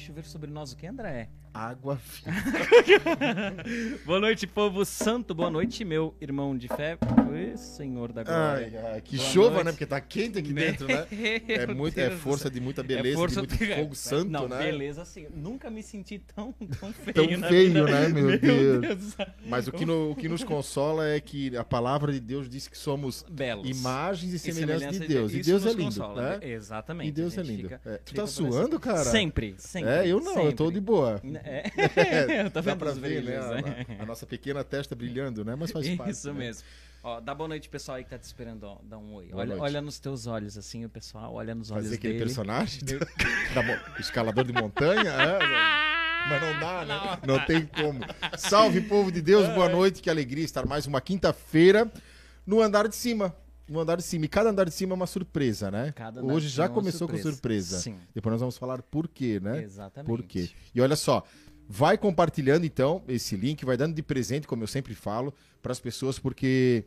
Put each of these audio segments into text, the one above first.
chover sobre nós o que, André? Água viva. Boa noite, povo santo. Boa noite, meu irmão de fé. Senhor da Ai, glória. ai, que Boa chova, noite. né? Porque tá quente aqui dentro, né? É, Meu muito, é Deus força de muita É beleza, força de muito fogo santo, Não, né? beleza, assim. Nunca me senti tão, tão feio. Tão feio, vida. né, meu Deus? do céu. Mas o que, no- o que nos consola é que a palavra de Deus diz que somos Belos. imagens e semelhanças de Deus. E Deus é lindo, consola, né? Exatamente. E Deus é lindo. fica- É, Tu tá suando, cara? Sempre, sempre. É, eu não, eu tô sempre. de boa. É, eu tô Dá vendo pra os ver, né? brilhos, né? A, a nossa pequena testa brilhando, né? Mas faz parte. Isso né? mesmo. Ó, dá boa noite, pessoal aí que tá te esperando, ó. Dá um oi. Olha, olha nos teus olhos, assim, o pessoal, olha nos olhos Fazer aquele dele. personagem do- escalador de montanha. é, mas não dá, né? Não tem como. Salve, povo de Deus, boa noite. Que alegria estar mais uma quinta-feira no andar de cima. No andar de cima. E cada andar de cima é uma surpresa, né? Cada andar Hoje já é começou com surpresa. surpresa. Sim. Depois nós vamos falar por quê, né? Exatamente. Por quê? E olha só, vai compartilhando então esse link, vai dando de presente, como eu sempre falo, para as pessoas, porque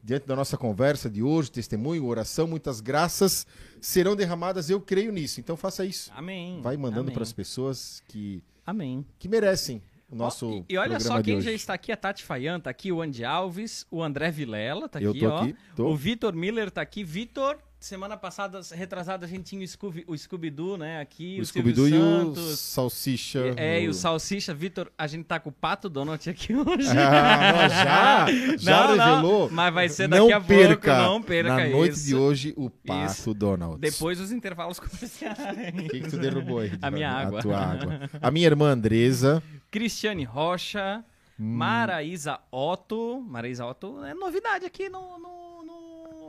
diante da nossa conversa de hoje, testemunho, oração, muitas graças serão derramadas, eu creio nisso. Então faça isso. Amém. Vai mandando para as pessoas que, Amém. que merecem o nosso e, e olha só quem já está aqui, a Tati Fayan tá aqui, o Andy Alves, o André Vilela tá Eu aqui, ó. aqui, tô. O Vitor Miller tá aqui. Vitor, semana passada, retrasada, a gente tinha o, Scooby, o Scooby-Doo, né, aqui, O o, Silvio Scooby-Doo e o Santos. Salsicha. É, e o Salsicha, Vitor, a gente tá com o Pato Donald aqui hoje. Ah, não, já? Já Não, não, revelou? mas vai ser não daqui a perca, pouco, não perca Na noite isso. de hoje, o Pato Donald. Depois dos intervalos comerciais. O que, que tu derrubou aí? A minha água. A tua água. A minha irmã Andresa. Cristiane Rocha, Hum. Maraísa Otto. Maraísa Otto é novidade aqui no. no,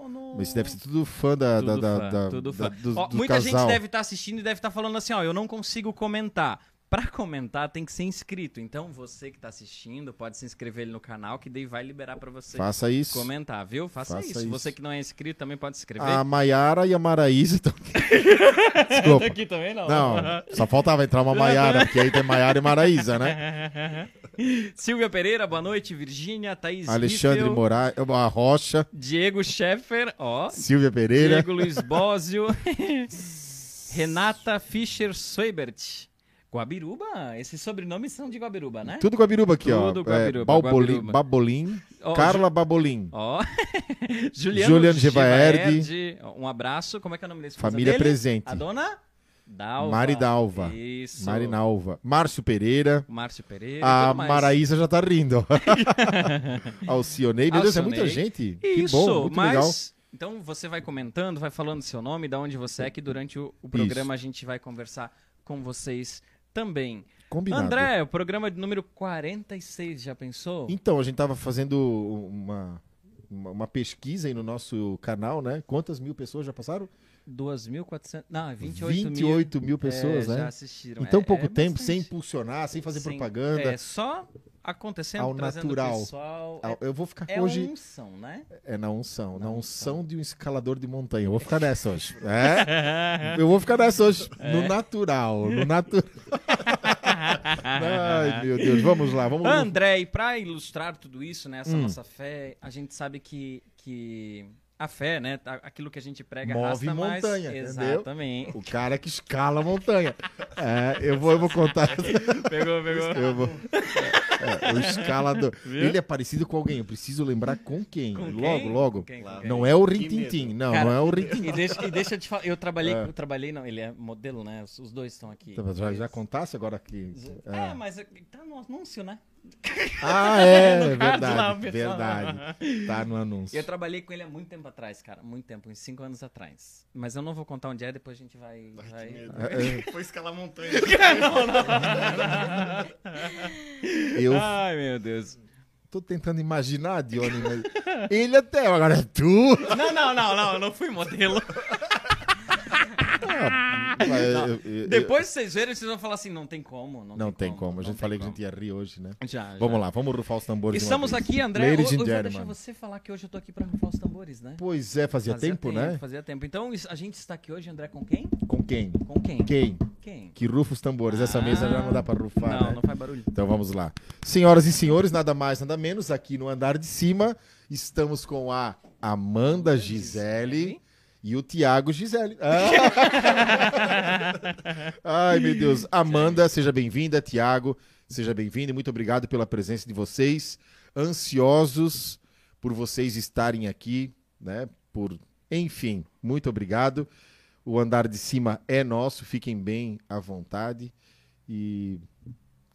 no, no- Esse deve ser tudo fã da, da, Tudo da, fã, da- tudo da- fã. do, Ó, do muita casal. gente deve estar assistindo e deve estar falando assim, ó, eu não consigo comentar. Pra comentar tem que ser inscrito. Então você que tá assistindo pode se inscrever ali no canal que daí vai liberar pra você Faça isso. comentar, viu? Faça, Faça isso. isso. Você que não é inscrito também pode se inscrever. A Maiara e a Maraísa estão Desculpa. Aqui também não. Não, só faltava entrar uma Maiara, porque aí tem Maiara e Maraísa, né? Silvia Pereira, boa noite. Virgínia, Thaís Alexandre Riffel, Moraes, a Rocha, Diego Scheffer, ó. Silvia Pereira. Diego Luiz Bósio. Renata Fischer Soibert. Guabiruba? Esses sobrenomes são de Guabiruba, né? Tudo Guabiruba aqui, Tudo ó. Guabiruba, Balbolim, Guabiruba. Babolim, Ó, Carla Babolim. Ó. Juliano, Juliano Gevaerd. Gevaerd. Um abraço. Como é que é o nome desse Família dele? presente. A dona? Dalva. Mari Dalva. Isso. Marinalva. Márcio Pereira. Márcio Pereira. A. Maraísa já tá rindo. Alcionei. Meu Deus, é muita Alcionei. gente. Isso, que bom, muito mas... legal. Então você vai comentando, vai falando seu nome, de onde você é, que durante o, o programa a gente vai conversar com vocês também. Combinado. André, o programa de número 46, já pensou? Então, a gente tava fazendo uma, uma, uma pesquisa aí no nosso canal, né? Quantas mil pessoas já passaram? 2.400. Não, 28, 28 mil, pessoas, é, né? Já assistiram. Em tão É- pouco é tempo, bastante. sem impulsionar, sem fazer Sem- propaganda. É só acontecendo, Ao natural. pessoal. Ah, Eu vou ficar É, é hoje. uma unção, né? É na unção, na, Na unção de um escalador de montanha. Eu vou ficar nessa hoje. É? Eu vou ficar nessa hoje. No natural. No natural. Ai, meu Deus. Vamos lá, vamos. André, e para ilustrar tudo isso, né, essa Hum. nossa fé, a gente sabe que, que a fé, né, tá- aquilo que a gente prega Move arrasta mais. montanha, entendeu? Exatamente. O cara que escala a montanha. É, eu vou, eu vou contar. Pegou, pegou. Eu vou. É, o escalador. Viu? Ele é parecido com alguém. Eu preciso lembrar com quem. Com logo, quem? logo. Quem? Com quem? Não é o Rintintim. Não, Cara, não é o Rintintim. E deixa, e deixa eu te falar, eu trabalhei, É. eu trabalhei, não, ele é modelo, né? Os, os dois estão aqui. Já, já contasse agora que. É, mas tá no anúncio, né? Ah, é, No caso lá, verdade. Verdade. Tá no anúncio. Eu trabalhei com ele há muito tempo atrás, cara. Muito tempo, uns 5 anos atrás. Mas eu não vou contar onde é, depois a gente vai. vai... É, é, Foi escalar montanha. Eu Ai, meu Deus. tô tentando imaginar, Dione, mas. Ele até. Agora é tu. Não, não, não, não, eu não fui modelo. Eu- eu- Depois que vocês verem, vocês vão falar assim, não tem como. Não, Não tem como. A não gente falei que a como. gente ia rir hoje, né? Já, já. Vamos lá, vamos rufar os tambores. Estamos aqui, André. Ladies eu, eu vou deixar gentlemen. você falar que hoje eu tô aqui pra rufar os tambores, né? Pois é, fazia, tempo, né? Fazia tempo. Então, a gente está aqui hoje, André, com quem? Com quem? Com quem? Quem? Quem? Que rufa os tambores. Essa Ah. mesa já não dá pra rufar, Não, né? não faz barulho. Então vamos lá. Senhoras e senhores, nada mais, nada menos, aqui no andar de cima, estamos com a Amanda Gisele e o Tiago Gisele. Ah! Ai, meu Deus. Amanda, seja bem-vinda. Tiago, seja bem-vindo e muito obrigado pela presença de vocês. Ansiosos por vocês estarem aqui, né? Por, enfim, muito obrigado. O andar de cima é nosso, fiquem bem à vontade e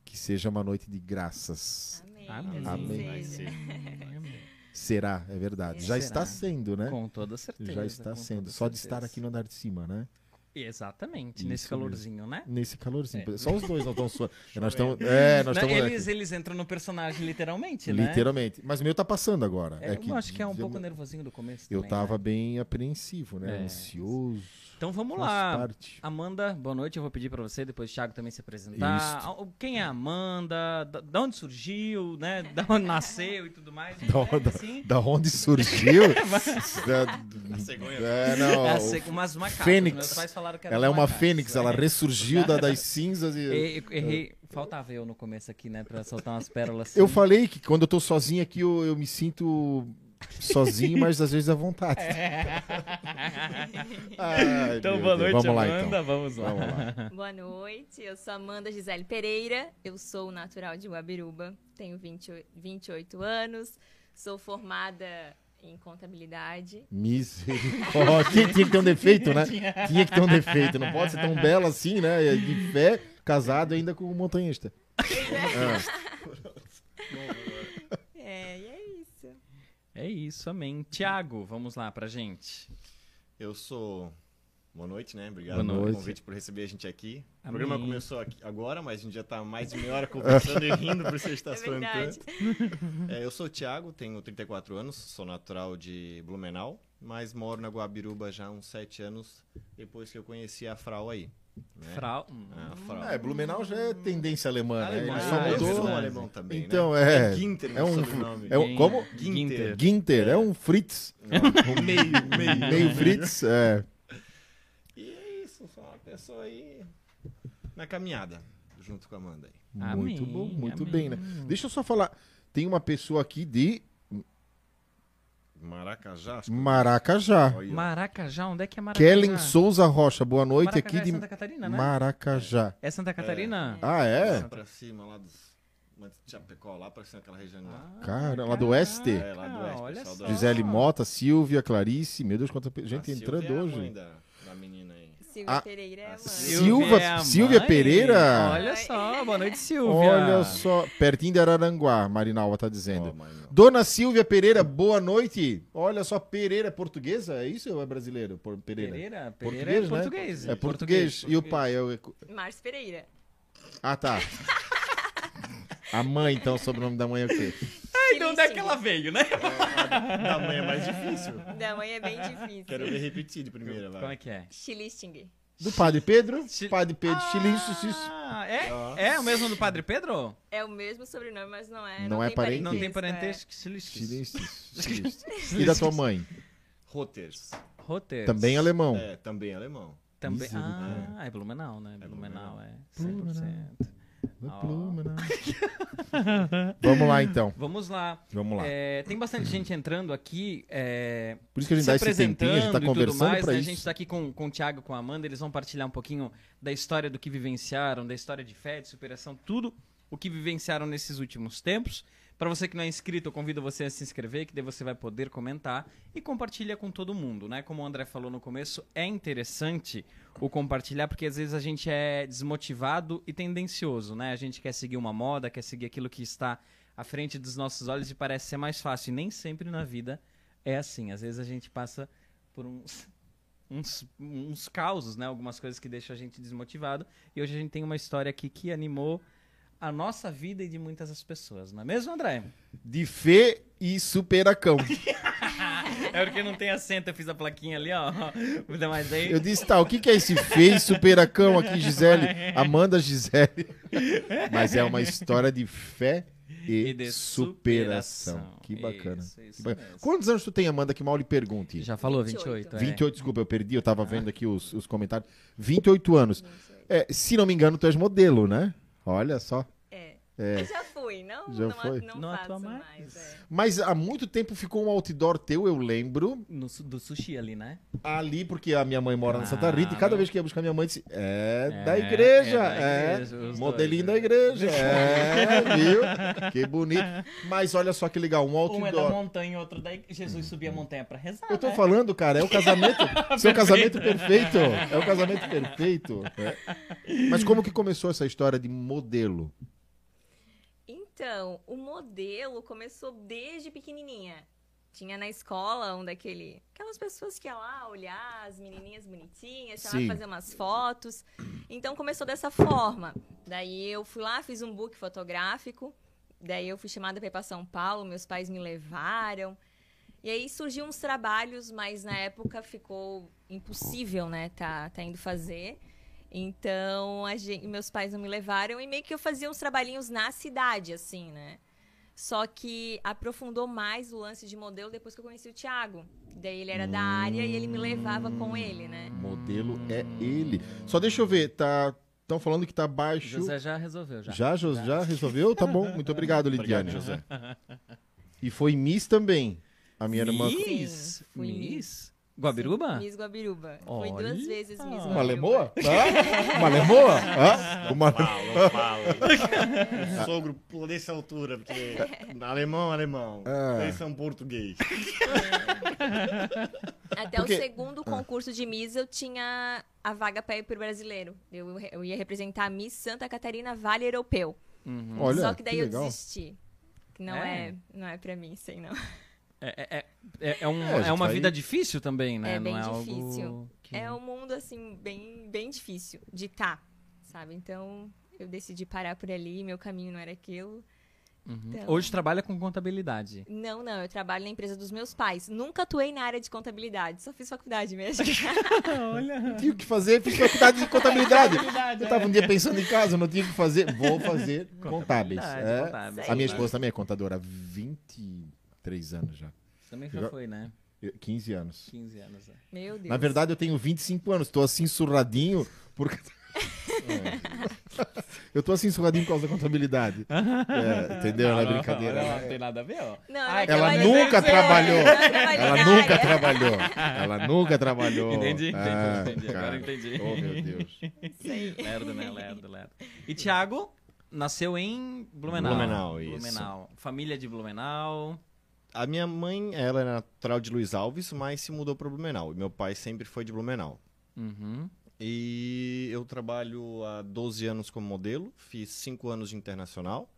que seja uma noite de graças. Amém. Amém. assim Amém. Será, é verdade. Já Será. está sendo, né? Com toda certeza. Já está sendo. Só de certeza. estar aqui no andar de cima, né? Exatamente, Isso nesse mesmo. calorzinho, né? Nesse calorzinho. É. Só os dois não estão suando. nós estamos. É, nós Não, estamos. eles, eles entram no personagem literalmente, né? Literalmente. Mas o meu tá passando agora. É, que eu acho que é um eu- pouco nervosinho do começo Eu também, tava né? bem apreensivo, né? É. Ansioso. Então vamos Faz lá. parte. Amanda, boa noite. Eu vou pedir pra você, depois o Thiago também se apresentar. Isso. Ah, Quem é a Amanda? Da, da onde surgiu, né? Da onde nasceu e tudo mais. Da onde- Assim. Da onde surgiu? da, Na cegonha. é, não. É, assim, umas. Fênix. Meus pais falaram que era ela é uma fênix, ela É. ressurgiu da- das cinzas e. E- Errei. Faltava eu no começo aqui, né? Pra soltar umas pérolas assim. Eu falei que quando eu tô sozinho aqui, eu, eu me sinto sozinho, mas às vezes à vontade. Ai, então, boa Deus. noite, Vamos lá, Amanda. então. Vamos lá. Vamos lá. Boa noite, eu sou Amanda Gisele Pereira, eu sou natural de Guabiruba, tenho 20, 28 anos, sou formada em contabilidade. Misericórdia. Tinha, tinha que ter um defeito, né? Tinha que ter um defeito. Não pode ser tão bela assim, né? De fé, casado ainda com um montanhista. É, isso. É isso, amém. Tiago, vamos lá pra gente. Eu sou. Boa noite, né? Obrigado Boa pelo noite. convite por receber a gente aqui. O Amém. programa começou aqui agora, mas a gente já tá mais de meia hora conversando e rindo por você estar É falando verdade. tanto. É, eu sou o Thiago, tenho 34 anos, sou natural de Blumenau, mas moro na Guabiruba já há uns 7 anos, depois que eu conheci a Frau aí. Né? Frau. A Frau. É, Blumenau já é tendência alemã, né? Ele Ah, só é eu mudou. verdade. alemão também, Então, né? é. Ginter, É meu um. sobrenome. É um como? Ginter. Ginter, é um Fritz. meio, meio. Meio Fritz, é. E é isso, sou uma pessoa aí na caminhada, junto com a Amanda aí. Muito Amém, bom, muito amém. bem, né? Deixa eu só falar. Tem uma pessoa aqui de Maracajá? que- Maracajá. Olha. Maracajá, onde é que é Maracajá? Kellen Souza Rocha, boa noite Maracajá aqui é de Santa Catarina, né? Maracajá. É Santa Catarina? Ah, é? Lá pra cima, lá dos... Chapecó, lá pra cima, aquela região lá. Cara, lá do oeste? É, lá do oeste, olha do só. Gisele Mota, Silvia, Clarice, meu Deus, quanta gente entrando é a hoje. mãe da, da menina. Silvia Ah, Pereira é a mãe. Silva- é a Silvia mãe? Pereira? Olha só, boa noite, Silvia. Olha só, pertinho de Araranguá, Marinalva tá dizendo. Não. Dona Silvia Pereira, boa noite. Olha só, Pereira é portuguesa? É isso ou é brasileiro? Pereira. Pereira, Pereira Português, é né? português. É português. E o pai? É o... Márcio Pereira. Ah, tá. A mãe, então, o sobrenome da mãe é o quê? Ai, de onde é que ela veio, né? Da mãe é mais difícil. Da mãe é bem difícil. Quero ver repetir de primeira, vai. Como é que é? Stilisting. Do Padre Pedro? Chi- Padre Pedro. Ah, é? Ó. É o mesmo do Padre Pedro? É o mesmo sobrenome, mas não é. Não é parente? Não tem parentesco, parentesco. Chilinço. E da tua mãe? Roters. Roteiro. Também alemão. É, também alemão. Também. Ah, é Blumenau, né? Blumenau, é. Blumenau. 100%. Né? Vamos lá, então. Vamos lá. Vamos lá. É, tem bastante gente entrando aqui. é, Por isso que a gente se dá esse tempinho, a gente tá conversando mais, né? A gente tá aqui com, com o Thiago, com a Amanda, eles vão partilhar um pouquinho da história do que vivenciaram, da história de fé, de superação, tudo o que vivenciaram nesses últimos tempos. Para você que não é inscrito, eu convido você a se inscrever, que daí você vai poder comentar e compartilha com todo mundo, né? Como o André falou no começo, é interessante o compartilhar porque às vezes a gente é desmotivado e tendencioso, né? A gente quer seguir uma moda, quer seguir aquilo que está à frente dos nossos olhos e parece ser mais fácil. E nem sempre na vida é assim. Às vezes a gente passa por uns uns, uns causos, né? Algumas coisas que deixam a gente desmotivado. E hoje a gente tem uma história aqui que animou a nossa vida e de muitas das pessoas, não é mesmo, André? De fé e superacão. É porque não tem acento, eu fiz a plaquinha ali, ó. Mas aí... Eu disse, tá, o que, que é esse feio superacão aqui, Gisele? Amanda Gisele. Mas é uma história de fé e, E de superação. superação. Que bacana. Isso, isso Que bacana. Quantos anos tu tem, Amanda, que mal lhe pergunte? Já falou 28. 28, é. 28, desculpa, eu perdi, eu tava vendo aqui os, os comentários. 28 anos. É, se não me engano, tu és modelo, né? Olha só. É. É. Eu já fui, não, Já não, foi? não, Não faço atua mais. mais. é. Mas há muito tempo ficou um outdoor teu, eu lembro, No, do sushi ali, né? ali, porque a minha mãe mora na Santa Rita, e cada vez que ia buscar minha mãe, disse, é, É, da igreja, é da é, igreja, os modelinho dois, da igreja, é, viu? Que bonito. Mas olha só que legal, um Um é da outdoor. montanha e outro da igreja. Jesus subia a montanha pra rezar. Eu tô né? falando, cara, é o casamento, seu casamento perfeito, é o casamento perfeito. é. Mas como que começou essa história de modelo? Então, o modelo começou desde pequenininha. Tinha na escola um daquele, aquelas pessoas que iam lá olhar as menininhas bonitinhas, chamar fazer umas fotos. Então começou dessa forma. Daí eu fui lá, fiz um book fotográfico. Daí eu fui chamada para ir para São Paulo, meus pais me levaram. E aí surgiu uns trabalhos, mas na época ficou impossível, né, tá, tá indo fazer. Então, a gen- meus pais não me levaram e meio que eu fazia uns trabalhinhos na cidade, assim, né? Só que aprofundou mais o lance de modelo depois que eu conheci o Thiago. Daí ele era da área e ele me levava com ele, né? Modelo é ele. Só deixa eu ver, tá. Estão falando que tá baixo. José já resolveu, já. Já, Jos- já resolveu? Tá bom. Muito obrigado, Obrigado, Lidiane. José. E foi Miss também. A minha irmã. Miss? Sim, fui Miss? Guabiruba? Miss Guabiruba. Fui Olha. duas vezes Miss Guabiruba. Uma lemoa? Hã? Uma lemoa? Hã? Uma... Fala, fala. o sogro pula dessa altura, porque alemão, alemão. Ah. Eles são português. Até Porque- o segundo concurso de Miss eu tinha a vaga para ir pro brasileiro. Eu, eu ia representar a Miss Santa Catarina Vale Europeu. Uhum. Olha, Só que daí eu legal. desisti. Que não É? é, não é para mim, sei não. É, é, é, é, é um- É, é uma vida difícil também, né? É bem Não é difícil. Algo que... É um mundo assim bem bem difícil de estar, sabe? Então eu decidi parar por ali, meu caminho não era aquilo. Uhum. Então- Hoje trabalha com contabilidade. Não, não, eu trabalho na empresa dos meus pais. Nunca atuei na área de contabilidade, só fiz faculdade mesmo. Olha. Não tinha o que fazer, fiz faculdade de contabilidade. Eu tava um dia pensando em casa, não tinha o que fazer. Vou fazer contábeis. É. contábeis. A minha esposa também é contadora há 23 anos já. Também já foi, né? Eu- 15 anos. 15 anos. é. Meu Deus. Na verdade, eu tenho 25 anos. Tô assim surradinho porque. É. Eu tô assim surradinho por causa da contabilidade. É, entendeu? Não, é brincadeira. Não, não tem nada a ver, ó. Não, Ai, Ela nunca trabalhou. Ela nunca trabalhou. Ela nunca trabalhou. Entendi, entendi, Ah, entendi. Agora entendi. Oh, meu Deus. Lerdo, né? Lerdo, lerdo. E Thiago nasceu em Blumenau. Blumenau, isso. Blumenau. Família de Blumenau. A minha mãe, ela é natural de Luiz Alves, mas se mudou para Blumenau. E meu pai sempre foi de Blumenau. Uhum. E eu trabalho há 12 anos como modelo, fiz 5 anos de internacional.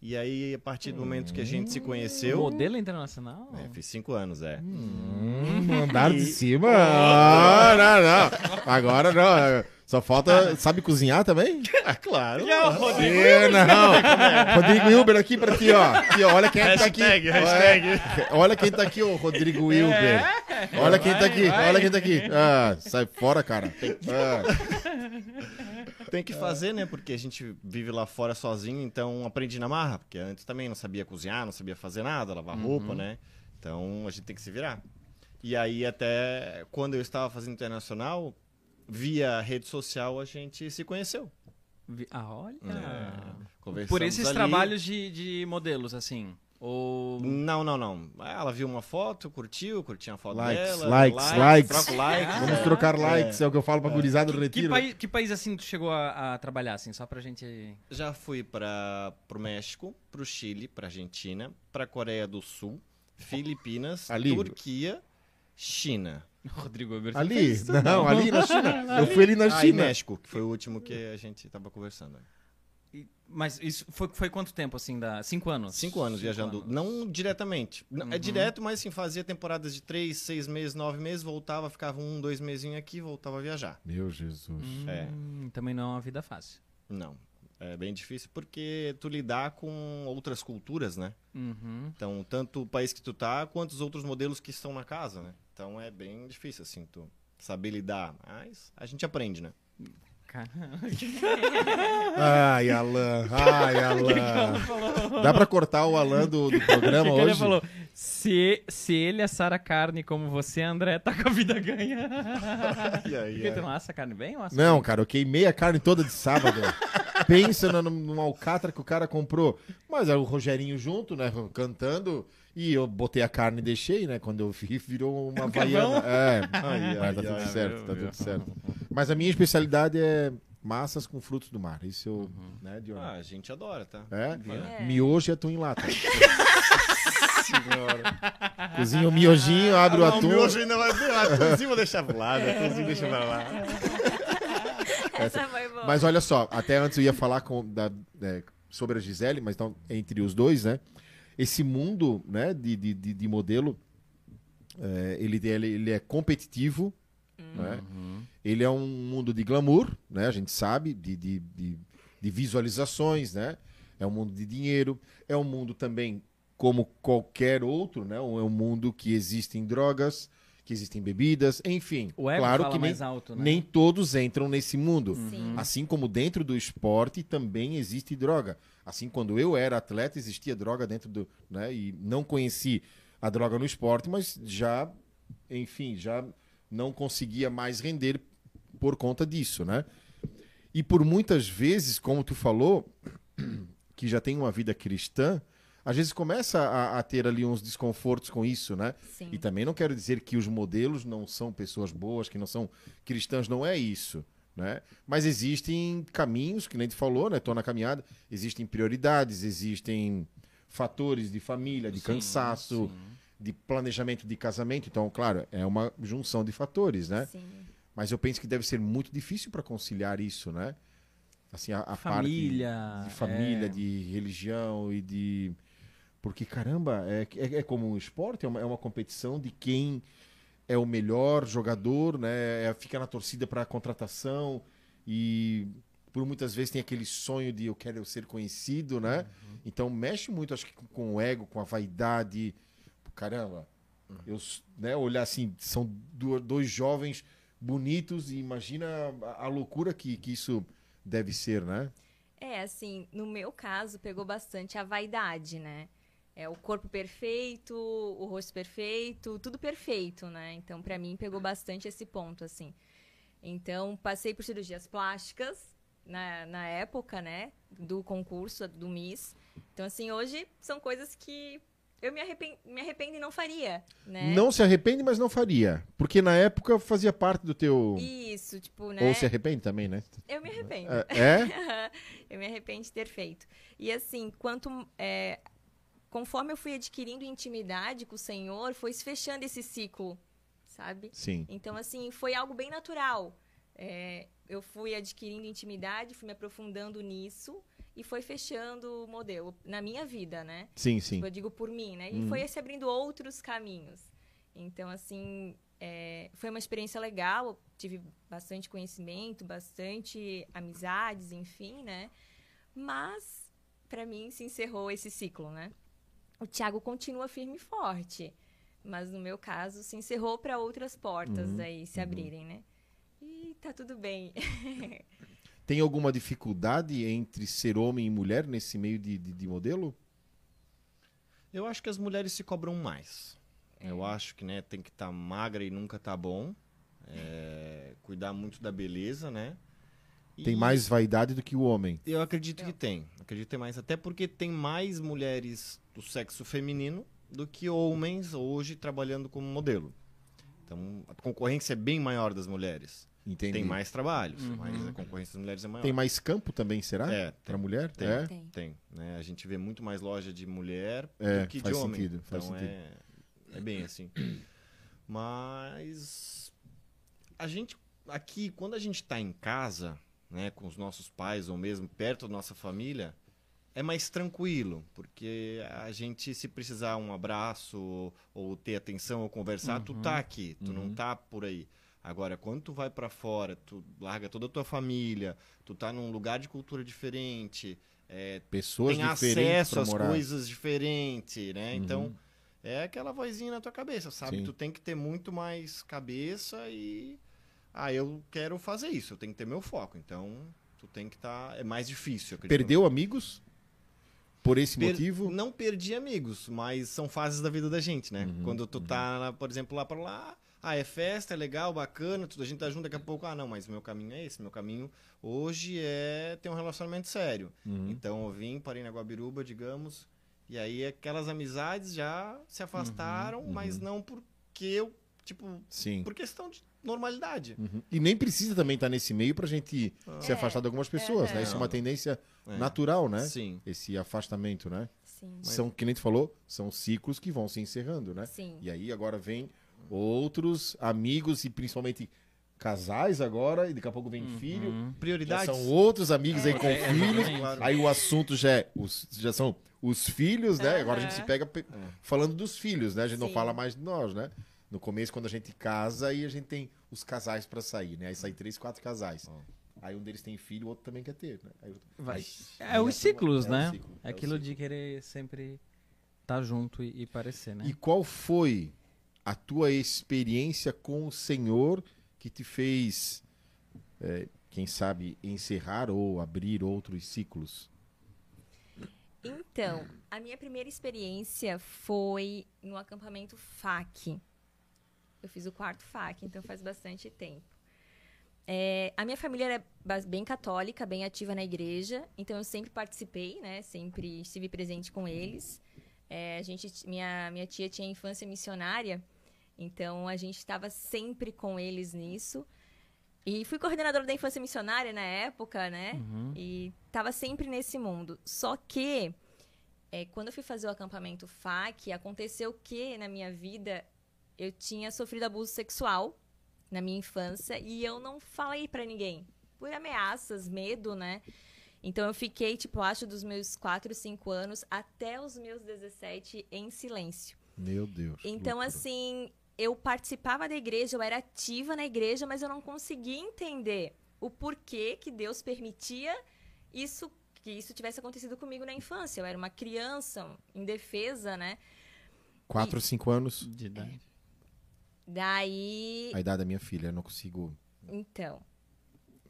E aí, a partir do momento que a gente se conheceu. Modelo internacional? É, fiz 5 anos, é. Hum, andar de cima? Ah, não, não. Agora não. Só falta. Sabe cozinhar também? Ah, claro. Ih, não. Rodrigo Wilber aqui pra ti, ó. Aqui, ó. Olha quem tá aqui. Hashtag, hashtag. Olha, olha quem tá aqui, ó. Rodrigo Wilber. Olha quem tá aqui. Olha quem tá aqui. Ah, sai fora, cara. Ah, Tem que fazer, né? Porque a gente vive lá fora sozinho, então aprendi na marra. Porque antes também não sabia cozinhar, não sabia fazer nada, lavar roupa, né? Então a gente tem que se virar. E aí, até quando eu estava fazendo internacional, via rede social, a gente se conheceu. Ah, olha. Conversamos Por esses ali. trabalhos de, de modelos, assim. Ou. Não, não, não. Ela viu uma foto, curtiu, curtiu a foto Likes, dela. likes, likes. Troca o like. vamos é. trocar likes, é o que eu falo pra gurizada do Que, retiro. país, que país assim tu chegou a, a trabalhar, assim, só pra gente. Já fui para o México, para o Chile, para Argentina, para Coreia do Sul, Filipinas, Ali. Turquia, China. Rodrigo Weber. Ali, fez tudo. não, ali na China. Eu fui ali na Ah, China. México, que foi o último que a gente estava conversando. E- Mas isso foi, foi quanto tempo, assim? Da... Cinco anos? Cinco anos viajando, anos. não diretamente. É Uhum. direto, mas assim, fazia temporadas de três, seis meses, nove meses, voltava, ficava um, dois mesinhos aqui, voltava a viajar. Meu Jesus. É. Hum, Também não é uma vida fácil. Não. É bem difícil porque tu lidar com outras culturas, né? Uhum. Então, tanto o país que tu tá, quanto os outros modelos que estão na casa, né? Então é bem difícil, assim, tu saber lidar. Mas a gente aprende, né? Ai, Alan. Ai, Alan. Dá pra cortar o Alan do, do programa Ele hoje? falou: se, se ele assar carne como você, André, tá com a vida ganha. E aí, Porque tu é. não assa carne bem ou assa Não, cara, eu queimei a carne toda de sábado. Pensa no, numa alcatra que o cara comprou. Mas era o Rogerinho junto, né? Cantando. E eu botei a carne e deixei, né? Quando eu vi, virou uma havaiana. É, Ai, mas tá ai, tudo ai, certo, meu tá tudo certo. Mas a minha especialidade é massas com frutos do mar. Isso eu, né, Diogo? Ah, a gente adora, tá? É? É. Miojo e atum em lata. Cozinha o miojinho, abre o Ah, atum. o miojo ainda vai ver. Atumzinho vou deixar pro lado, atumzinho deixa pra lá. Essa foi boa. Mas olha só, até antes eu ia falar com, da- é, sobre a Gisele, mas então, entre os dois, né? Esse mundo né, de, de, de, de modelo, é, ele, ele, ele é competitivo, né? Ele é um mundo de glamour, né? A gente sabe, de, de, de, de visualizações, né? É um mundo de dinheiro, é um mundo também como qualquer outro, né? É um mundo que existem drogas, que existem bebidas, enfim. O ego claro fala que nem, mais alto, né? nem todos entram nesse mundo. Sim. Assim como dentro do esporte também existe droga. Assim, quando eu era atleta, existia droga dentro do. Né, e não conheci a droga no esporte, mas já, enfim, já não conseguia mais render por conta disso, né? E por muitas vezes, como tu falou, que já tem uma vida cristã, às vezes começa a, a ter ali uns desconfortos com isso, né? Sim. E também não quero dizer que os modelos não são pessoas boas, que não são cristãs, não é isso. Né? Mas existem caminhos, que nem tu falou, né? Estou na caminhada, existem prioridades, existem fatores de família, de Sim, cansaço, sim. de planejamento de casamento. Então, claro, é uma junção de fatores, né? Sim. Mas eu penso que deve ser muito difícil para conciliar isso, né? Assim, a, a Família, parte de família, é. de religião e de. Porque, caramba, é, é, é como um esporte, é uma, é uma competição de quem é o melhor jogador, né? É, fica na torcida para contratação e por muitas vezes tem aquele sonho de eu quero ser conhecido, né? Então mexe muito, acho que com, com o ego, com a vaidade. Caramba, eu s- né, olhar assim, são do- dois jovens bonitos e imagina a, a loucura que, que isso deve ser, né? É, assim, no meu caso, pegou bastante a vaidade, né? É o corpo perfeito, o rosto perfeito, tudo perfeito, né? Então, pra mim, pegou bastante esse ponto, assim. Então, passei por cirurgias plásticas na, na época, né? Do concurso, do Miss. Então, assim, hoje são coisas que eu me arrependo, me arrependo e não faria, né? Não se arrepende, mas não faria. Porque na época fazia parte do teu. Isso, tipo, né? Ou se arrepende também, né? Eu me arrependo. É? é? eu me arrependo de ter feito. E assim, quanto é, conforme eu fui adquirindo intimidade com o Senhor, foi se fechando esse ciclo, sabe? Sim. Então, assim, foi algo bem natural. É, eu fui adquirindo intimidade, fui me aprofundando nisso e foi fechando o modelo na minha vida, né? Sim, sim. Tipo, eu digo por mim, né? E Uhum. foi se abrindo outros caminhos. Então, assim, é, foi uma experiência legal. Tive bastante conhecimento, bastante amizades, enfim, né? Mas, pra mim, se encerrou esse ciclo, né? O Thiago continua firme e forte. Mas, no meu caso, se encerrou para outras portas Uhum, aí se abrirem, né? E tá tudo bem. Tem alguma dificuldade entre ser homem e mulher nesse meio de, de, de modelo? Eu acho que as mulheres se cobram mais. Eu acho que né, tem que estar magra e nunca tá bom. É, cuidar muito da beleza, né? Tem E mais vaidade do que o homem. Eu acredito que tem. Acredito que tem mais. Até porque tem mais mulheres do sexo feminino do que homens hoje trabalhando como modelo. Então a concorrência é bem maior das mulheres. Entendi. Tem mais trabalhos, Uhum. mas a concorrência das mulheres é maior. Tem mais campo também, será? É, Pra mulher? Tem. É? Tem. Tem, né? A gente vê muito mais loja de mulher É, do que de homem. sentido, faz então sentido. É, é bem assim. Mas a gente aqui, quando a gente está em casa, né, com os nossos pais ou mesmo perto da nossa família, é mais tranquilo, porque a gente se precisar um abraço ou ter atenção ou conversar, tu tá aqui, tu não tá por aí. Agora, quando tu vai pra fora, tu larga toda a tua família, tu tá num lugar de cultura diferente, é, Pessoas tem acesso às morar. coisas diferentes, né? Uhum. Então, é aquela vozinha na tua cabeça, sabe? Sim. Tu tem que ter muito mais cabeça e... Ah, eu quero fazer isso, eu tenho que ter meu foco. Então, tu tem que estar... É mais difícil. Perdeu amigos? Por esse Per- motivo? Não perdi amigos, mas são fases da vida da gente, né? Uhum, Quando tu tá, por exemplo, lá pra lá, ah, é festa, é legal, bacana, tudo, a gente tá junto daqui a pouco, ah, não, mas meu caminho é esse, meu caminho hoje é ter um relacionamento sério. Uhum. Então eu vim, parei na Guabiruba, digamos, e aí aquelas amizades já se afastaram, Uhum, mas não porque eu, tipo, Sim. por questão de normalidade. Uhum. E nem precisa também estar nesse meio pra gente se É. afastar de algumas pessoas, É. né? Isso é uma tendência É. natural, né? Sim. Esse afastamento, né? Sim. São, que nem tu falou, são ciclos que vão se encerrando, né? Sim. E aí agora vem outros amigos e principalmente casais agora, e daqui a pouco vem filho. Uhum. Já Prioridades. são outros amigos aí com É, filhos. exatamente. Claro. Aí o assunto já é, os, já são os filhos, né? Agora a gente se pega pe- falando dos filhos, né? A gente não Sim. fala mais de nós, né? No começo, quando a gente casa, aí a gente tem os casais pra sair, né? Aí sai três, quatro casais. Aí um deles tem filho, o outro também quer ter, né? Aí, Vai. aí- É aí os ciclos, é o né? ciclo, É é o aquilo ciclo. de querer sempre estar junto e, e parecer, né? E qual foi a tua experiência com o Senhor que te fez, é, quem sabe, encerrar ou abrir outros ciclos? Então, a minha primeira experiência foi no acampamento FAC. Eu fiz o quarto FAC, então faz bastante tempo. É, a minha família era bem católica, bem ativa na igreja, então eu sempre participei, né? Sempre estive presente com eles. É, a gente, minha, minha tia tinha infância missionária, então a gente estava sempre com eles nisso. E fui coordenadora da infância missionária na época, né? Uhum. E tava sempre nesse mundo. Só que, é, quando eu fui fazer o acampamento FAC, aconteceu que na minha vida eu tinha sofrido abuso sexual na minha infância e eu não falei pra ninguém. Por ameaças, medo, né? Então eu fiquei, tipo, acho dos meus 4, 5 anos até os meus 17 em silêncio. Meu Deus. Então, loucura. assim, eu participava da igreja, eu era ativa na igreja, mas eu não conseguia entender o porquê que Deus permitia isso que isso tivesse acontecido comigo na infância. Eu era uma criança indefesa, né? Quatro, cinco anos, De idade. Daí, a idade da minha filha, eu não consigo. então.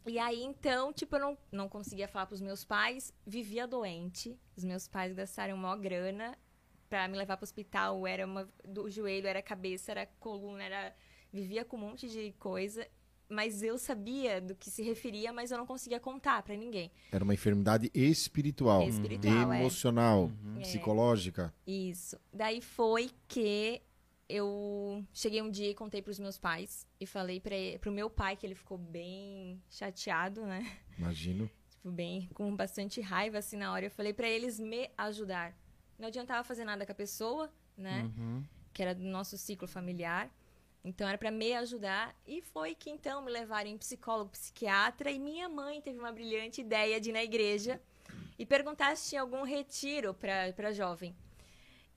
E aí, então, tipo, eu não, não conseguia falar pros meus pais, vivia doente. Os meus pais gastaram maior grana pra me levar pro hospital. Era uma, do joelho, era cabeça, era coluna, era. Vivia com um monte de coisa. Mas eu sabia do que se referia, mas eu não conseguia contar pra ninguém. Era uma enfermidade espiritual, Espiritual, é. emocional, É. psicológica. Isso. Daí foi que eu cheguei um dia e contei pros meus pais. E falei e- pro meu pai, que ele ficou bem chateado, né? Imagino. tipo, bem com bastante raiva assim na hora. Eu falei pra eles me ajudar. Não adiantava fazer nada com a pessoa, né? Uhum. Que era do nosso ciclo familiar. Então era pra me ajudar e foi que então me levaram em psicólogo, psiquiatra e minha mãe teve uma brilhante ideia de ir na igreja e perguntar se tinha algum retiro para jovem.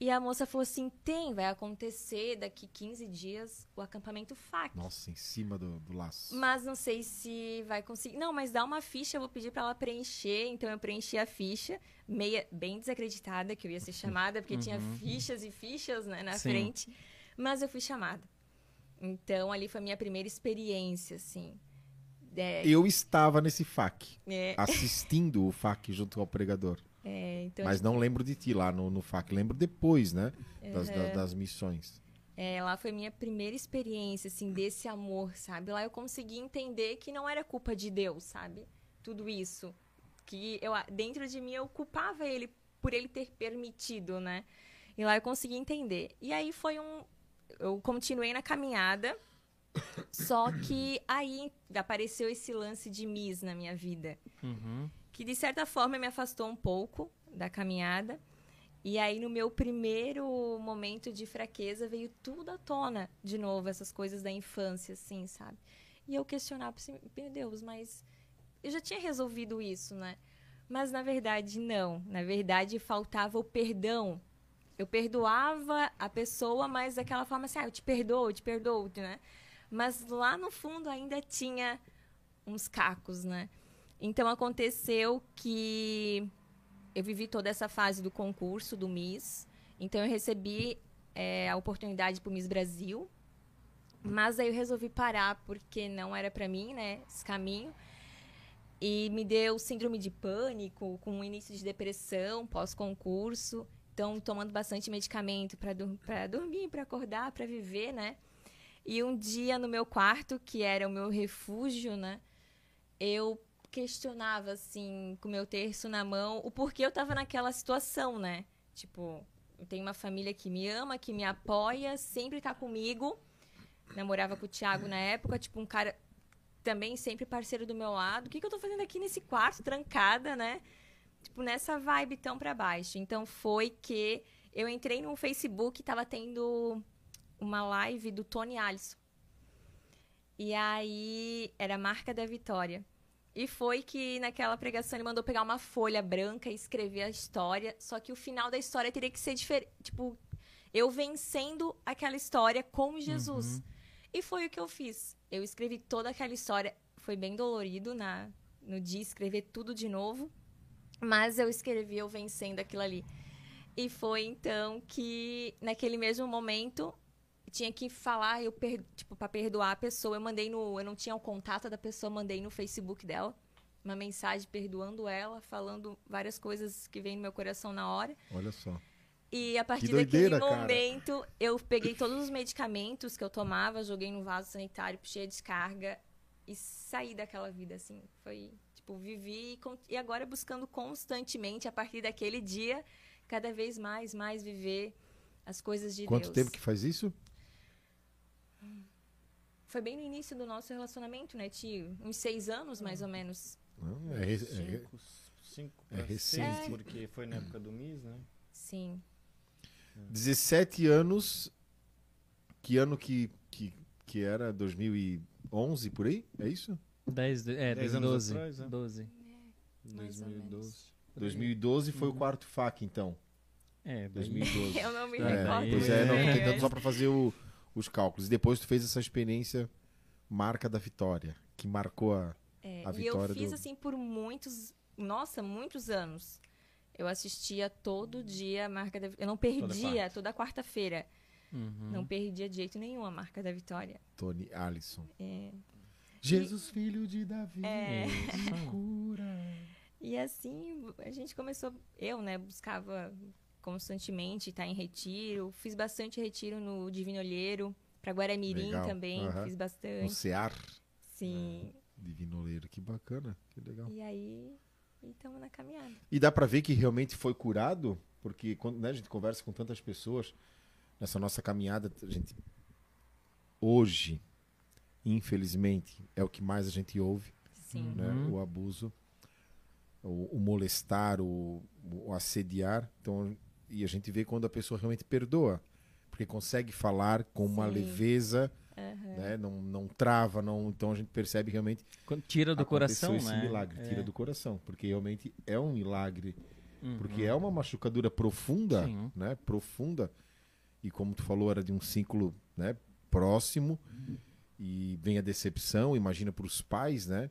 E a moça falou assim: "Tem, vai acontecer daqui 15 dias o acampamento FAC". Nossa, em cima do, do laço. Mas não sei se vai conseguir. Não, mas dá uma ficha, eu vou pedir pra ela preencher. Então eu preenchi a ficha, meia bem desacreditada que eu ia ser chamada, porque tinha fichas e fichas né, na Sim. frente. Mas eu fui chamada. Então ali foi a minha primeira experiência, assim. É, Eu estava nesse FAC, é, assistindo o FAC junto ao pregador. É, então, Mas não lembro de ti lá no, no FAC, lembro depois, né? Das, Uhum. da- das missões. é, lá foi minha primeira experiência, assim, desse amor, sabe? Lá eu consegui entender que não era culpa de Deus, sabe? Tudo isso. Que eu, dentro de mim eu culpava ele por ele ter permitido, né? E lá eu consegui entender. E aí foi um. Eu continuei na caminhada, só que aí apareceu esse lance de Miss na minha vida Uhum. Que de certa forma me afastou um pouco da caminhada. E aí, no meu primeiro momento de fraqueza, veio tudo à tona de novo, essas coisas da infância, assim, sabe? E eu questionava assim, meu Deus, mas eu já tinha resolvido isso, né? Mas na verdade, não. Na verdade, faltava o perdão. Eu perdoava a pessoa, mas daquela forma assim, ah, eu te perdoo, eu te perdoo, né? Mas lá no fundo ainda tinha uns cacos, né? Então aconteceu que eu vivi toda essa fase do concurso do Miss. Então eu recebi é, a oportunidade para o Miss Brasil. Mas aí eu resolvi parar porque não era para mim, né? Esse caminho. E me deu síndrome de pânico, com um início de depressão pós-concurso. Então, tomando bastante medicamento para dur dormir, para acordar, para viver, né? E um dia no meu quarto, que era o meu refúgio, né? Eu questionava, assim, com meu terço na mão, o porquê eu tava naquela situação, né? Tipo, eu tenho uma família que me ama, que me apoia, sempre tá comigo. Namorava com o Thiago na época, tipo, um cara também sempre parceiro do meu lado. O que, que eu tô fazendo aqui nesse quarto, trancada, né? Tipo, nessa vibe tão pra baixo. Então foi que eu entrei no Facebook tava tendo uma live do Tony Alisson. E aí era a marca da vitória. E foi que naquela pregação ele mandou pegar uma folha branca e escrever a história. Só que o final da história teria que ser diferente. Tipo, eu vencendo aquela história com Jesus. Uhum. E foi o que eu fiz. Eu escrevi toda aquela história. Foi bem dolorido na, no dia escrever tudo de novo. Mas eu escrevi eu vencendo aquilo ali. E foi então que, naquele mesmo momento, tinha que falar, eu per, tipo, para perdoar a pessoa, eu mandei no, eu não tinha o contato da pessoa, mandei no Facebook dela uma mensagem perdoando ela, falando várias coisas que vem no meu coração na hora. Olha só. E a partir doideira, daquele momento, cara. eu peguei todos os medicamentos que eu tomava, joguei no vaso sanitário, puxei a descarga e saí daquela vida, assim. Foi, tipo, vivi e agora buscando constantemente, a partir daquele dia, cada vez mais, mais viver as coisas de Quanto Deus. Quanto tempo que faz isso? Foi bem no início do nosso relacionamento, né, tio? Uns seis anos, mais ou menos. Não, é, é, cinco, cinco é recente. É. Porque foi na época do MIS, né? Sim. 17 anos. Que ano que, que, que era? 2011 por aí? É isso? 10, é, 10 anos 12. Atrás, é. 12. É, mais 2012. 2012 foi uhum. o quarto FAC, então. É, 2012. Eu não me é, recordo. Pois é, não, tô tentando só para fazer o, os cálculos. E depois tu fez essa experiência marca da vitória, que marcou a, é, a vitória. E eu fiz do... assim por muitos, nossa, muitos anos. Eu assistia todo dia a marca da Eu não perdia, toda quarta-feira. Uhum. Não perdia de jeito nenhum a marca da vitória. Tony Allison. É. Jesus, e... filho de Davi, é... cura. E assim, a gente começou, eu, né, buscava constantemente estar em retiro, fiz bastante retiro no Divino Olheiro, para Guaramirim legal. também, uhum. fiz bastante. No Cear. Sim. É. Divino Olheiro, que bacana, que legal. E aí, estamos na caminhada. E dá para ver que realmente foi curado, porque quando né, a gente conversa com tantas pessoas nessa nossa caminhada, a gente hoje, infelizmente, é o que mais a gente ouve, Sim. né? Uhum. O abuso, o, o molestar, o, o, assediar. Então, e a gente vê quando a pessoa realmente perdoa, porque consegue falar com uma Sim. leveza. Uhum. Né? Não, não trava, não, então a gente percebe realmente Quando tira do coração, esse né? milagre, É. tira do coração, porque realmente é um milagre Uhum. porque é uma machucadura profunda, Sim. né? Profunda. E como tu falou, era de um ciclo, né? Próximo. E vem a decepção, imagina para os pais, né?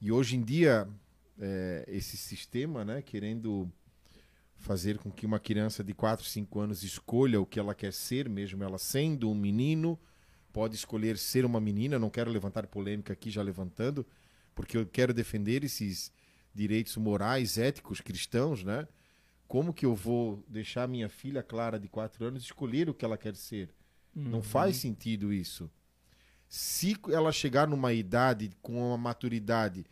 E hoje em dia, é, esse sistema, né? Querendo fazer com que uma criança de 4, 5 anos escolha o que ela quer ser, mesmo ela sendo um menino, pode escolher ser uma menina. Não quero levantar polêmica aqui, já levantando, porque eu quero defender esses direitos morais, éticos, cristãos, né? Como que eu vou deixar minha filha Clara de 4 anos escolher o que ela quer ser? Não faz sentido isso. Se ela chegar numa idade com uma maturidade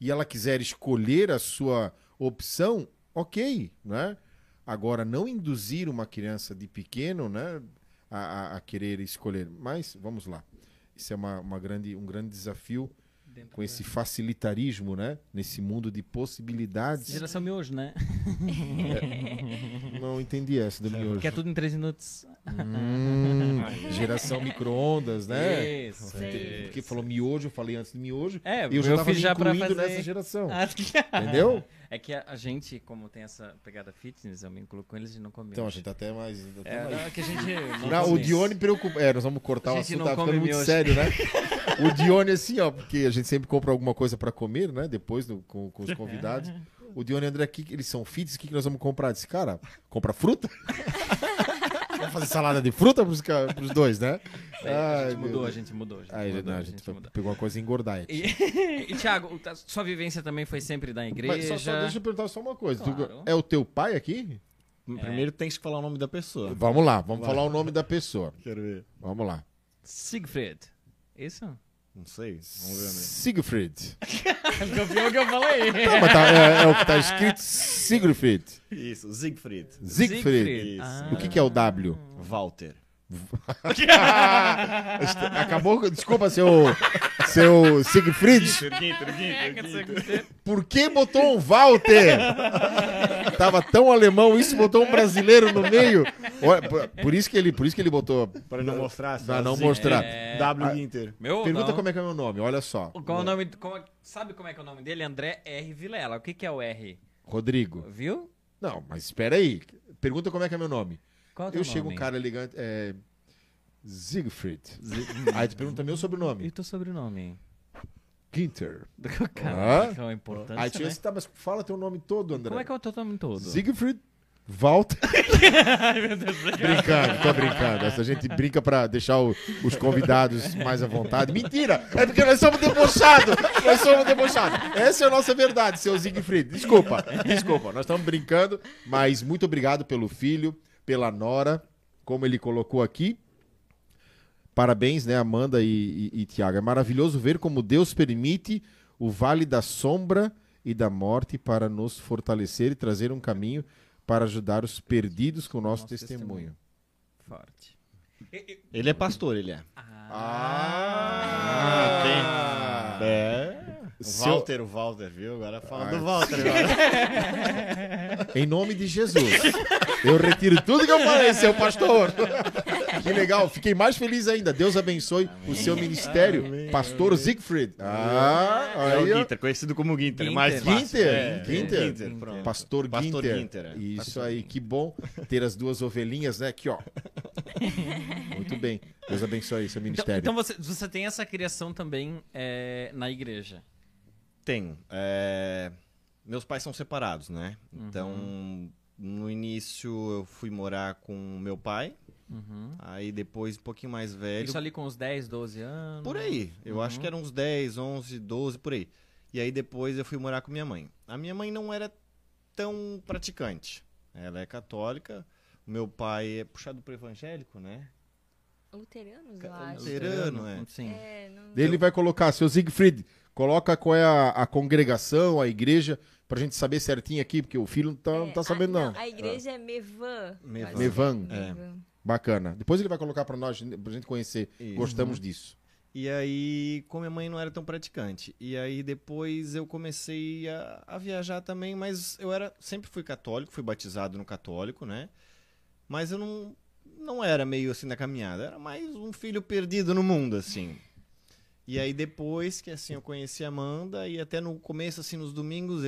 e ela quiser escolher a sua opção, ok, né? Agora, não induzir uma criança de pequeno, né, a, a, a querer escolher. Mas, vamos lá. Isso é uma, uma grande, um grande desafio Dentro com da- esse facilitarismo, né? Nesse mundo de possibilidades. Geração miojo, né? Não entendi essa do miojo. Que é tudo em três minutos. Hum, geração micro-ondas, né? Isso. Porque falou miojo, eu falei antes do miojo. É, eu já meu tava já pra fazer- nessa geração. Ah, Entendeu? É que a, a gente, como tem essa pegada fitness, eu me incluo com eles e não comemos. Então, a gente tá até mais. até É, mais- não, é que a gente. não o. Dione preocupa. É, nós vamos cortar o assunto, tá ficando muito miojo. sério, né? O Dione, assim, ó, porque a gente sempre compra alguma coisa pra comer, né? Depois do- com, com os convidados. O Dione e o André aqui, eles são fits, o que, que nós vamos comprar? Disse, cara, compra fruta? Vamos fazer salada de fruta pros, pros dois, né? É, a Ai, gente meu mudou, a gente mudou. A gente Aí, mudou, não, a a gente gente mudou. pegou uma coisa e engordar. E, e Thiago, a sua vivência também foi sempre da igreja? Mas só, só deixa eu perguntar só uma coisa. Tu- Claro. é o teu pai aqui? Primeiro tem que falar o nome da pessoa. Vamos lá, vamos Vai. falar o nome da pessoa. Quero ver. Vamos lá. Siegfried. Isso? Não sei. Vamos ver, né? Siegfried. O que eu falei? Não, mas tá- é, é o que tá escrito Siegfried. Isso, Siegfried. Siegfried. Isso. O que, que é o W? Walter. Acabou. Desculpa, seu. Seu Siegfried. Por que botou um Walter? Tava tão alemão isso, botou um brasileiro no meio. Por, por isso que ele, por isso que ele botou. Para não mostrar. Pra não Siegfried. mostrar. É. W Ah, Inter. Meu, Pergunta não. como é que é o meu nome, olha só. Qual é o nome? como é- sabe como é que é o nome dele? André R. Vilela. O que, que é o R? Rodrigo. Viu? Não, mas espera aí. Pergunta como é que é meu nome. Qual é o teu Eu chego um nome? cara elegante. É. Siegfried. Aí tu pergunta meu sobrenome. E teu sobrenome? Ginter. Cara, Ah? que é uma importância, Aí tu né? tá, mas fala teu nome todo, André. Como é que é o teu nome todo? Siegfried Walter. brincando, tô brincando. Essa gente brinca pra deixar o- os convidados mais à vontade. Mentira! É porque nós somos debochados! Nós somos debochados. Essa é a nossa verdade, seu Siegfried. Desculpa, desculpa. Nós estamos brincando, mas muito obrigado pelo filho, pela nora, como ele colocou aqui. Parabéns, né, Amanda e, e, e Tiago. É maravilhoso ver como Deus permite o vale da sombra e da morte para nos fortalecer e trazer um caminho para ajudar os perdidos com o nosso, Nosso testemunho. Forte. Ele é pastor, ele é. Ah, É. O Seu- Walter, o Walter, viu? Agora fala Ah, do Walter. Agora. Em nome de Jesus. Eu retiro tudo que eu falei, seu pastor. Que legal, fiquei mais feliz ainda. Deus abençoe o seu ministério, pastor Siegfried. Ah, É o aí, ó. Ginter, conhecido como Ginter. Ginter. Mais fácil. Ginter, É, Ginter. Ginter, pronto. Pastor, Pastor Ginter. Ginter, é. Isso Pastor aí, que bom ter as duas ovelhinhas, né? Aqui, ó. Muito bem. Deus abençoe seu Então, ministério. então você, você tem essa criação também é, na igreja. Tenho. É, Meus pais são separados, né? Então, Uhum. no início eu fui morar com meu pai. Aí depois, um pouquinho mais velho. Uhum. Isso ali com uns 10, 12 anos. Por aí. Eu Uhum. acho que eram uns 10, 11, 12, por aí. E aí depois eu fui morar com minha mãe. A minha mãe não era tão praticante. Ela é católica. O meu pai é puxado pro evangélico, né? Luteranos, Ca- eu acho. Luterano, é. Sim. É, não... Ele vai colocar, seu Siegfried, coloca qual é a, a congregação, a igreja, pra gente saber certinho aqui, porque o filho não tá, não tá É, sabendo, a, não. A igreja é Mevan. Mevan. Mevan. É. Bacana. Depois ele vai colocar pra nós, pra gente conhecer. Isso. Gostamos disso. E aí, como minha mãe não era tão praticante. E aí depois eu comecei a, a viajar também, mas eu era sempre fui católico, fui batizado no católico, né? Mas eu não não era meio assim na caminhada, era mais um filho perdido no mundo assim. E aí depois que assim eu conheci a Amanda e até no começo assim nos domingos,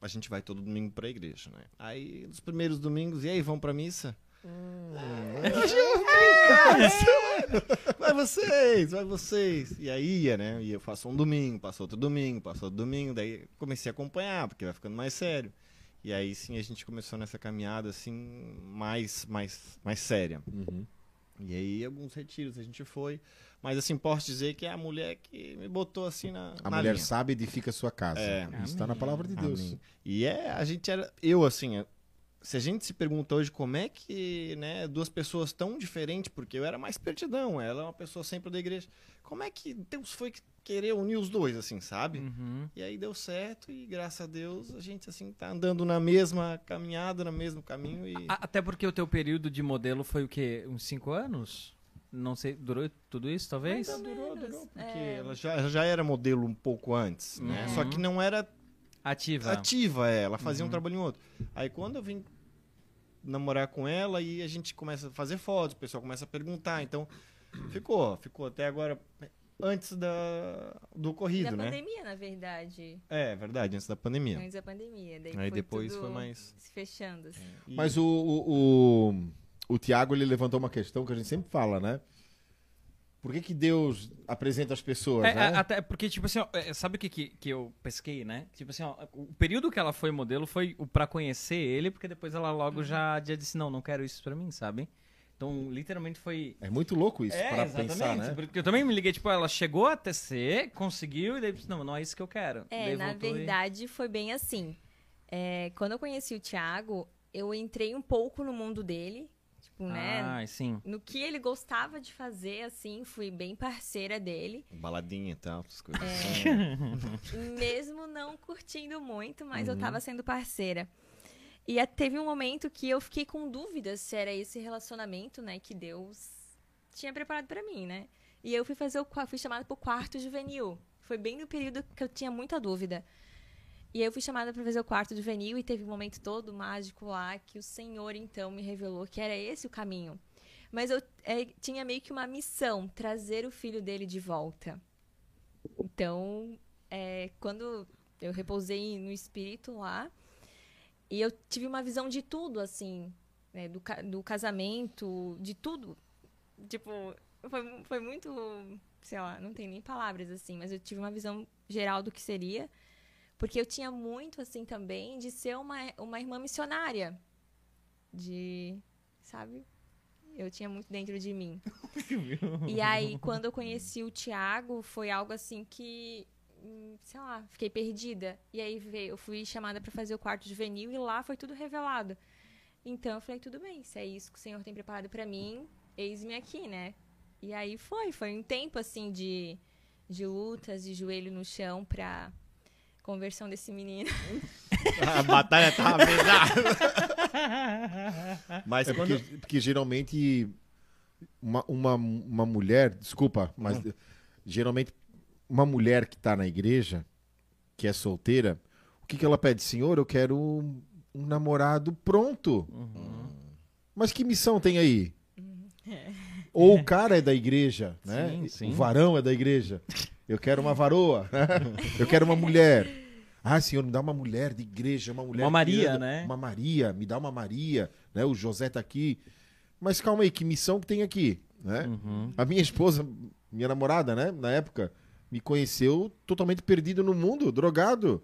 a gente vai todo domingo pra igreja, né? Aí nos primeiros domingos, e aí vão pra missa? Vai vocês, vai vocês. E aí ia, né? E eu faço um domingo, passou outro domingo, passou outro domingo, daí comecei a acompanhar, porque vai ficando mais sério. E aí sim a gente começou nessa caminhada assim mais mais mais séria. E aí alguns retiros a gente foi, mas assim posso dizer que é a mulher que me botou assim na A na mulher linha. sabe edifica a sua casa. É. Isso tá na palavra de Deus. Amém. E é, a gente era. Eu, assim, se a gente se pergunta hoje como é que, né, duas pessoas tão diferentes, porque eu era mais perdidão, ela é uma pessoa sempre da igreja. Como é que Deus foi que- querer unir os dois, assim, sabe? Uhum. E aí deu certo e graças a Deus a gente, assim, tá andando na mesma caminhada, no mesmo caminho e. Até porque o teu período de modelo foi o quê? Uns 5 anos? Não sei, durou tudo isso, talvez? Mais ou Durou, menos, durou, porque é. ela já, já era modelo um pouco antes, né? Uhum. Só que não era Ativa. ativa é, ela fazia Uhum. um trabalho em outro. Aí quando eu vim namorar com ela e a gente começa a fazer fotos, o pessoal começa a perguntar. Então, ficou, ficou até agora antes da, do ocorrido, da né? pandemia, na verdade. É, verdade, antes da pandemia. Antes da pandemia. Daí Aí foi depois tudo foi mais. Se fechando. assim. E- Mas o, o, o, o Tiago, ele levantou uma questão que a gente sempre fala, né? Por que, que Deus apresenta as pessoas, É, né? a- até porque, tipo assim, ó, é, sabe o que, que, que eu pesquei, né? Tipo assim, ó, o período que ela foi modelo foi o pra conhecer ele, porque depois ela logo já, já disse, não, não quero isso pra mim, sabe? Então, literalmente foi... É muito louco isso, é, para pensar, né? Porque eu também me liguei, tipo, ela chegou a TC, conseguiu, e daí, disse, não, não é isso que eu quero. É, Daí na voltou e- verdade foi bem assim. É, quando eu conheci o Thiago, eu entrei um pouco no mundo dele. Tipo, né? Ah, sim. No que ele gostava de fazer, assim, fui bem parceira dele. Baladinha e tal, essas coisas. É. Mesmo não curtindo muito, mas eu tava sendo parceira. E teve um momento que eu fiquei com dúvidas se era esse relacionamento, né, que Deus tinha preparado pra mim, né? E eu fui fazer o fui chamada pro quarto juvenil. Foi bem no período que eu tinha muita dúvida. E eu fui chamada para fazer o quarto juvenil e teve um momento todo mágico lá que o Senhor então me revelou que era esse o caminho. Mas eu é, tinha meio que uma missão, trazer o filho dele de volta. Então, é, quando eu repousei no espírito lá, e eu tive uma visão de tudo, assim, né, do, do casamento, de tudo. Tipo, foi, foi muito, sei lá, não tem nem palavras, assim, mas eu tive uma visão geral do que seria. Porque eu tinha muito, assim, também, de ser uma, uma irmã missionária. De, sabe? Eu tinha muito dentro de mim. E aí, quando eu conheci o Tiago, foi algo assim que, hum, sei lá, fiquei perdida. E aí veio, eu fui chamada para fazer o quarto juvenil e lá foi tudo revelado. Então eu falei, tudo bem, se é isso que o Senhor tem preparado para mim, eis-me aqui, né? E aí foi, foi um tempo assim de, de lutas, de joelho no chão pra conversão desse menino. A batalha tava pesada. Mas É quando. porque, porque geralmente uma, uma, uma mulher, desculpa, mas geralmente uma mulher que está na igreja, que é solteira, o que, que ela pede? Senhor, eu quero um, um namorado pronto. Mas que missão tem aí? Ou o cara é da igreja, né? Sim, sim. O varão é da igreja. Eu quero uma varoa. eu quero uma mulher. Ah, senhor, me dá uma mulher de igreja, uma mulher Uma Maria, anda- né? Uma Maria, me dá uma Maria, né? O José tá aqui. Mas calma aí, que missão que tem aqui, né? Uhum. A minha esposa, minha namorada, né, na época, me conheceu totalmente perdido no mundo, drogado.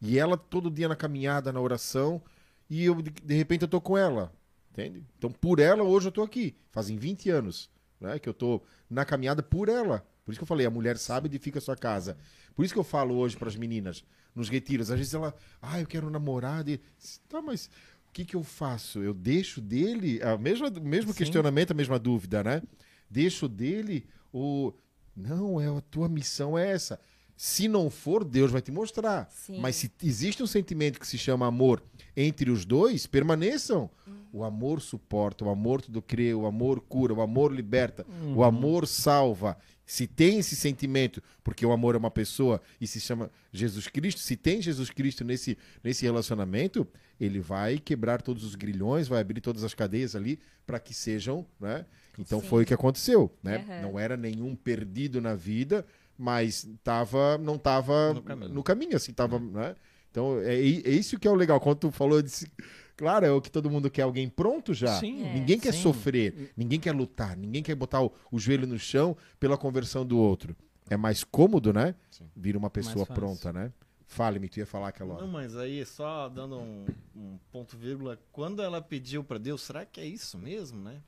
E ela todo dia na caminhada, na oração, e eu de, de repente eu tô com ela, entende? Então por ela hoje eu tô aqui. Fazem 20 anos, né, que eu tô na caminhada por ela. Por isso que eu falei, a mulher sabe edifica a sua casa. Por isso que eu falo hoje para as meninas nos retiros, às vezes ela, ah, eu quero um namorado. E... Tá, mas o que que eu faço? Eu deixo dele, a mesma, o mesmo Sim. questionamento, a mesma dúvida, né? Deixo dele ou não, é a tua missão é essa. Se não for, Deus vai te mostrar. Sim. Mas se existe um sentimento que se chama amor entre os dois, permaneçam. O amor suporta, o amor tudo crê, o amor cura, o amor liberta, o amor salva. Se tem esse sentimento, porque o amor é uma pessoa e se chama Jesus Cristo, se tem Jesus Cristo nesse, nesse relacionamento, ele vai quebrar todos os grilhões, vai abrir todas as cadeias ali para que sejam, né? Então Sim. foi o que aconteceu, né? Aham. Não era nenhum perdido na vida, mas tava, não estava No caminho. no caminho, assim, tava, né? Então é, é isso que é o legal. Quando tu falou desse, claro, é o que todo mundo quer, alguém pronto já. Sim. É. Ninguém quer Sim. sofrer, ninguém quer lutar, ninguém quer botar o, o joelho no chão pela conversão do outro. É mais cômodo, né? Sim. Vir uma pessoa pronta, né? Fale-me, tu ia falar aquela Não, hora. mas aí, só dando um, um ponto vírgula, quando ela pediu pra Deus, será que é isso mesmo, né?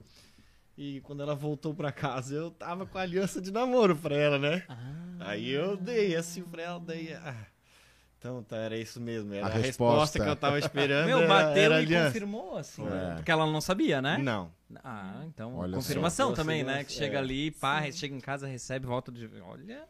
E quando ela voltou pra casa, eu tava com a aliança de namoro pra ela, né? Ah. Aí eu dei assim pra ela, daí. ah, então tá, era isso mesmo. Era A a, resposta. resposta. que eu tava esperando. Meu, era, bateu era e aliança. confirmou, assim. É. Porque ela não sabia, né? Não. Ah, então, Olha confirmação só. também, né? Que chega é. ali, pá, chega em casa, recebe, volta de... Olha,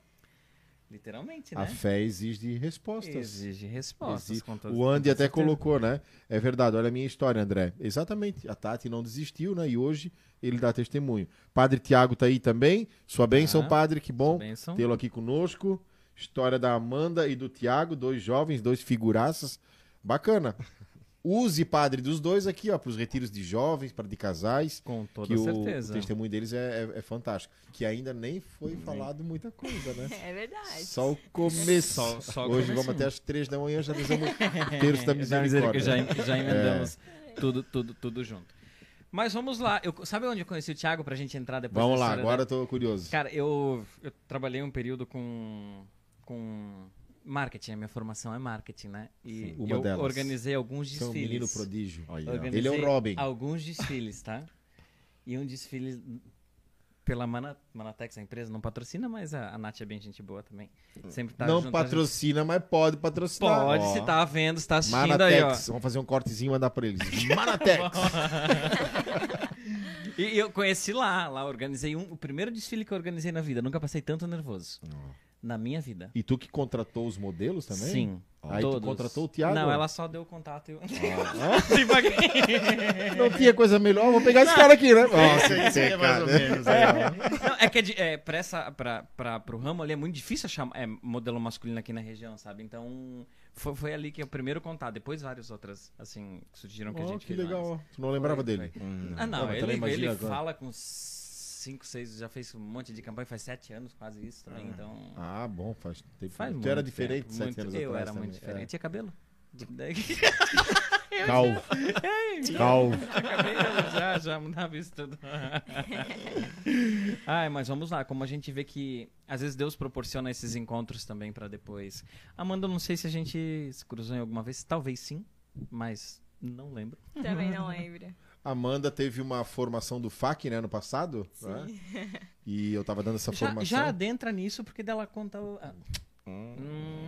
literalmente, né? A fé exige respostas. Exige respostas. Exige- O Andy até colocou, né? É verdade, olha a minha história, André. Exatamente. A Tati não desistiu, né? E hoje ele dá testemunho. Padre Tiago tá aí também. Sua bênção, Ah, padre, que bom tê-lo aqui conosco. História da Amanda e do Tiago, dois jovens, dois figuraças. Bacana. use padre dos dois aqui, ó, para os retiros de jovens, para de casais. Com toda que o- certeza. O, testemunho deles é, é- é fantástico. Que ainda nem foi falado muita coisa, né? É verdade. Só o começo. Só- só o Hoje vamos até as três da manhã, já dizemos terço da Da misericórdia. Já, já emendamos tudo, tudo, tudo junto. Mas vamos lá. Eu, sabe onde eu conheci o Thiago pra gente entrar depois Vamos lá, agora da- eu tô curioso. Cara, eu, eu trabalhei um período com, com marketing. A minha formação é marketing, né? E Uma eu delas. organizei alguns Você é um desfiles. menino prodígio. Organizei Ele é o Robin. Alguns desfiles, tá? E um desfile pela Mana, Manatex, a empresa não patrocina, mas a, a Nath é bem gente boa também. Sempre tá não patrocina, mas pode patrocinar. Pode, Ó. se tá vendo, se tá assistindo aí, ó. Manatex. Vamos fazer um cortezinho e mandar pra eles. Manatex. E e eu conheci lá, lá organizei um, o primeiro desfile que eu organizei na vida. Nunca passei tanto nervoso na minha vida. e tu que contratou os modelos também? Sim. Aí tu todos. contratou o Thiago? Não, ela só deu o contato e eu. Ah, paguei. não tinha coisa melhor, vou pegar esse cara aqui, né? Isso aí, isso é mais ou menos. ó. Não, é que é, de- é, pra essa, pra, pra, pro ramo ali é muito difícil achar é, modelo masculino aqui na região, sabe? Então foi, foi ali que é o primeiro contato. Depois várias outras, assim, que surgiram que a Ó, gente que fez. legal, mais. Tu não lembrava Foi, dele? foi. Hum. Ah, não, Não, ele, ele agora. fala com 5, 6, já fez um monte de campanha, faz 7 anos quase isso também, então... Ah, bom, faz tempo. Faz tu muito era diferente tempo, sete muito- anos Eu atrás era muito também. diferente. É. Tinha cabelo? Calvo. Calvo. já, já mudava isso tudo. Ai, mas vamos lá, como a gente vê que às vezes Deus proporciona esses encontros também pra depois. Amanda, não sei se a gente se cruzou em alguma vez, talvez sim, mas não lembro. Também não lembro. Amanda teve uma formação do FAC, né, no passado. né? E eu tava dando essa Já, formação. já adentra nisso porque dela conta o. ah. Hum,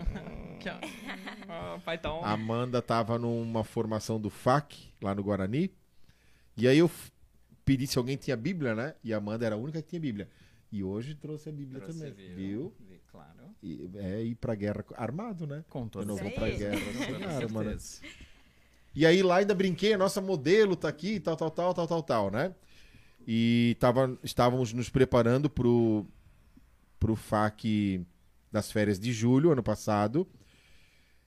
aqui, ó. Ó, pai tá on. A Amanda tava numa formação do FAC, lá no Guarani. E aí eu pedi se alguém tinha Bíblia, né? E a Amanda era a única que tinha Bíblia. E hoje trouxe a Bíblia Trouxe, também. Viu? Vi, Claro. E, é ir pra guerra armado, né? Com Eu toda não vou pra guerra Com sem toda arma, né? E aí lá ainda brinquei, a nossa modelo tá aqui, tal, tal, tal, tal, tal, tal, né? E tava, estávamos nos preparando pro, pro FAC das férias de julho, ano passado.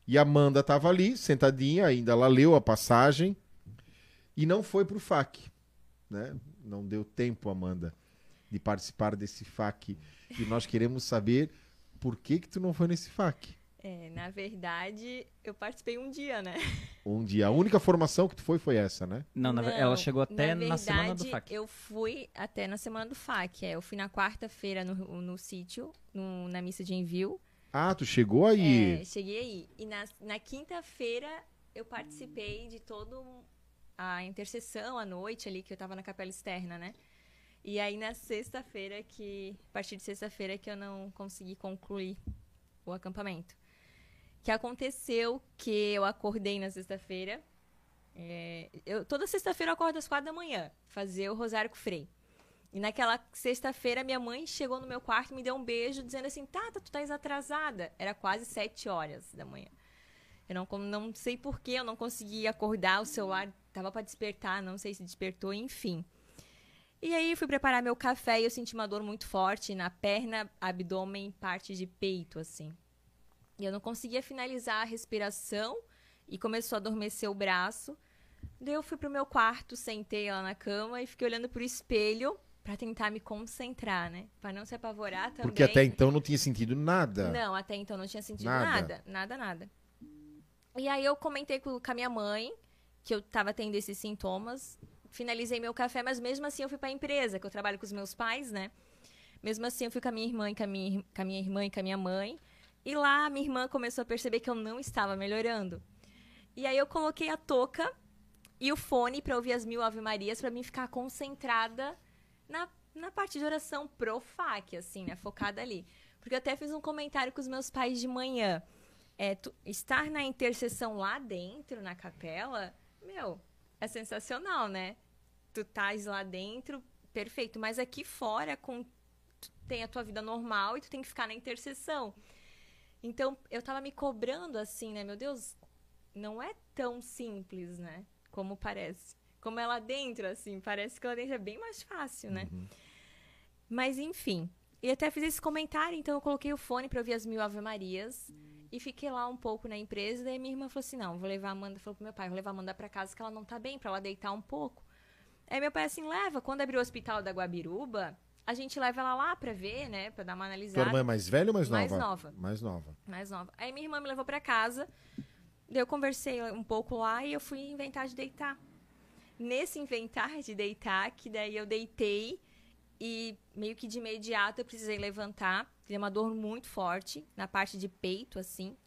E a Amanda tava ali, sentadinha, ainda ela leu a passagem e não foi pro FAC, né? Não deu tempo, Amanda, de participar desse FAC. E nós queremos saber por que que tu não foi nesse FAC. É, na verdade, eu participei um dia, né? Um dia. A única formação que tu foi foi essa, né? Não, na Não, ela chegou até na, na semana do verdade, FAC. Eu fui até na semana do FAC. É, eu fui na quarta-feira no, no sítio, no- na missa de envio. Ah, tu chegou aí. É, cheguei aí. E na, na quinta-feira eu participei de toda a intercessão à noite ali, que eu tava na capela externa, né? E aí na sexta-feira que. A partir de sexta-feira que eu não consegui concluir o acampamento. Que aconteceu que eu acordei na sexta-feira. é, eu, toda sexta-feira eu acordo às quatro da manhã, fazer o Rosário com Frei. E naquela sexta-feira, minha mãe chegou no meu quarto me deu um beijo, dizendo assim: Tata, tu estás atrasada. Era quase sete horas da manhã. Eu não, não sei porquê, eu não consegui acordar, o celular tava para despertar, não sei se despertou, enfim. E aí fui preparar meu café e eu senti uma dor muito forte na perna, abdômen, parte de peito, assim. E eu não conseguia finalizar a respiração e começou a adormecer o braço. Daí eu fui pro meu quarto, sentei lá na cama e fiquei olhando pro espelho para tentar me concentrar, né? Para não se apavorar também. Porque até então não tinha sentido nada. Não, até então não tinha sentido Nada. nada. Nada, nada. E aí eu comentei com, com a minha mãe que eu tava tendo esses sintomas. Finalizei meu café, mas mesmo assim eu fui pra empresa, que eu trabalho com os meus pais, né? Mesmo assim eu fui com a minha irmã com a minha, com a minha irmã e com a minha mãe. E lá minha irmã começou a perceber que eu não estava melhorando. E aí eu coloquei a touca e o fone pra ouvir as mil Ave Marias pra mim ficar concentrada na, na parte de oração pro FAC, assim, né? Focada ali. Porque eu até fiz um comentário com os meus pais de manhã. É, tu- estar na intercessão lá dentro, na capela, meu, é sensacional, né? Tu estás lá dentro, perfeito. Mas aqui fora, com, tu tem a tua vida normal e tu tem que ficar na intercessão. Então, eu tava me cobrando assim, né? Meu Deus, não é tão simples, né? Como parece. Como é lá dentro, assim, parece que lá dentro é bem mais fácil, né? Mas enfim. E até fiz esse comentário, então eu coloquei o fone pra ouvir as mil Ave Marias. E fiquei lá um pouco na empresa, daí minha irmã falou assim: "Não, vou levar a Amanda", falou pro meu pai, vou levar a Amanda para casa que ela não tá bem, para ela deitar um pouco. Aí meu pai assim: "Leva, quando abrir o hospital da Guabiruba, a gente leva ela lá pra ver, né, Pra dar uma Tua analisada". irmã é mais velha ou mais nova? Mais nova. Mais nova. mais nova. Aí minha irmã me levou pra casa. Daí eu conversei um pouco lá e eu fui inventar de deitar. Nesse inventar de deitar, que daí eu deitei e meio que de imediato eu precisei levantar. Deu uma dor muito forte na parte de peito, assim.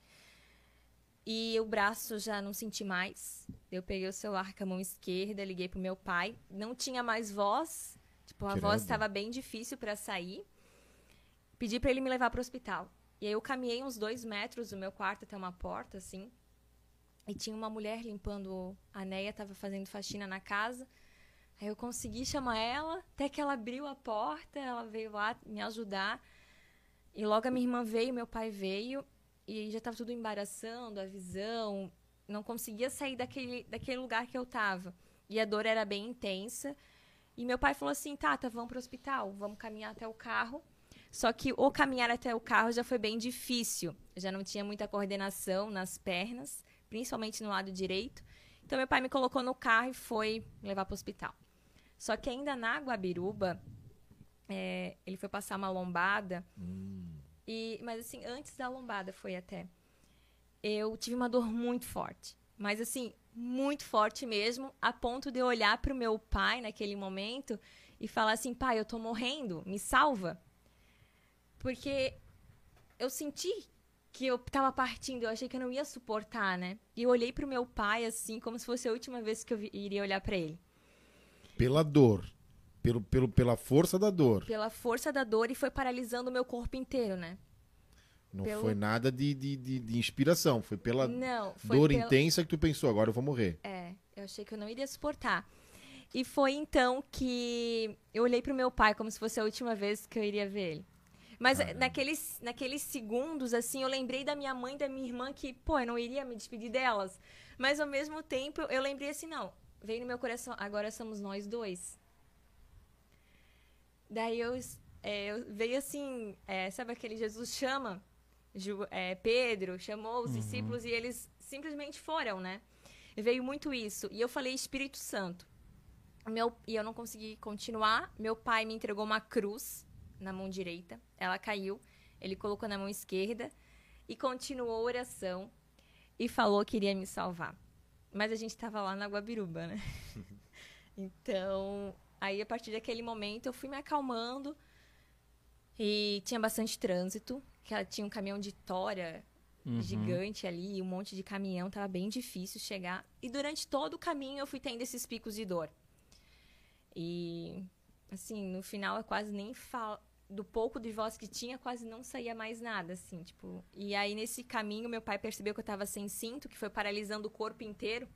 E o braço já não senti mais. Eu peguei o celular com a mão esquerda, liguei pro meu pai. Não tinha mais voz. Tipo, a voz estava bem difícil para sair. Pedi para ele me levar pro hospital. E aí eu caminhei uns dois metros do meu quarto até uma porta, assim. E tinha uma mulher limpando a Neia, tava fazendo faxina na casa. Aí eu consegui chamar ela, até que ela abriu a porta, ela veio lá me ajudar. E logo a minha irmã veio, meu pai veio, e já tava tudo embaraçando, a visão. Não conseguia sair daquele, daquele lugar que eu tava. E a dor era bem intensa. E meu pai falou assim: Tata, vamos pro hospital, vamos caminhar até o carro. Só que o caminhar até o carro já foi bem difícil. Eu já não tinha muita coordenação nas pernas, principalmente no lado direito. Então meu pai me colocou no carro e foi me levar para o hospital. Só que ainda na Guabiruba, é, ele foi passar uma lombada. E, mas assim, antes da lombada foi até. Eu tive uma dor muito forte. Mas assim, muito forte mesmo, a ponto de eu olhar pro meu pai naquele momento e falar assim: pai, eu tô morrendo, me salva. Porque eu senti que eu tava partindo, eu achei que eu não ia suportar, né? E eu olhei pro meu pai assim, como se fosse a última vez que eu iria olhar pra ele. Pela dor. Pelo, pelo, pela força da dor. Pela força da dor e foi paralisando o meu corpo inteiro, né? Não Pelo- foi nada de, de, de, de inspiração. Foi pela Não, foi dor pela- intensa que tu pensou, agora eu vou morrer. É, eu achei que eu não iria suportar. E foi então que eu olhei pro meu pai como se fosse a última vez que eu iria ver ele. Mas naqueles, naqueles segundos, assim, eu lembrei da minha mãe e da minha irmã que, pô, eu não iria me despedir delas. Mas ao mesmo tempo, eu lembrei assim, não, veio no meu coração, agora somos nós dois. Daí eu, é, eu veio assim, é, sabe aquele Jesus chama Ju- é, Pedro, chamou os discípulos e eles simplesmente foram, né? E veio muito isso. E eu falei Espírito Santo. Meu, e eu não consegui continuar. Meu pai me entregou uma cruz na mão direita. Ela caiu. Ele colocou na mão esquerda e continuou a oração e falou que iria me salvar. Mas a gente estava lá na Guabiruba, né? então, aí a partir daquele momento eu fui me acalmando e tinha bastante trânsito, que ela tinha um caminhão de tora gigante ali, um monte de caminhão, tava bem difícil chegar. E durante todo o caminho eu fui tendo esses picos de dor. E assim, no final eu quase nem falo do pouco de voz que tinha, quase não saía mais nada, assim, tipo. E aí nesse caminho meu pai percebeu que eu tava sem cinto, que foi paralisando o corpo inteiro.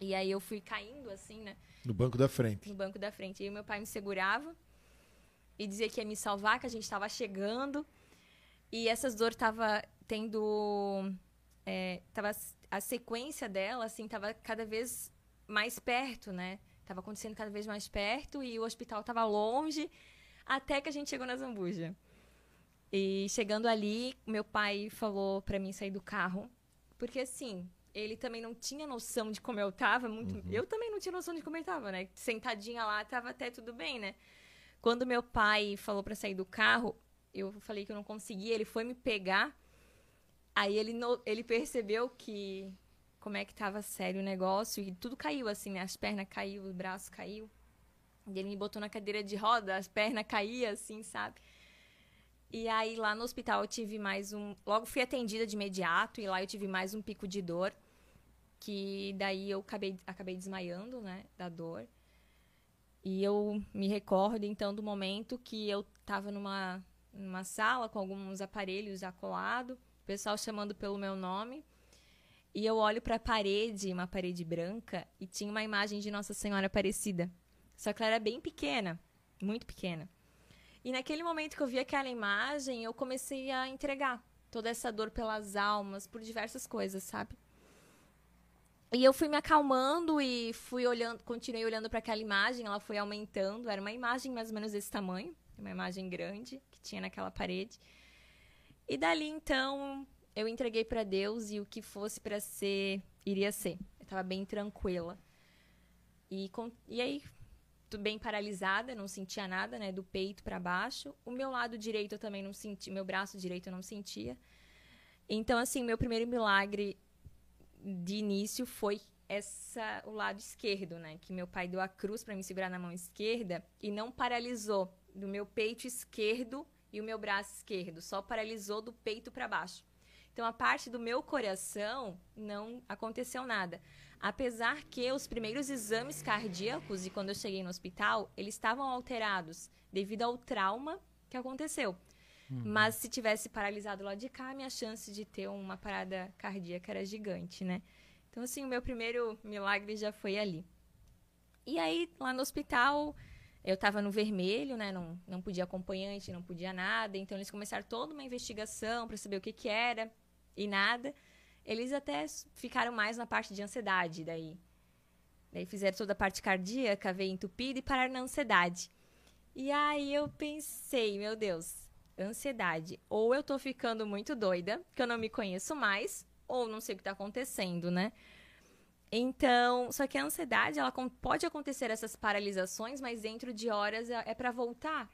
E aí eu fui caindo assim, né? No banco da frente. no banco da frente. E meu pai me segurava e dizia que ia me salvar, que a gente estava chegando. E essas dores tava tendo é, tava a sequência dela assim tava cada vez mais perto, né? Tava acontecendo cada vez mais perto e o hospital tava longe, até que a gente chegou na Zambuja. E chegando ali, meu pai falou para mim sair do carro, porque assim, ele também não tinha noção de como eu tava, muito, eu também não tinha noção de como ele tava, né? Sentadinha lá, tava até tudo bem, né? Quando meu pai falou para sair do carro, eu falei que eu não conseguia, ele foi me pegar. Aí ele, no- ele percebeu que como é que tava sério o negócio e tudo caiu assim, né? As pernas caiu, o braço caiu. E ele me botou na cadeira de roda, as pernas caíam assim, sabe? E aí lá no hospital eu tive mais um, logo fui atendida de imediato e lá eu tive mais um pico de dor, que daí eu acabei acabei desmaiando, né, da dor. E eu me recordo então do momento que eu tava numa numa sala com alguns aparelhos acolados, o pessoal chamando pelo meu nome. E eu olho para a parede, uma parede branca, e tinha uma imagem de Nossa Senhora Aparecida. Só que ela era bem pequena, muito pequena. E naquele momento que eu vi aquela imagem, eu comecei a entregar toda essa dor pelas almas, por diversas coisas, sabe? E eu fui me acalmando e fui olhando, continuei olhando para aquela imagem, ela foi aumentando, era uma imagem mais ou menos desse tamanho, uma imagem grande que tinha naquela parede. E dali então eu entreguei pra Deus e o que fosse pra ser, iria ser. Eu tava bem tranquila. E, com- e aí, tô bem paralisada, não sentia nada, né? Do peito pra baixo. O meu lado direito eu também não sentia, meu braço direito eu não sentia. Então, assim, meu primeiro milagre de início foi essa o lado esquerdo, né? Que meu pai deu a cruz pra me segurar na mão esquerda e não paralisou do meu peito esquerdo e o meu braço esquerdo, só paralisou do peito pra baixo. Então a parte do meu coração não aconteceu nada. Apesar que os primeiros exames cardíacos e quando eu cheguei no hospital, eles estavam alterados devido ao trauma que aconteceu. Mas se tivesse paralisado lá de cá, minha chance de ter uma parada cardíaca era gigante, né? Então, assim, o meu primeiro milagre já foi ali. E aí, lá no hospital, eu tava no vermelho, né? Não, não podia acompanhante, não podia nada. Então, eles começaram toda uma investigação para saber o que que era e nada. Eles até ficaram mais na parte de ansiedade daí. Daí fizeram toda a parte cardíaca, veio entupida e pararam na ansiedade. E aí eu pensei, meu Deus, ansiedade. Ou eu tô ficando muito doida, que eu não me conheço mais, ou não sei o que tá acontecendo, né? Então, só que a ansiedade, ela pode acontecer essas paralisações, mas dentro de horas é, é para voltar.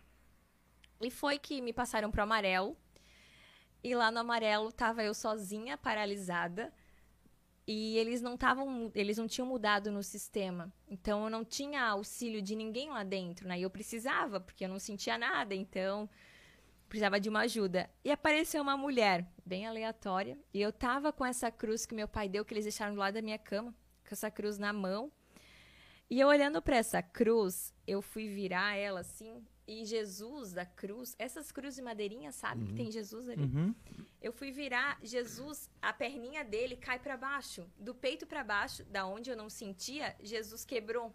E foi que me passaram pro amarelo. E lá no amarelo tava eu sozinha, paralisada. E eles não estavam, eles não tinham mudado no sistema. Então eu não tinha auxílio de ninguém lá dentro, né? E eu precisava, porque eu não sentia nada, então precisava de uma ajuda. E apareceu uma mulher, bem aleatória, e eu tava com essa cruz que meu pai deu, que eles deixaram do lado da minha cama, com essa cruz na mão. E eu olhando para essa cruz, eu fui virar ela assim, e Jesus da cruz, essas cruzes de madeirinha, sabe que tem Jesus ali? Uhum. Eu fui virar Jesus, a perninha dele cai pra baixo, do peito pra baixo, da onde eu não sentia, Jesus quebrou.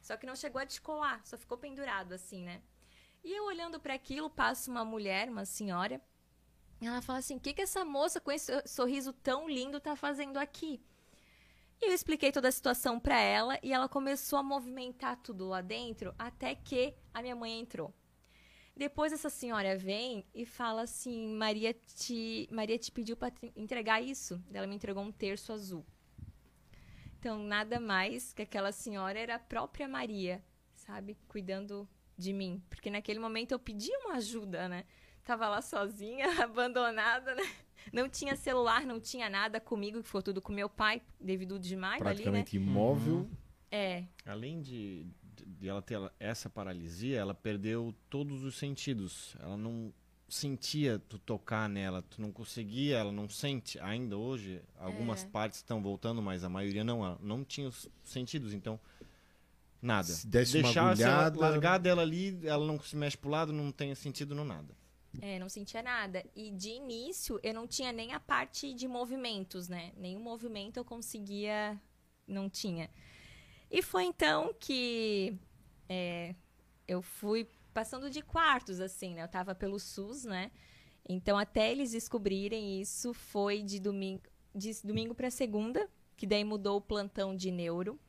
Só que não chegou a descolar, só ficou pendurado assim, né? E eu olhando pra aquilo, passa uma mulher, uma senhora, ela fala assim: "O que que essa moça com esse sorriso tão lindo tá fazendo aqui?" E eu expliquei toda a situação pra ela e ela começou a movimentar tudo lá dentro até que a minha mãe entrou. Depois essa senhora vem e fala assim: Maria te, Maria te pediu para entregar isso. Ela me entregou um terço azul. Então, nada mais que aquela senhora era a própria Maria, sabe? Cuidando de mim. Porque naquele momento eu pedi uma ajuda, né? Tava lá sozinha, abandonada, né? Não tinha celular, não tinha nada comigo, que foi tudo com meu pai, devido de maio ali, né? Praticamente imóvel. É, Além de, de- de ela ter essa paralisia, ela perdeu todos os sentidos. Ela não sentia tu tocar nela, tu não conseguia, ela não sente. Ainda hoje, algumas É. partes estão voltando, mas a maioria não. Ela não tinha os sentidos, então nada. Se desse uma Deixar, se ela agulhada- largar dela ali, ela não se mexe pro lado, não tem sentido no nada. É, não sentia nada. E de início, eu não tinha nem a parte de movimentos, né? Nenhum movimento eu conseguia. Não tinha. E foi então que é, eu fui passando de quartos, assim, né? Eu tava pelo SUS, né? Então, até eles descobrirem isso, foi de domingo, de domingo para segunda, que daí mudou o plantão de neuro.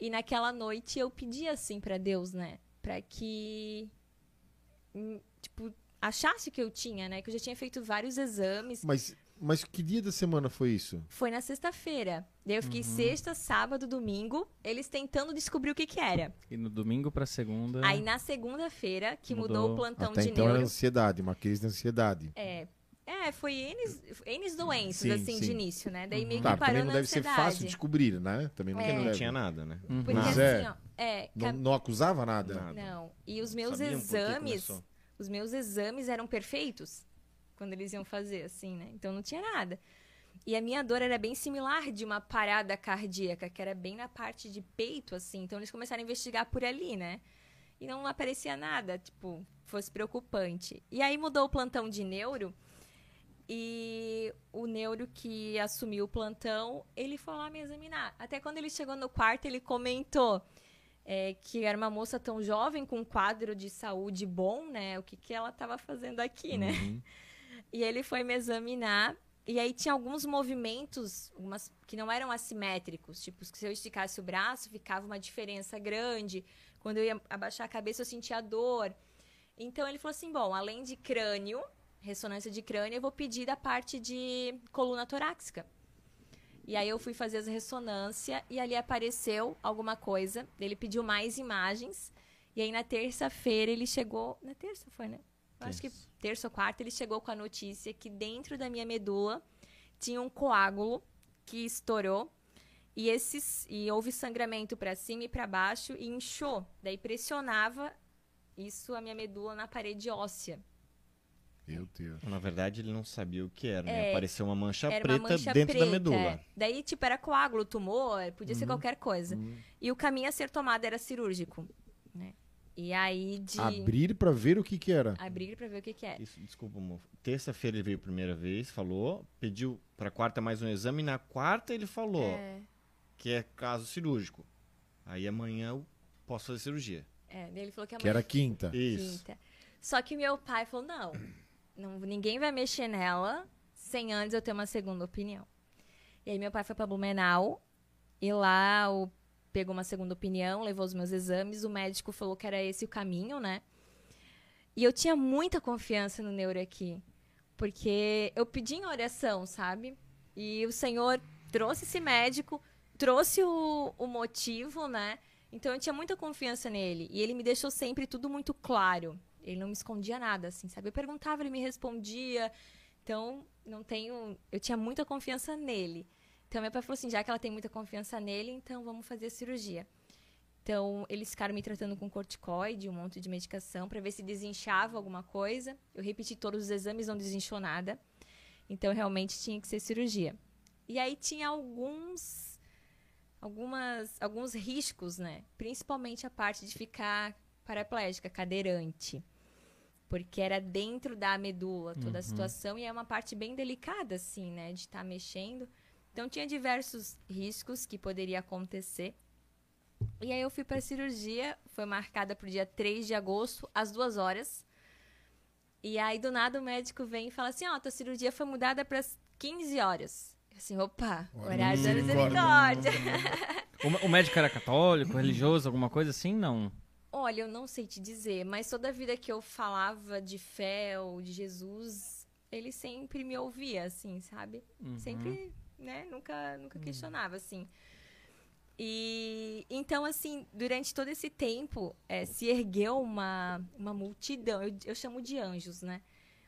E naquela noite eu pedi assim para Deus, né? Para que hum, tipo achasse que eu tinha, né? Que eu já tinha feito vários exames. Mas, mas que dia da semana foi isso? Foi na sexta-feira. Daí eu fiquei sexta, sábado, domingo, eles tentando descobrir o que que era. E no domingo pra segunda. Aí na segunda-feira, que mudou, Mudou. o plantão Até de então era neuro. ansiedade, uma crise de ansiedade. É, é, foi N, doenças, Sim, assim, sim. de início, né? Daí meio que Claro, parou também não na deve ser fácil descobrir, né? Também não, É. Porque não tinha nada, né? Uhum. Porque Mas assim, é. ó, é, Não, cab- não acusava nada. Nada. Não. E os meus Sabiam exames, os meus exames eram perfeitos quando eles iam fazer, assim, né? Então não tinha nada. E a minha dor era bem similar de uma parada cardíaca, que era bem na parte de peito, assim. Então eles começaram a investigar por ali, né? E não aparecia nada, tipo, fosse preocupante. E aí mudou o plantão de neuro. E o neuro que assumiu o plantão, ele foi lá me examinar. Até quando ele chegou no quarto, ele comentou é, que era uma moça tão jovem, com um quadro de saúde bom, né? O que, que ela estava fazendo aqui, né? Uhum. E ele foi me examinar. E aí tinha alguns movimentos algumas, que não eram assimétricos. Tipo, se eu esticasse o braço, ficava uma diferença grande. Quando eu ia abaixar a cabeça, eu sentia dor. Então ele falou assim: bom, além de crânio, ressonância de crânio, eu vou pedir da parte de coluna torácica. E aí eu fui fazer as ressonância e ali apareceu alguma coisa. Ele pediu mais imagens. E aí na terça-feira ele chegou. Na terça foi, né? Acho que terça ou quarta ele chegou com a notícia que dentro da minha medula tinha um coágulo que estourou e esses e houve sangramento para cima e para baixo e inchou. Daí pressionava isso a minha medula na parede óssea. Meu Deus. Na verdade, ele não sabia o que era, né? É, Apareceu uma mancha Era preta uma mancha dentro preta. da medula. é. Daí, tipo, era coágulo, tumor, podia ser qualquer coisa. E o caminho a ser tomado era cirúrgico, né? E aí de Abrir pra ver o que que era. abrir pra ver o que que é. Isso, desculpa, amor. Terça-feira ele veio a primeira vez, falou, pediu pra quarta mais um exame. Na quarta ele falou É, que é caso cirúrgico. Aí amanhã eu posso fazer cirurgia. é, daí ele falou que Que era amanhã quinta. Isso. quinta. Só que meu pai falou: não, não, ninguém vai mexer nela sem antes eu ter uma segunda opinião. E aí meu pai foi pra Blumenau e lá o, pegou uma segunda opinião, levou os meus exames, o médico falou que era esse o caminho, né? E eu tinha muita confiança no neuro aqui, porque eu pedi em oração, sabe? E o Senhor trouxe esse médico, trouxe o, o motivo, né? Então eu tinha muita confiança nele. E ele me deixou sempre tudo muito claro. Ele não me escondia nada, assim, sabe? Eu perguntava, ele me respondia. Então, não tenho. Eu tinha muita confiança nele. Então, meu pai falou assim: já que ela tem muita confiança nele, então vamos fazer a cirurgia. Então, eles ficaram me tratando com corticoide, um monte de medicação, para ver se desinchava alguma coisa. Eu repeti todos os exames, não desinchou nada. Então, realmente tinha que ser cirurgia. E aí tinha alguns algumas alguns riscos, né? Principalmente a parte de ficar paraplégica, cadeirante. Porque era dentro da medula toda a situação e é uma parte bem delicada assim, né, de estar mexendo. Então tinha diversos riscos que poderia acontecer. E aí eu fui para a cirurgia, foi marcada para o dia 3 de agosto, às duas horas. E aí do nada o médico vem e fala assim: "Ó, tua cirurgia foi mudada para as 15 horas". Eu Assim, opa, horário da misericórdia. O médico era católico, religioso, alguma coisa assim? Não. Olha, eu não sei te dizer, mas toda vida que eu falava de fé ou de Jesus, ele sempre me ouvia, assim, sabe? Sempre, né? Nunca, nunca questionava, assim. E então, assim, durante todo esse tempo, eh, se ergueu uma, uma multidão, eu, eu chamo de anjos, né?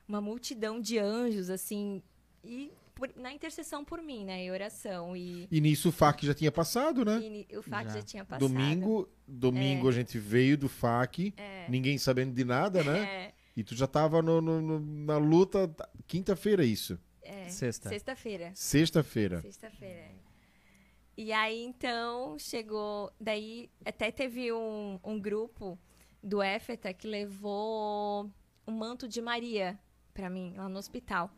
Uma multidão de anjos, assim, e por- na intercessão por mim, né? Em oração. E, E nisso o FAC já tinha passado, né? e o fato Já. já. tinha passado. Domingo, domingo a gente veio do FAC, ninguém sabendo de nada, né? É, E tu já tava no- no- no- na luta, tá- quinta-feira isso. é, Sexta. Sexta-feira. Sexta-feira. Sexta-feira. é. E aí, então, chegou. Daí, até teve um, um grupo do EFETA que levou um manto de Maria pra mim, lá no hospital.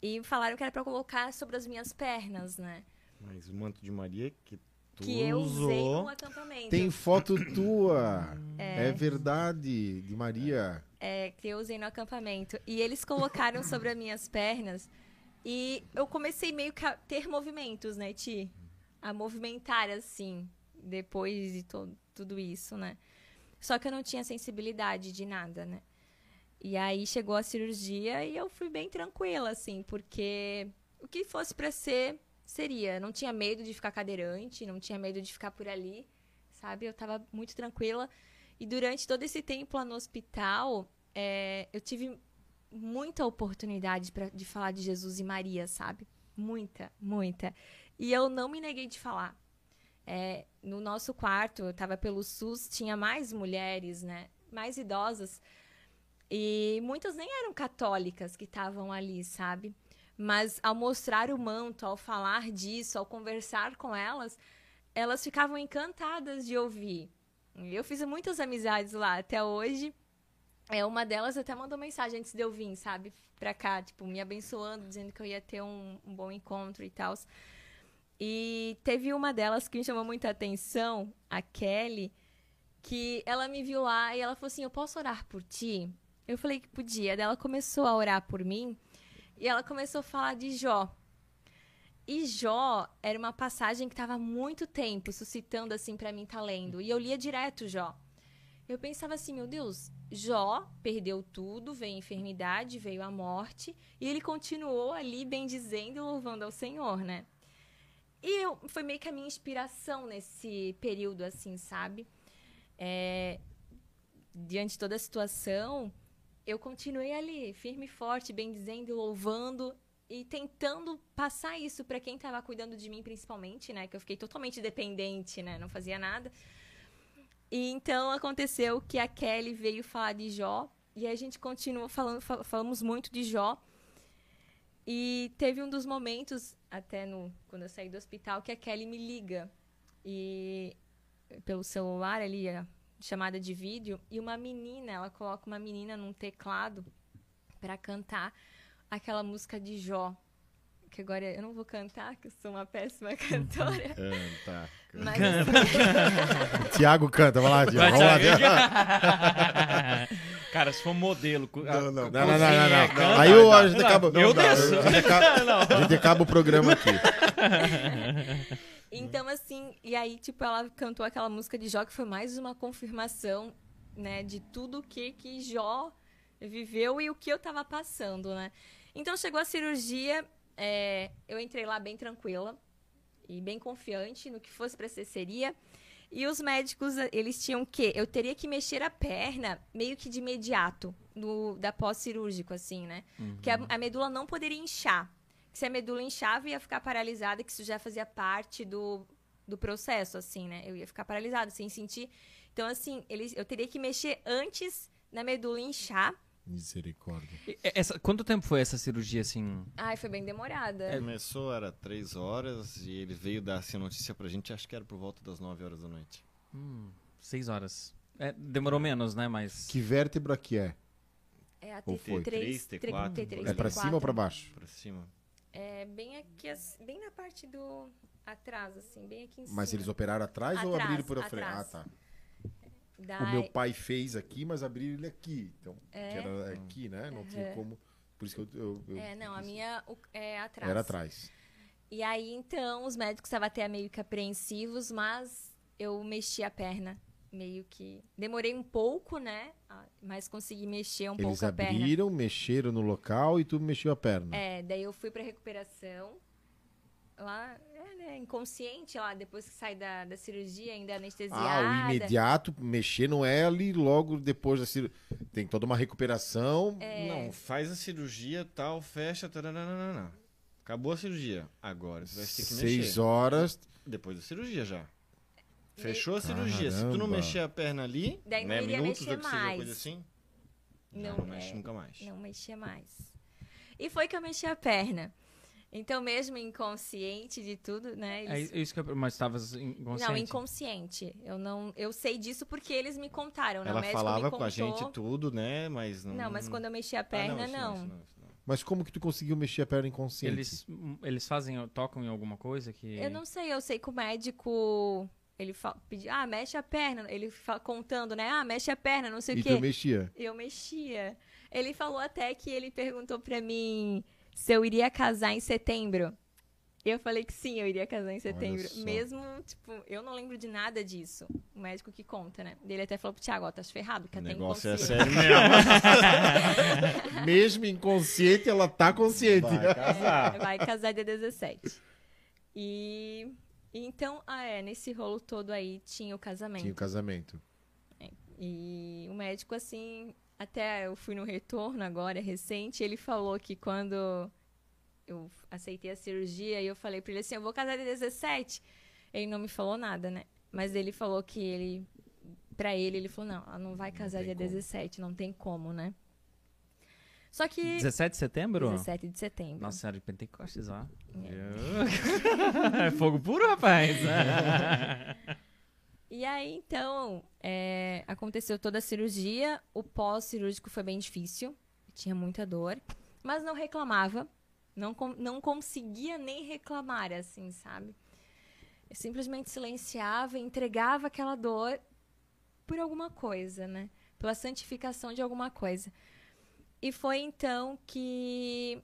E falaram que era pra colocar sobre as minhas pernas, né? Mas o manto de Maria que tu Que eu usou... usei no acampamento. Tem foto tua. É. verdade, de Maria. É, que eu usei no acampamento. E eles colocaram sobre as minhas pernas. E eu comecei meio que a ter movimentos, né, Ti? A movimentar, assim, depois de to tudo isso, né? Só que eu não tinha sensibilidade de nada, né? E aí chegou a cirurgia e eu fui bem tranquila, assim, porque o que fosse pra ser, seria. Não tinha medo de ficar cadeirante, não tinha medo de ficar por ali, sabe? Eu tava muito tranquila. E durante todo esse tempo lá no hospital, é, eu tive muita oportunidade pra, de falar de Jesus e Maria, sabe? Muita, muita. E eu não me neguei de falar. É, no nosso quarto, eu tava pelo SUS, tinha mais mulheres, né? Mais idosas. E muitas nem eram católicas que estavam ali, sabe? Mas ao mostrar o manto, ao falar disso, ao conversar com elas, elas ficavam encantadas de ouvir. Eu fiz muitas amizades lá até hoje. É, uma delas até mandou mensagem antes de eu vir, sabe? Pra cá, tipo, me abençoando, dizendo que eu ia ter um, um bom encontro e tal. E teve uma delas que me chamou muita atenção, a Kelly, que ela me viu lá e ela falou assim: Eu posso orar por ti? Eu falei que podia. Daí ela começou a orar por mim e ela começou a falar de Jó. E Jó era uma passagem que estava há muito tempo suscitando assim para mim estar lendo. E eu lia direto Jó. Eu pensava assim, meu Deus, Jó perdeu tudo, veio a enfermidade, veio a morte, e ele continuou ali bendizendo e louvando ao Senhor, né? E eu, foi meio que a minha inspiração nesse período, assim, sabe? É, diante de toda a situação, eu continuei ali, firme e forte, bendizendo e louvando e tentando passar isso para quem estava cuidando de mim, principalmente, né? Que eu fiquei totalmente dependente, né? Não fazia nada. E então aconteceu que a Kelly veio falar de Jó e a gente continuou falando, fal falamos muito de Jó. E teve um dos momentos, até no quando eu saí do hospital, que a Kelly me liga e pelo celular ali, chamada de vídeo, e uma menina, ela coloca uma menina num teclado para cantar aquela música de Jó. Que agora eu não vou cantar, que eu sou uma péssima cantora. Canta. mas Tiago canta, vai lá, Tiago. Vamos lá, Tiago. Cara, se for modelo. Não, não. Não, não, não, não, não. canta, Aí o- a gente acaba. Eu desço. A gente acaba, Não. a gente acaba o programa aqui. Então, assim, e aí, tipo, ela cantou aquela música de Jó, que foi mais uma confirmação, né, de tudo que, que Jó viveu e o que eu tava passando, né? Então, chegou a cirurgia, é, eu entrei lá bem tranquila e bem confiante no que fosse pra ser seria. E os médicos, eles tinham que eu teria que mexer a perna meio que de imediato, no, da pós-cirúrgico, assim, né? Porque a, a medula não poderia inchar. Se a medula inchava, ia ficar paralisada, que isso já fazia parte do, do processo, assim, né? Eu ia ficar paralisada, sem sentir. Então, assim, eles, eu teria que mexer antes da medula inchar. Misericórdia. E- Essa, quanto tempo foi essa cirurgia, assim? Ai, foi bem demorada. É, Começou, era três horas, e ele veio dar essa notícia pra gente, acho que era por volta das 9 horas da noite. Hum, seis horas. É, demorou menos, né? Mas. Que vértebra que é? É a Ou foi? T3, T3, T4, T3, É pra T4. cima ou pra baixo? Pra cima. É bem aqui, bem na parte do atrás, assim, bem aqui em cima. Mas eles operaram atrás, ou Atrás, abriram por a frente? Ah, tá. O meu pai fez aqui, mas abriram ele aqui. Então, É? que era aqui, né? Não tinha Aham. como. Por isso que eu. eu- eu- É, não, a minha o- é atrás. Era atrás. E aí, então, os médicos estavam até meio que apreensivos, mas eu mexi a perna. Meio que. Demorei um pouco, né? Ah, Mas consegui mexer um Eles pouco a perna. abriram, mexeram no local e tu mexeu a perna. É, daí eu fui pra recuperação. Lá, é, né, inconsciente, lá, depois que sai da, da cirurgia, ainda anestesiada. Ah, o imediato mexer não é ali logo depois da cirurgia. Tem toda uma recuperação. É. Não, faz a cirurgia, tal, fecha, taranana. Acabou a cirurgia. Agora você vai ter que mexer. Seis horas. Depois da cirurgia já. Fechou a cirurgia. Se tu não Caramba. mexer a perna ali, Daí não né, iria minutos mexer ou que seja mais. coisa assim, já Não, não mexe é, nunca mais. Não mexia mais. E foi que eu mexi a perna. Então, mesmo inconsciente de tudo, né? É Eles... isso que eu. Mas estavas inconsciente. Não, inconsciente. Eu não, eu sei disso porque eles me contaram. né? Ela médico falava me com a gente tudo, né? Mas não. Não, mas quando eu mexi a Ah, perna, isso não. isso isso não. Mas como que tu conseguiu mexer a perna inconsciente? Eles, eles fazem, tocam em alguma coisa que. Eu não sei, eu sei que o médico. Ele pediu, ah, mexe a perna. Ele contando, né? Ah, mexe a perna, não sei E o quê. tu mexia? Eu mexia. Ele falou até que ele perguntou pra mim se eu iria casar em setembro. Eu falei que sim, eu iria casar em setembro. Mesmo, tipo, eu não lembro de nada disso. O médico que conta, né? Ele até falou pro Thiago, ó, tá ferrado, que O até negócio é inconsciente. sério mesmo. Mesmo inconsciente, ela tá consciente. Vai casar. Vai casar dia 17. E e então, ah, é, nesse rolo todo aí tinha o casamento. Tinha o casamento. E o médico, assim, até eu fui no retorno agora, recente, ele falou que quando eu aceitei a cirurgia e eu falei pra ele assim, eu vou casar dia 17. Ele não me falou nada, né? Mas ele falou que ele, pra ele, ele falou, não, ela não vai casar dia 17, não tem como, né? Só que... 17 de setembro? 17 de setembro. Nossa Senhora de Pentecostes, ó. É. É fogo puro, rapaz. E aí, então, é, aconteceu toda a cirurgia. O pós-cirúrgico foi bem difícil. Tinha muita dor. Mas não reclamava. Não, não conseguia nem reclamar, assim, sabe? Eu simplesmente silenciava, entregava aquela dor por alguma coisa, né? Pela santificação de alguma coisa. E foi então que,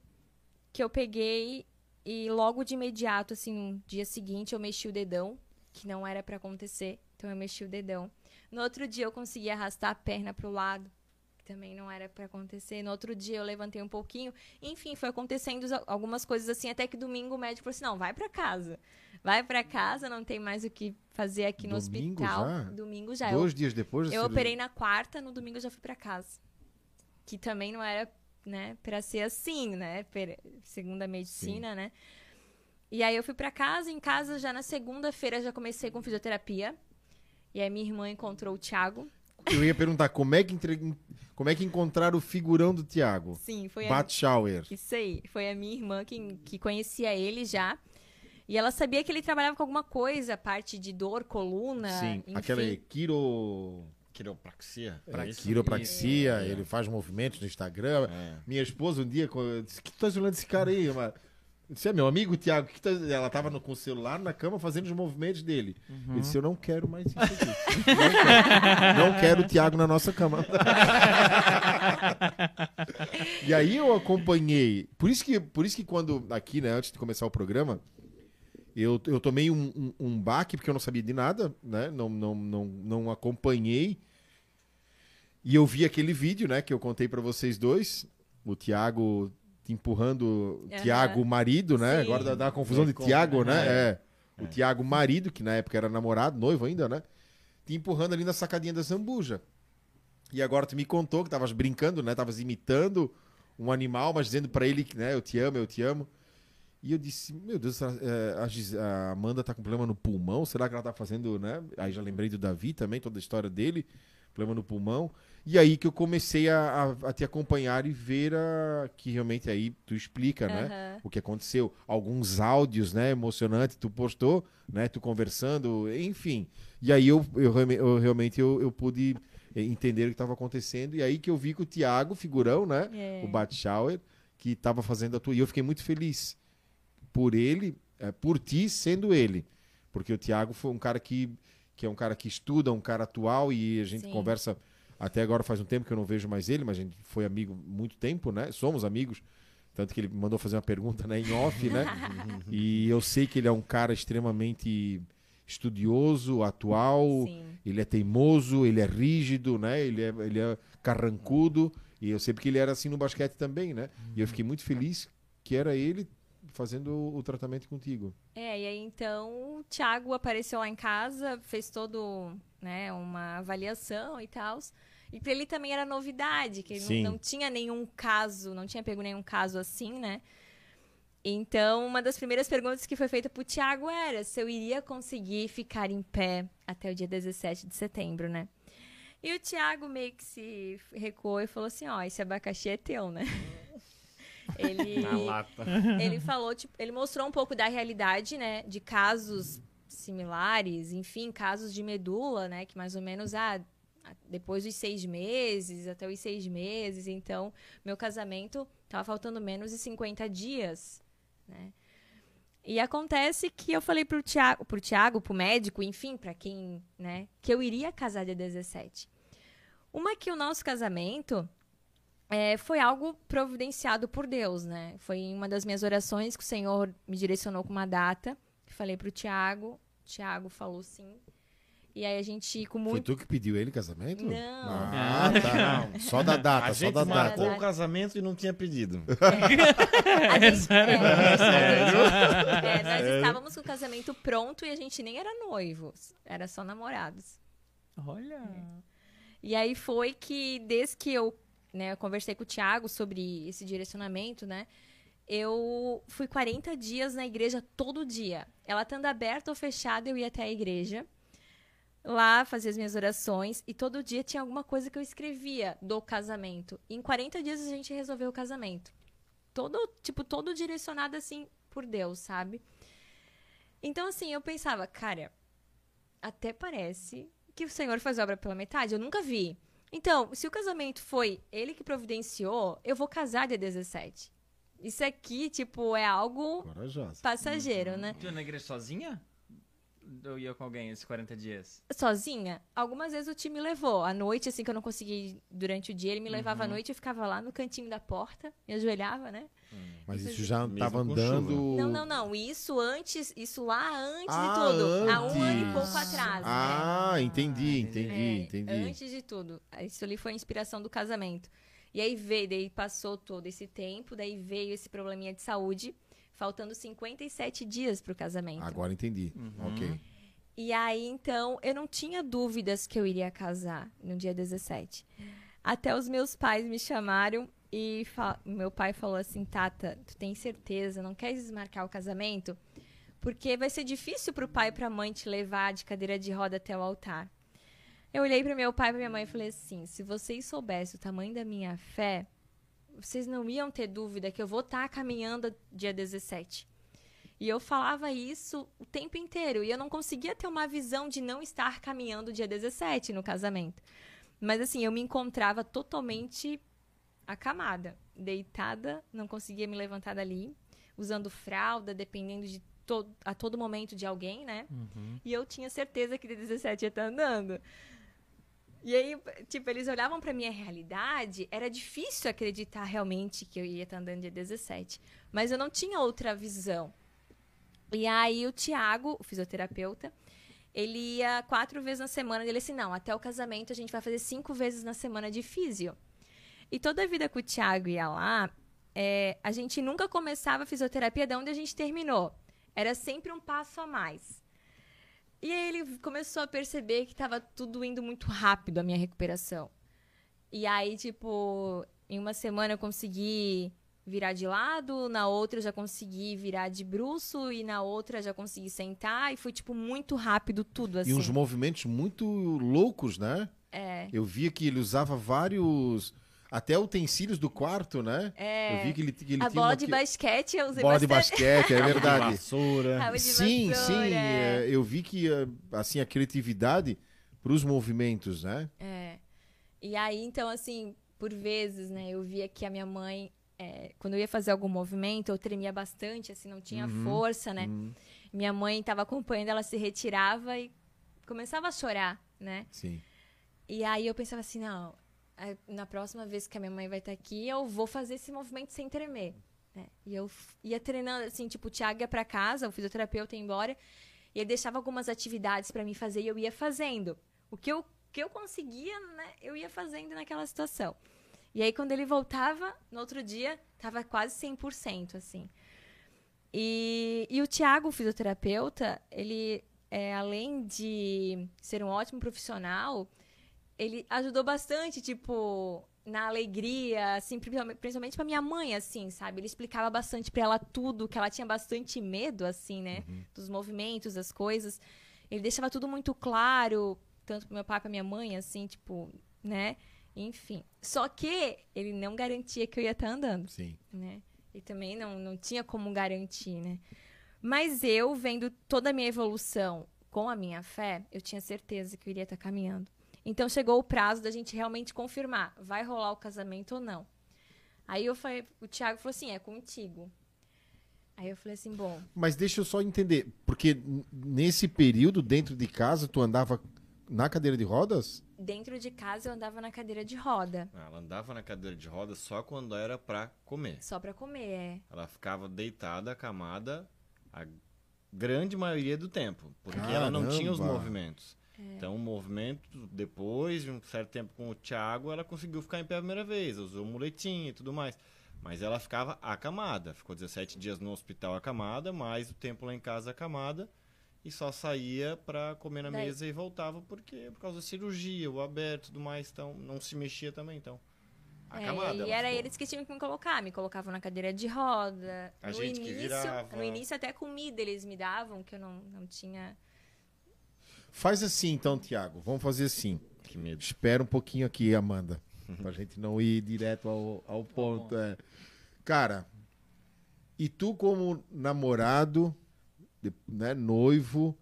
que eu peguei e logo de imediato, assim, no dia seguinte, eu mexi o dedão, que não era pra acontecer. Então eu mexi o dedão. No outro dia eu consegui arrastar a perna pro lado, que também não era pra acontecer. No outro dia eu levantei um pouquinho. Enfim, foi acontecendo al- algumas coisas assim, até que domingo o médico falou assim: "Não, vai pra casa. Vai pra casa, não tem mais o que fazer aqui no Domingo hospital". já? Domingo já. Eu, Dois dias depois eu operei na quarta, no domingo eu já fui pra casa. Que também não era, né, pra ser assim, né? per- Segundo a medicina, né? E aí eu fui pra casa, em casa já na segunda-feira já comecei com fisioterapia. E aí minha irmã encontrou o Thiago. Eu ia perguntar como é que, entre... como é que encontraram o figurão do Thiago? Sim, foi a Bat Shower. Isso aí. Foi a minha irmã que, que conhecia ele já. E ela sabia que ele trabalhava com alguma coisa, parte de dor, coluna. Sim, enfim. aquela é quiro... Quiropraxia. É, Isso? quiropraxia, ele faz movimentos no Instagram. É. Minha esposa um dia disse: que tu tá olhando esse cara aí, mano? Você é meu amigo, Thiago. Que tá... Ela tava no, com o celular na cama fazendo os movimentos dele. Eu disse: Eu não quero mais isso aqui. não, quero. Não quero o Thiago na nossa cama. e aí eu acompanhei. Por isso que, por isso que quando, aqui, né, antes de começar o programa, eu, eu tomei um, um, um baque, porque eu não sabia de nada, né? Não, não, não, não acompanhei. E eu vi aquele vídeo, né, que eu contei pra vocês dois. O Thiago te empurrando. Aham. Thiago, marido, né? Sim. Agora dá, dá uma confusão de Como, Thiago, né? né? É. O Thiago, marido, que na época era namorado, noivo ainda, né? Te empurrando ali na sacadinha da Zambuja. E agora tu me contou que tavas brincando, né? Tavas imitando um animal, mas dizendo pra ele que, né, eu te amo, eu te amo. E eu disse, meu Deus, a, é, a Gis- a Amanda tá com problema no pulmão, será que ela tá fazendo, né? Aí já lembrei do Davi também, toda a história dele, problema no pulmão. E aí que eu comecei a, a- a te acompanhar e ver a, que realmente aí tu explica, né? Aham. O que aconteceu. Alguns áudios, né, emocionantes, tu postou, né? Tu conversando, enfim. E aí eu, eu, eu realmente eu, eu pude entender o que estava acontecendo. E aí que eu vi que o Thiago, figurão, né? É. o Batschauer, que estava fazendo a tua. E eu fiquei muito feliz por ele, eh, por ti sendo ele. Porque o Thiago foi um cara que, que é um cara que estuda, um cara atual, e a gente Sim. conversa. Até agora faz um tempo que eu não vejo mais ele, mas a gente foi amigo muito tempo, né? Somos amigos. Tanto que ele mandou fazer uma pergunta né, em off, né? e eu sei que ele é um cara extremamente estudioso, atual, Sim. ele é teimoso, ele é rígido, né? Ele é, ele é carrancudo. E eu sei porque ele era assim no basquete também, né? E eu fiquei muito feliz que era ele fazendo o, tratamento contigo. É, e aí então o Thiago apareceu lá em casa, fez todo, né, uma avaliação e tal. E pra ele também era novidade, que ele não, não tinha nenhum caso, não tinha pego nenhum caso assim, né? Então, uma das primeiras perguntas que foi feita pro Thiago era se eu iria conseguir ficar em pé até o dia 17 de setembro, né? E o Thiago meio que se recuou e falou assim, ó, esse abacaxi é teu, né? Ele... Na lata. Ele falou, tipo, ele mostrou um pouco da realidade, né, de casos similares, enfim, casos de medula, né, que mais ou menos, ah, depois dos seis meses, até os seis meses, então, meu casamento tava faltando menos de 50 dias, né. E acontece que eu falei pro Tiago, pro Tiago, pro médico, enfim, pra quem, né, que eu iria casar dia 17. Uma que o nosso casamento é, foi algo providenciado por Deus, né? Foi em uma das minhas orações que o Senhor me direcionou com uma data. Falei pro Tiago, Tiago falou sim. E aí a gente, com Foi muito. tu que pediu ele casamento? Não. Ah, tá. Só da data, A só da data. o casamento e não tinha pedido. A gente- é, sério? é, nós estávamos com o casamento pronto e a gente nem era noivos, era só namorados. Olha. E aí foi que, desde que eu, né, eu conversei com o Thiago sobre esse direcionamento, né? Eu fui 40 dias na igreja todo dia. Ela estando aberta ou fechada, eu ia até a igreja. Lá fazia as minhas orações e todo dia tinha alguma coisa que eu escrevia do casamento. E em 40 dias a gente resolveu o casamento. Todo, tipo, todo direcionado assim por Deus, sabe? Então assim, eu pensava, cara, até parece que o Senhor faz obra pela metade. Eu nunca vi. Então, se o casamento foi ele que providenciou, eu vou casar dia 17. Isso aqui, tipo, é algo Corajosa. passageiro, né? Tu ia na igreja sozinha? Ou ia com alguém esses 40 dias? Sozinha, algumas vezes o time levou. À noite, assim, que eu não consegui durante o dia, ele me levava à noite, eu ficava lá no cantinho da porta, me ajoelhava, né? Mas Isso isso já Mesmo tava com andando. Não, não, não. Isso antes, isso lá antes Ah, de tudo. Há um ano e antes. pouco atrás. né? Ah, entendi, entendi, É, entendi. Antes de tudo. Isso ali foi a inspiração do casamento. E aí veio, daí passou todo esse tempo, daí veio esse probleminha de saúde, faltando 57 dias pro casamento. Agora entendi. Ok. E aí, então, eu não tinha dúvidas que eu iria casar no dia 17. Até os meus pais me chamaram e meu pai falou assim: Tata, tu tem certeza? Não quer desmarcar o casamento? Porque vai ser difícil pro pai e pra mãe te levar de cadeira de roda até o altar. Eu olhei pro meu pai e pra minha mãe e falei assim: se vocês soubessem o tamanho da minha fé, vocês não iam ter dúvida que eu vou estar caminhando dia 17. E eu falava isso o tempo inteiro. E eu não conseguia ter uma visão de não estar caminhando dia 17 no casamento. Mas assim, eu me encontrava totalmente acamada, deitada, não conseguia me levantar dali, usando fralda, dependendo de a todo momento de alguém, né? E eu tinha certeza que dia 17 ia estar andando. E aí, tipo, eles olhavam pra minha realidade, era difícil acreditar realmente que eu ia estar andando dia 17. Mas eu não tinha outra visão. E aí o Tiago, o fisioterapeuta, ele ia quatro vezes na semana. Ele assim, não, até o casamento a gente vai fazer cinco vezes na semana de físio. E toda a vida que o Tiago ia lá, é, a gente nunca começava a fisioterapia de onde a gente terminou. Era sempre um passo a mais. E aí ele começou a perceber que estava tudo indo muito rápido a minha recuperação. E aí, tipo, em uma semana eu consegui virar de lado, na outra eu já consegui virar de bruço e na outra já consegui sentar e foi tipo muito rápido tudo assim. E uns movimentos muito loucos, né? É. Eu via que ele usava vários. Até utensílios do quarto, né? É. Eu vi que ele, que ele a tinha bola uma de que- basquete eu usei bola de bastante. basquete, é verdade. Vassoura. De sim, vassoura, sim. é. eu vi que eh, assim a criatividade para os movimentos, né? É. E aí, então, assim, por vezes, né, eu via que a minha mãe, é, quando eu ia fazer algum movimento, eu tremia bastante, assim, não tinha força, né? Hum, Minha mãe estava acompanhando, ela se retirava e começava a chorar, né? sim. E aí eu pensava assim, não, na próxima vez que a minha mãe vai estar aqui, eu vou fazer esse movimento sem tremer. né? E eu ia treinando, assim, tipo, o Thiago ia pra casa, o fisioterapeuta ia embora, e ele deixava algumas atividades pra mim fazer e eu ia fazendo. O que eu, que eu conseguia, né, eu ia fazendo naquela situação. E aí, quando ele voltava, no outro dia, tava quase 100%, assim. E, e o Tiago, o fisioterapeuta, ele, é, além de ser um ótimo profissional, ele ajudou bastante, tipo, na alegria, assim, principalmente- pra minha mãe, assim, sabe? Ele explicava bastante pra ela tudo, que ela tinha bastante medo, assim, né? Dos movimentos, das coisas. Ele deixava tudo muito claro, tanto pro meu pai, pra minha mãe, assim, tipo, né? Enfim. Só que ele não garantia que eu ia estar andando Sim. né? E também não, não tinha como garantir, né? Mas eu, vendo toda a minha evolução com a minha fé, eu tinha certeza que eu iria estar caminhando. Então chegou o prazo da gente realmente confirmar, vai rolar o casamento ou não. Aí eu falei, o Thiago falou assim, é contigo. Aí eu falei assim, bom, Mas deixa eu só entender, porque nesse período dentro de casa tu andava na cadeira de rodas? dentro de casa eu andava na cadeira de roda, Ela andava na cadeira de rodas só quando era pra comer. só pra comer, é. Ela ficava deitada, acamada, a grande maioria do tempo. Porque ela não tinha os Caramba! Movimentos. Então, o movimento, depois de um certo tempo com o Thiago, ela conseguiu ficar em pé a primeira vez. Usou muletinha e tudo mais. Mas ela ficava acamada. Ficou 17 dias no hospital acamada, mais o tempo lá em casa acamada. E só saía pra comer na Daí- mesa e voltava porque por causa da cirurgia, o aberto e tudo mais. Então, não se mexia também, então. É, Acamada. e ela era ficou. eles que tinham que me colocar. Me colocavam na cadeira de roda. A no gente que início, virava. No início, até comida eles me davam, que eu não, não tinha. Faz assim então, Tiago. Vamos fazer assim. Que medo. Espera um pouquinho aqui, Amanda. pra gente não ir direto ao, ao ponto. é. Cara, e tu como namorado, né, noivo,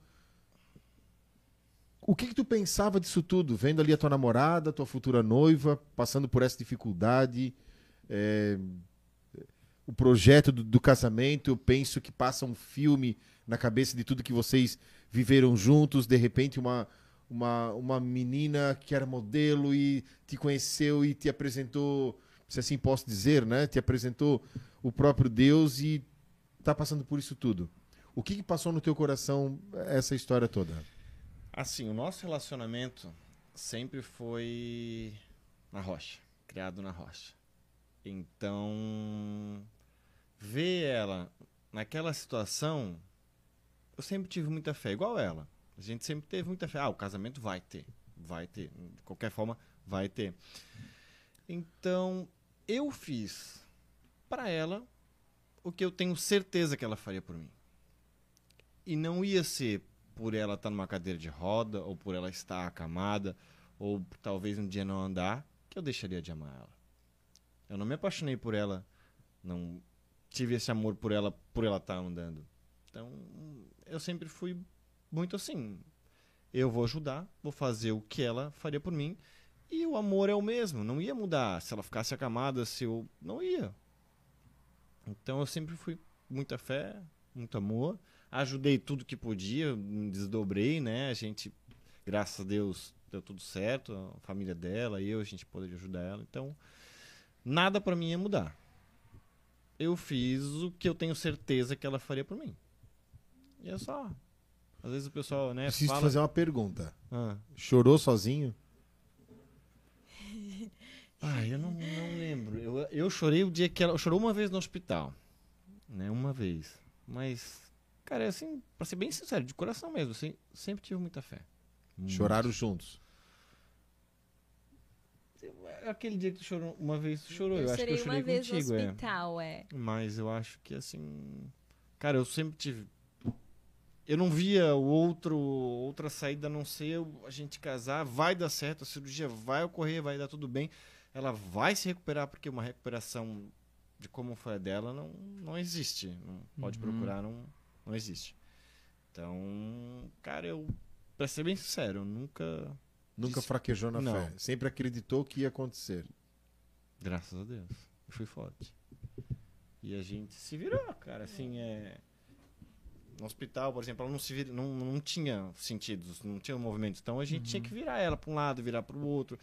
o que que tu pensava disso tudo? Vendo ali a tua namorada, tua futura noiva, passando por essa dificuldade, é, o projeto do, do casamento, eu penso que passa um filme na cabeça de tudo que vocês viveram juntos, de repente uma, uma, uma menina que era modelo e te conheceu e te apresentou se assim posso dizer, né? Te apresentou o próprio Deus e tá passando por isso tudo. O que, que passou no teu coração essa história toda? Assim, o nosso relacionamento sempre foi na rocha, criado na rocha. Então, ver ela naquela situação, eu sempre tive muita fé, igual ela. A gente sempre teve muita fé. Ah, o casamento vai ter, vai ter. De qualquer forma, vai ter. Então, eu fiz para ela o que eu tenho certeza que ela faria por mim. E não ia ser por ela estar numa cadeira de roda, ou por ela estar acamada, ou talvez um dia não andar, que eu deixaria de amar ela. Eu não me apaixonei por ela, não tive esse amor por ela, por ela estar andando. Então, eu sempre fui muito assim. Eu vou ajudar, vou fazer o que ela faria por mim, e o amor é o mesmo, não ia mudar se ela ficasse acamada, se eu não ia. Então eu sempre fui muita fé, muito amor, ajudei tudo que podia, me desdobrei, né? A gente, graças a Deus, deu tudo certo, a família dela, eu, a gente pôde ajudar ela. Então, nada para mim ia mudar. Eu fiz o que eu tenho certeza que ela faria por mim. E é só. Às vezes o pessoal, né, Preciso fala... fazer uma pergunta. Ah. Chorou sozinho? Ah, eu não, não lembro. Eu, eu chorei o dia que ela. Chorou uma vez no hospital. Né? Uma vez. Mas, cara, assim, pra ser bem sincero, de coração mesmo, assim, sempre tive muita fé. Muito. Choraram juntos. Aquele dia que tu chorou uma vez, tu chorou. Eu, Eu acho que chorei eu chorei uma vez contigo, no é. hospital, é. Mas eu acho que assim. Cara, eu sempre tive. Eu não via outro, outra saída a não ser a gente casar, vai dar certo, a cirurgia vai ocorrer, vai dar tudo bem. Ela vai se recuperar, porque uma recuperação de como foi a dela não, não existe. Não pode Uhum. procurar, não, não existe. Então, cara, eu, pra ser bem sincero, eu nunca. Nunca Disse- fraquejou na Não. fé. Sempre acreditou que ia acontecer. Graças a Deus. Eu fui forte. E a gente se virou, cara. Assim, é. No hospital, por exemplo, ela não se vira, não, não tinha sentidos, não tinha movimentos. Então a gente tinha que virar ela para um lado, virar para o outro.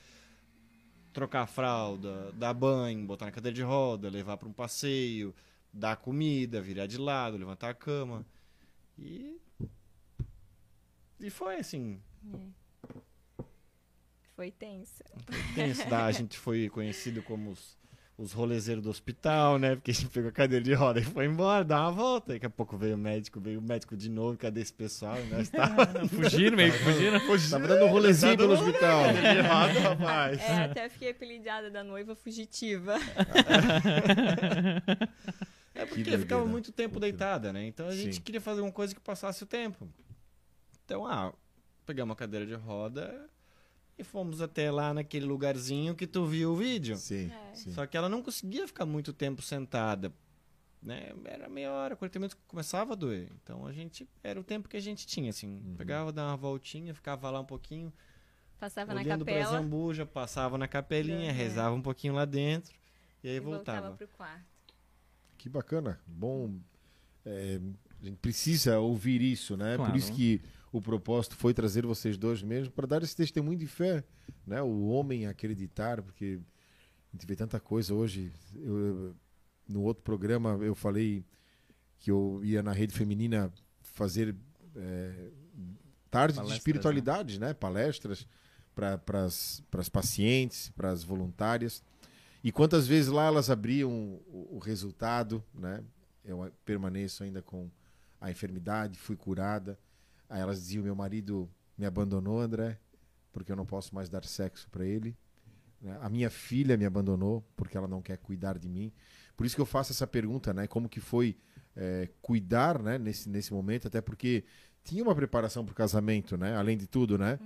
Trocar a fralda, dar banho, botar na cadeira de roda, levar para um passeio, dar comida, virar de lado, levantar a cama. E. E foi assim. Foi tenso. Tenso, da- a gente foi conhecido como os, os rolezeiros do hospital, né? Porque a gente pegou a cadeira de roda e foi embora, dar uma volta. Daqui a pouco veio o médico, veio o médico de novo, cadê esse pessoal? E nós tava Fugiram, meio que fugiram. Tava dando um rolezinho pelo hospital. cadeira de roda, rapaz. É, até fiquei apelidada da noiva fugitiva. É Que porque ficava muito tempo deitada, né? Então a gente Sim. queria fazer uma coisa que passasse o tempo. Então, ah, pegamos uma cadeira de roda e fomos até lá naquele lugarzinho que tu viu o vídeo. Sim, É. sim. Só que ela não conseguia ficar muito tempo sentada. Né? Era meia hora, 40 minutos que começava a doer. Então a gente. Era o tempo que a gente tinha, assim. Uhum. Pegava, dava uma voltinha, ficava lá um pouquinho, Passava na olhando pra capela zambuja, passava na capelinha, Uhum. rezava um pouquinho lá dentro e aí e voltava. voltava pro quarto. Que bacana. Bom. é, a gente precisa ouvir isso, né? Claro. Por isso que o propósito foi trazer vocês dois mesmo para dar esse testemunho de fé, né? O homem acreditar, porque a gente vê tanta coisa hoje. Eu- no outro programa eu falei que eu ia na rede feminina fazer é, tarde Palestras, de espiritualidade, né? Palestras para as pacientes, para as voluntárias. E quantas vezes lá elas abriam o, o resultado, né? Eu permaneço ainda com a enfermidade, fui curada. Aí elas diziam: meu marido me abandonou, André, porque eu não posso mais dar sexo para ele. né? A minha filha me abandonou porque ela não quer cuidar de mim. Por isso que eu faço essa pergunta, né? Como que foi é, cuidar, né? Nesse nesse momento, até porque tinha uma preparação para o casamento, né? Além de tudo, né?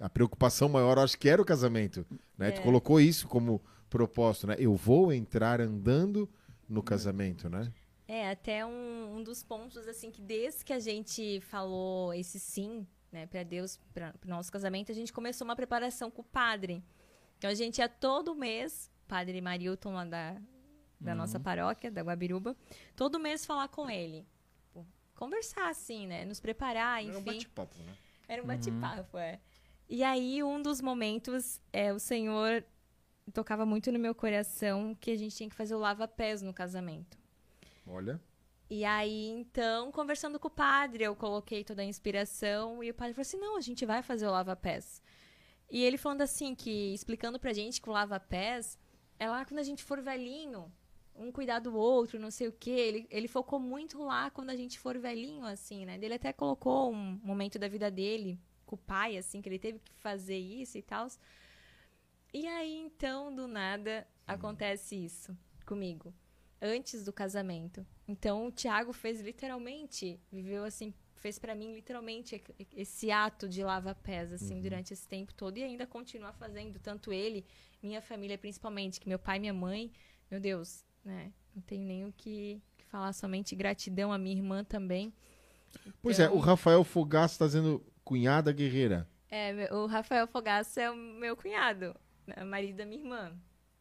A preocupação maior, acho que era o casamento, né? Tu É. colocou isso como propósito, né? Eu vou entrar andando no casamento, né? É, até um, um dos pontos, assim, que desde que a gente falou esse sim, né, pra Deus, para o nosso casamento, a gente começou uma preparação com o padre. Então a gente ia todo mês, padre Marilton lá da, da nossa paróquia, da Guabiruba, todo mês falar com ele. Conversar, assim, né? Nos preparar, Era um enfim. bate-papo, né? Era um bate-papo, é. E aí, um dos momentos, é, o senhor tocava muito no meu coração que a gente tinha que fazer o lava-pés no casamento. Olha. E aí, então, conversando com o padre, eu coloquei toda a inspiração e o padre falou assim: não, a gente vai fazer o lava-pés. E ele falando assim, que explicando pra gente que o lava-pés é lá quando a gente for velhinho, um cuidar do outro, não sei o quê. Ele, ele focou muito lá quando a gente for velhinho, assim, né? Ele até colocou um momento da vida dele com o pai, assim, que ele teve que fazer isso e tal. E aí, então, do nada, acontece isso comigo, antes do casamento. Então, o Tiago fez literalmente, viveu assim, fez para mim literalmente esse ato de lava-pés, assim, durante esse tempo todo. E ainda continua fazendo, tanto ele, minha família principalmente, que meu pai e minha mãe, meu Deus, né? Não tenho nem o que, que falar, somente gratidão à minha irmã também. Pois é, Então- o Rafael Fogaça tá dizendo cunhada guerreira. É, o Rafael Fogaça é o meu cunhado, né, marido da minha irmã.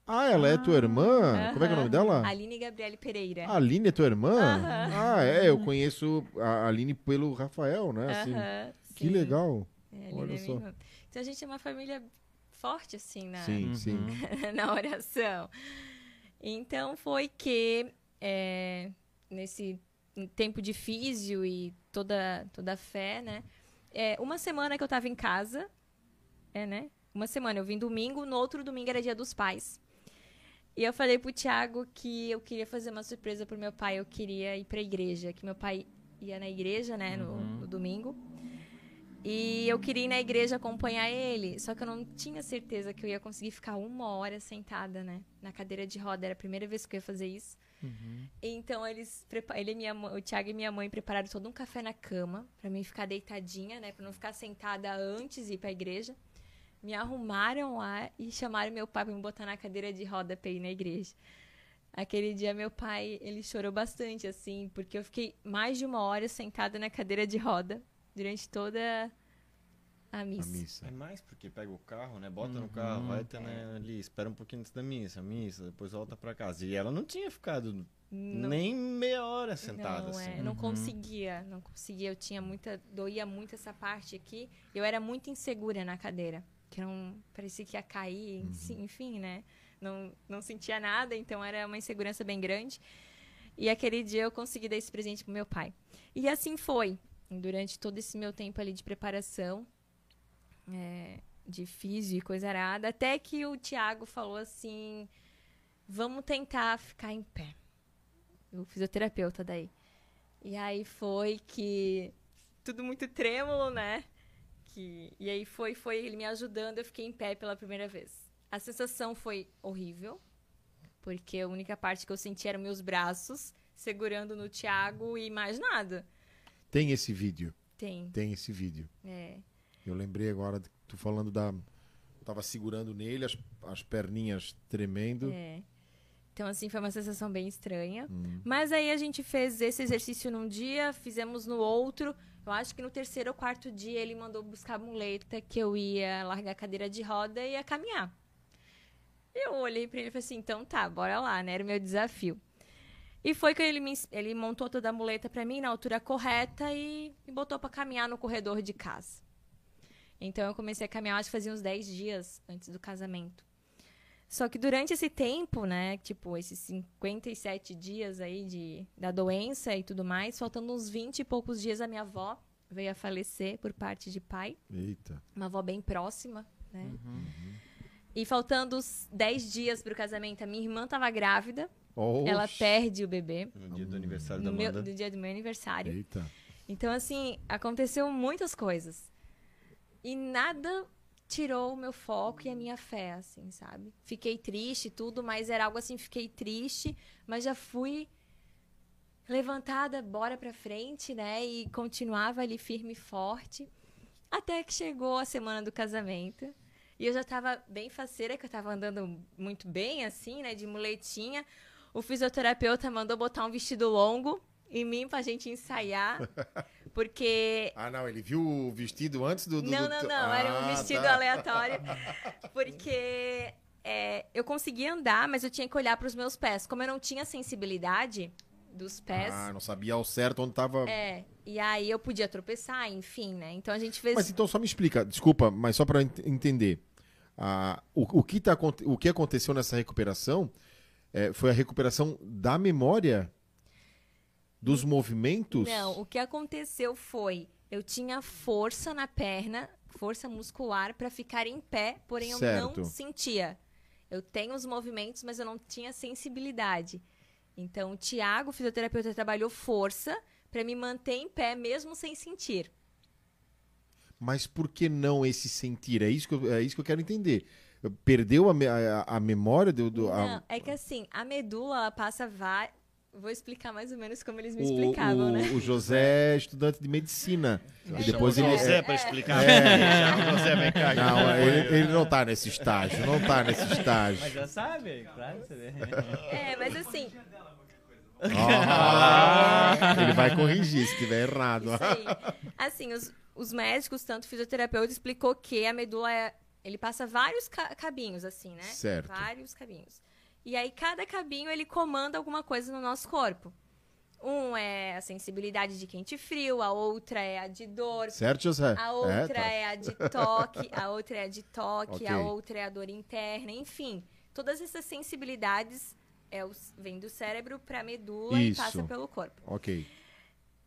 Ah, ela é tua irmã? Como é que é o nome dela? Aline Gabriele Pereira. A Aline é tua irmã? Aham. Ah, é, eu conheço a Aline pelo Rafael, né? Assim, Aham, que sim. legal. É, Olha é só. irmã. Então a gente é uma família forte, assim, na, Sim, sim. na oração. Então foi que é, nesse tempo de físio e toda toda a fé, né? É, uma semana que eu tava em casa, é, né? Uma semana, eu vim domingo, no outro domingo era dia dos pais. E eu falei pro Thiago que eu queria fazer uma surpresa pro meu pai, eu queria ir pra igreja, que meu pai ia na igreja, né, no, no domingo. E eu queria ir na igreja acompanhar ele, só que eu não tinha certeza que eu ia conseguir ficar uma hora sentada, né? Na cadeira de roda. Era a primeira vez que eu ia fazer isso. Então eles, ele minha o Thiago e minha mãe prepararam todo um café na cama pra mim ficar deitadinha, né? Pra não ficar sentada antes de ir pra igreja. Me arrumaram lá e chamaram meu pai pra me botar na cadeira de roda pra ir na igreja. Aquele dia meu pai, ele chorou bastante, assim, porque eu fiquei mais de uma hora sentada na cadeira de roda durante toda a A missa. missa. É mais porque pega o carro, né? Bota no carro, vai até né, ali, espera um pouquinho antes da missa, missa, depois volta pra casa. E ela não tinha ficado Não- nem meia hora sentada não, assim. é, não conseguia, não conseguia. Eu tinha muita, doía muito essa parte aqui. Eu era muito insegura na cadeira, que não parecia que ia cair, enfim, enfim, né? Não, não sentia nada, então era uma insegurança bem grande. E aquele dia eu consegui dar esse presente pro meu pai. E assim foi, durante todo esse meu tempo ali de preparação, é, de físio e coisa arada, até que o Tiago falou assim: vamos tentar ficar em pé o fisioterapeuta daí. E aí foi que tudo muito trêmulo, né? Que e aí foi foi ele me ajudando, eu fiquei em pé pela primeira vez. A sensação foi horrível, porque a única parte que eu senti eram meus braços segurando no Thiago e mais nada. Tem esse vídeo. Tem. Tem esse vídeo. É. Eu lembrei agora, de- tu falando da. Tava segurando nele, as, as perninhas tremendo. É. Então, assim, foi uma sensação bem estranha. Hum. Mas aí a gente fez esse exercício num dia, fizemos no outro. Eu acho que no terceiro ou quarto dia ele mandou buscar a muleta que eu ia largar a cadeira de roda e ia caminhar. Eu olhei pra ele e falei assim, então tá, bora lá, né? Era o meu desafio. E foi que ele, me, ele montou toda a muleta pra mim na altura correta e me botou pra caminhar no corredor de casa. Então eu comecei a caminhar, acho que fazia uns 10 dias antes do casamento. Só que durante esse tempo, né, tipo, esses 57 dias aí de, da doença e tudo mais, faltando uns 20 e poucos dias, a minha avó veio a falecer por parte de pai. Eita. Uma avó bem próxima, né? E faltando uns 10 dias pro casamento, a minha irmã tava grávida. Oxe. Ela perde o bebê No dia do aniversário no da meu, Amanda. do dia do meu aniversário. Eita. Então, assim, aconteceu muitas coisas. E nada tirou o meu foco e a minha fé, assim, sabe? Fiquei triste e tudo, mas era algo assim, fiquei triste, mas já fui levantada, bora pra frente, né? E continuava ali firme e forte. Até que chegou a semana do casamento. E eu já tava bem faceira, que eu tava andando muito bem, assim, né? De muletinha. O fisioterapeuta mandou botar um vestido longo em mim pra gente ensaiar. Porque Ah, não, ele viu o vestido antes do. do não, não, não. Era um Ah, vestido tá. aleatório. Porque é, eu conseguia andar, mas eu tinha que olhar pros meus pés. Como eu não tinha sensibilidade dos pés. Ah, não sabia ao certo onde tava. É, e aí eu podia tropeçar, enfim, né? Então a gente fez. Mas então só me explica, desculpa, mas só pra ent- entender. a- o, o, que tá, o que aconteceu nessa recuperação é, foi a recuperação da memória dos movimentos? Não, o que aconteceu foi, eu tinha força na perna, força muscular pra ficar em pé, porém eu Certo. não sentia. Eu tenho os movimentos, mas eu não tinha sensibilidade. Então, o Tiago, o fisioterapeuta, trabalhou força pra me manter em pé mesmo sem sentir. Mas por que não esse sentir? É isso que eu, é isso que eu quero entender. Perdeu a, a, a memória do. do- a- Não, é que assim, a medula ela passa Vou explicar mais ou menos como eles me o, explicavam, o- né? o José é estudante de medicina. E depois ele. José é- pra explicar. É. José, vem cá. Não, ele, ele não tá nesse estágio. Não tá nesse estágio. Mas já sabe, claro que você vê. É, mas assim, Ah, ele vai corrigir se estiver errado. Assim, os, os médicos, tanto o fisioterapeuta, explicou que a medula é. Ele passa vários ca- cabinhos, assim, né? Certo. Vários cabinhos. E aí, cada cabinho, ele comanda alguma coisa no nosso corpo. Um é a sensibilidade de quente e frio, a outra é a de dor, Certo, José? a outra tá. é, a de toque, a outra é a de toque, Ok. a outra é a dor interna, enfim. Todas essas sensibilidades é, os- vêm do cérebro para a medula Isso. e passa pelo corpo. Ok.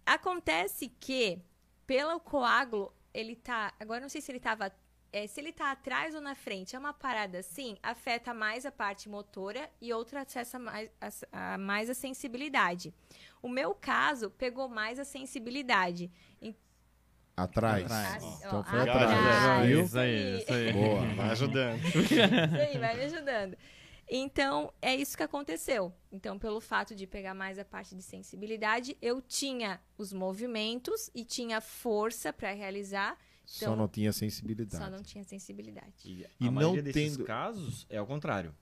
Acontece que, pelo coágulo, ele tá. Agora não sei se ele tava. É, se ele tá atrás ou na frente, é uma parada assim, afeta mais a parte motora e outra acessa mais a, a- mais a sensibilidade. O meu caso pegou mais a sensibilidade. Atrás. Atrás. Então foi atrás, atrás. viu? Isso aí, isso aí. Boa. Vai ajudando. Isso aí, vai me ajudando. Então, é isso que aconteceu. Então, pelo fato de pegar mais a parte de sensibilidade, eu tinha os movimentos e tinha força para realizar, Só Então- não tinha sensibilidade. só não tinha sensibilidade. E, E a não maioria desses tendo- casos é ao contrário.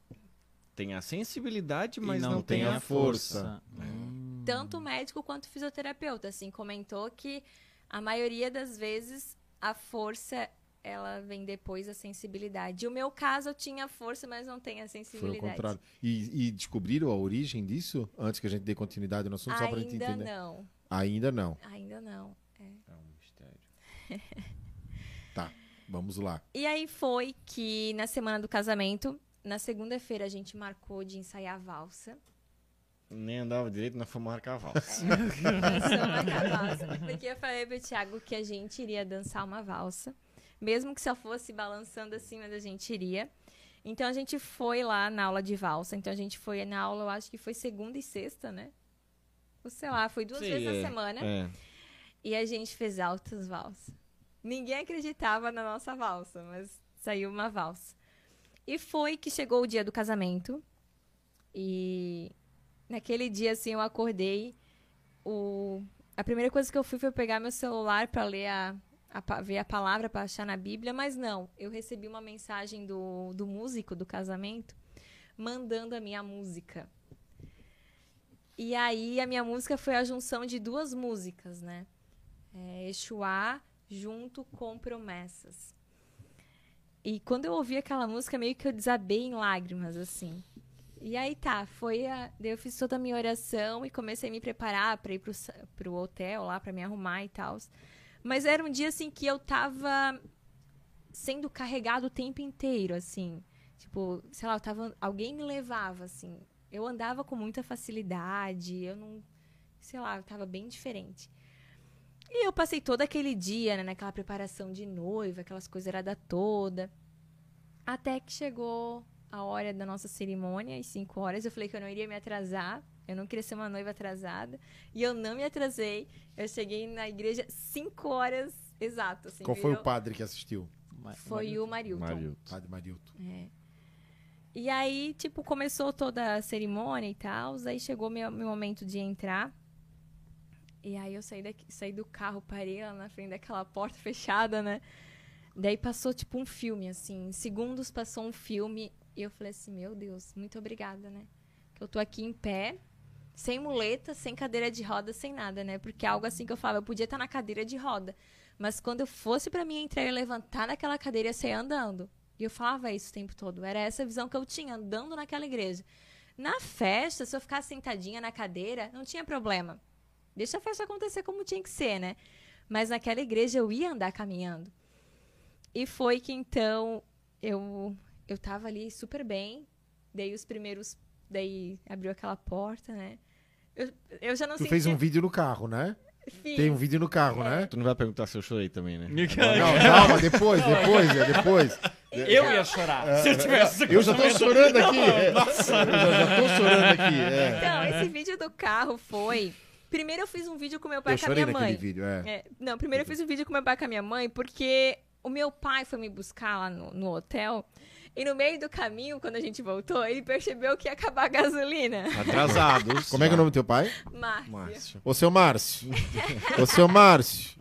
Tem a sensibilidade, mas não, tem a força. Hum. Tanto o médico quanto o fisioterapeuta, assim, comentou que a maioria das vezes a força ela vem depois da sensibilidade. E o meu caso eu tinha força, mas não tenho a Foi o sensibilidade. contrário. E, e descobriram a origem disso? Antes que a gente dê continuidade no assunto, só pra gente Ainda entender. não. Ainda não. Ainda não. É um mistério. Vamos lá. E aí foi que na semana do casamento, na segunda-feira a gente marcou de ensaiar a valsa. Nem andava direito, nós fomos marcar a valsa. A marcar a valsa. Porque eu falei pro Thiago que a gente iria dançar uma valsa. Mesmo que só fosse balançando assim, mas a gente iria. Então a gente foi lá na aula de valsa. Então a gente foi na aula, eu acho que foi segunda e sexta, né? Ou sei lá, foi duas Sim, vezes é, na semana. É. E a gente fez altas valsas. Ninguém acreditava na nossa valsa, mas saiu uma valsa. E foi que chegou o dia do casamento. E naquele dia, assim, eu acordei. O... A primeira coisa que eu fui foi pegar meu celular para ler a, a ver a palavra para achar na Bíblia, mas não. Eu recebi uma mensagem do, do músico do casamento mandando a minha música. E aí a minha música foi a junção de duas músicas, né? É, Exuá junto com promessas. E quando eu ouvi aquela música, meio que eu desabei em lágrimas, assim. E aí tá, foi a. Eu fiz toda a minha oração e comecei a me preparar pra ir pro, pro hotel lá, pra me arrumar e tal. Mas era um dia, assim, que eu tava sendo carregado o tempo inteiro, assim. Tipo, sei lá, eu tava. Alguém me levava, assim. Eu andava com muita facilidade, eu não. Sei lá, eu tava bem diferente. E eu passei todo aquele dia, né, naquela preparação de noiva, aquelas coisas era toda. Até que chegou a hora da nossa cerimônia, às 5 horas. Eu falei que eu não iria me atrasar. Eu não queria ser uma noiva atrasada. E eu não me atrasei. Eu cheguei na igreja 5 horas exato. Assim, Qual foi o padre que assistiu? Foi o Marilton. Mario. Padre Marilton. É. E aí, tipo, começou toda a cerimônia e tal. Aí chegou meu, meu momento de entrar. E aí eu saí, daqui, saí do carro, parei lá na frente daquela porta fechada, né? Daí passou, tipo, um filme, assim. Em segundos passou um filme. E eu falei assim, meu Deus, muito obrigada, né? Que eu tô aqui em pé, sem muleta, sem cadeira de roda, sem nada, né? Porque é algo assim que eu falava, eu podia estar na cadeira de roda. Mas quando eu fosse pra mim entrar e levantar naquela cadeira, ia sair andando. E eu falava isso o tempo todo. Era essa visão que eu tinha, andando naquela igreja. Na festa, se eu ficar sentadinha na cadeira, não tinha problema. Deixa a festa acontecer como tinha que ser, né? Mas naquela igreja eu ia andar caminhando. E foi que então eu, eu tava ali super bem, dei os primeiros. Daí abriu aquela porta, né? Eu, eu já não Tu senti. fez um vídeo no carro, né? Fiz. Tem um vídeo no carro, né? Tu não vai perguntar se eu chorei também, né? Não, calma, depois, depois, é, depois. Eu ia chorar. Se eu tivesse. Eu já tô chorando aqui. é. Eu já, já tô chorando aqui. é. Então, esse vídeo do carro foi. Primeiro eu fiz um vídeo com meu pai Eu e com a minha mãe. vídeo, é. É, não, primeiro eu fiz um vídeo com meu pai e com a minha mãe, porque o meu pai foi me buscar lá no, no hotel. E no meio do caminho, quando a gente voltou, ele percebeu que ia acabar a gasolina. Atrasados. Como é que é o nome do teu pai? Márcio. Márcio. Ô, seu Márcio. Ô, seu Márcio.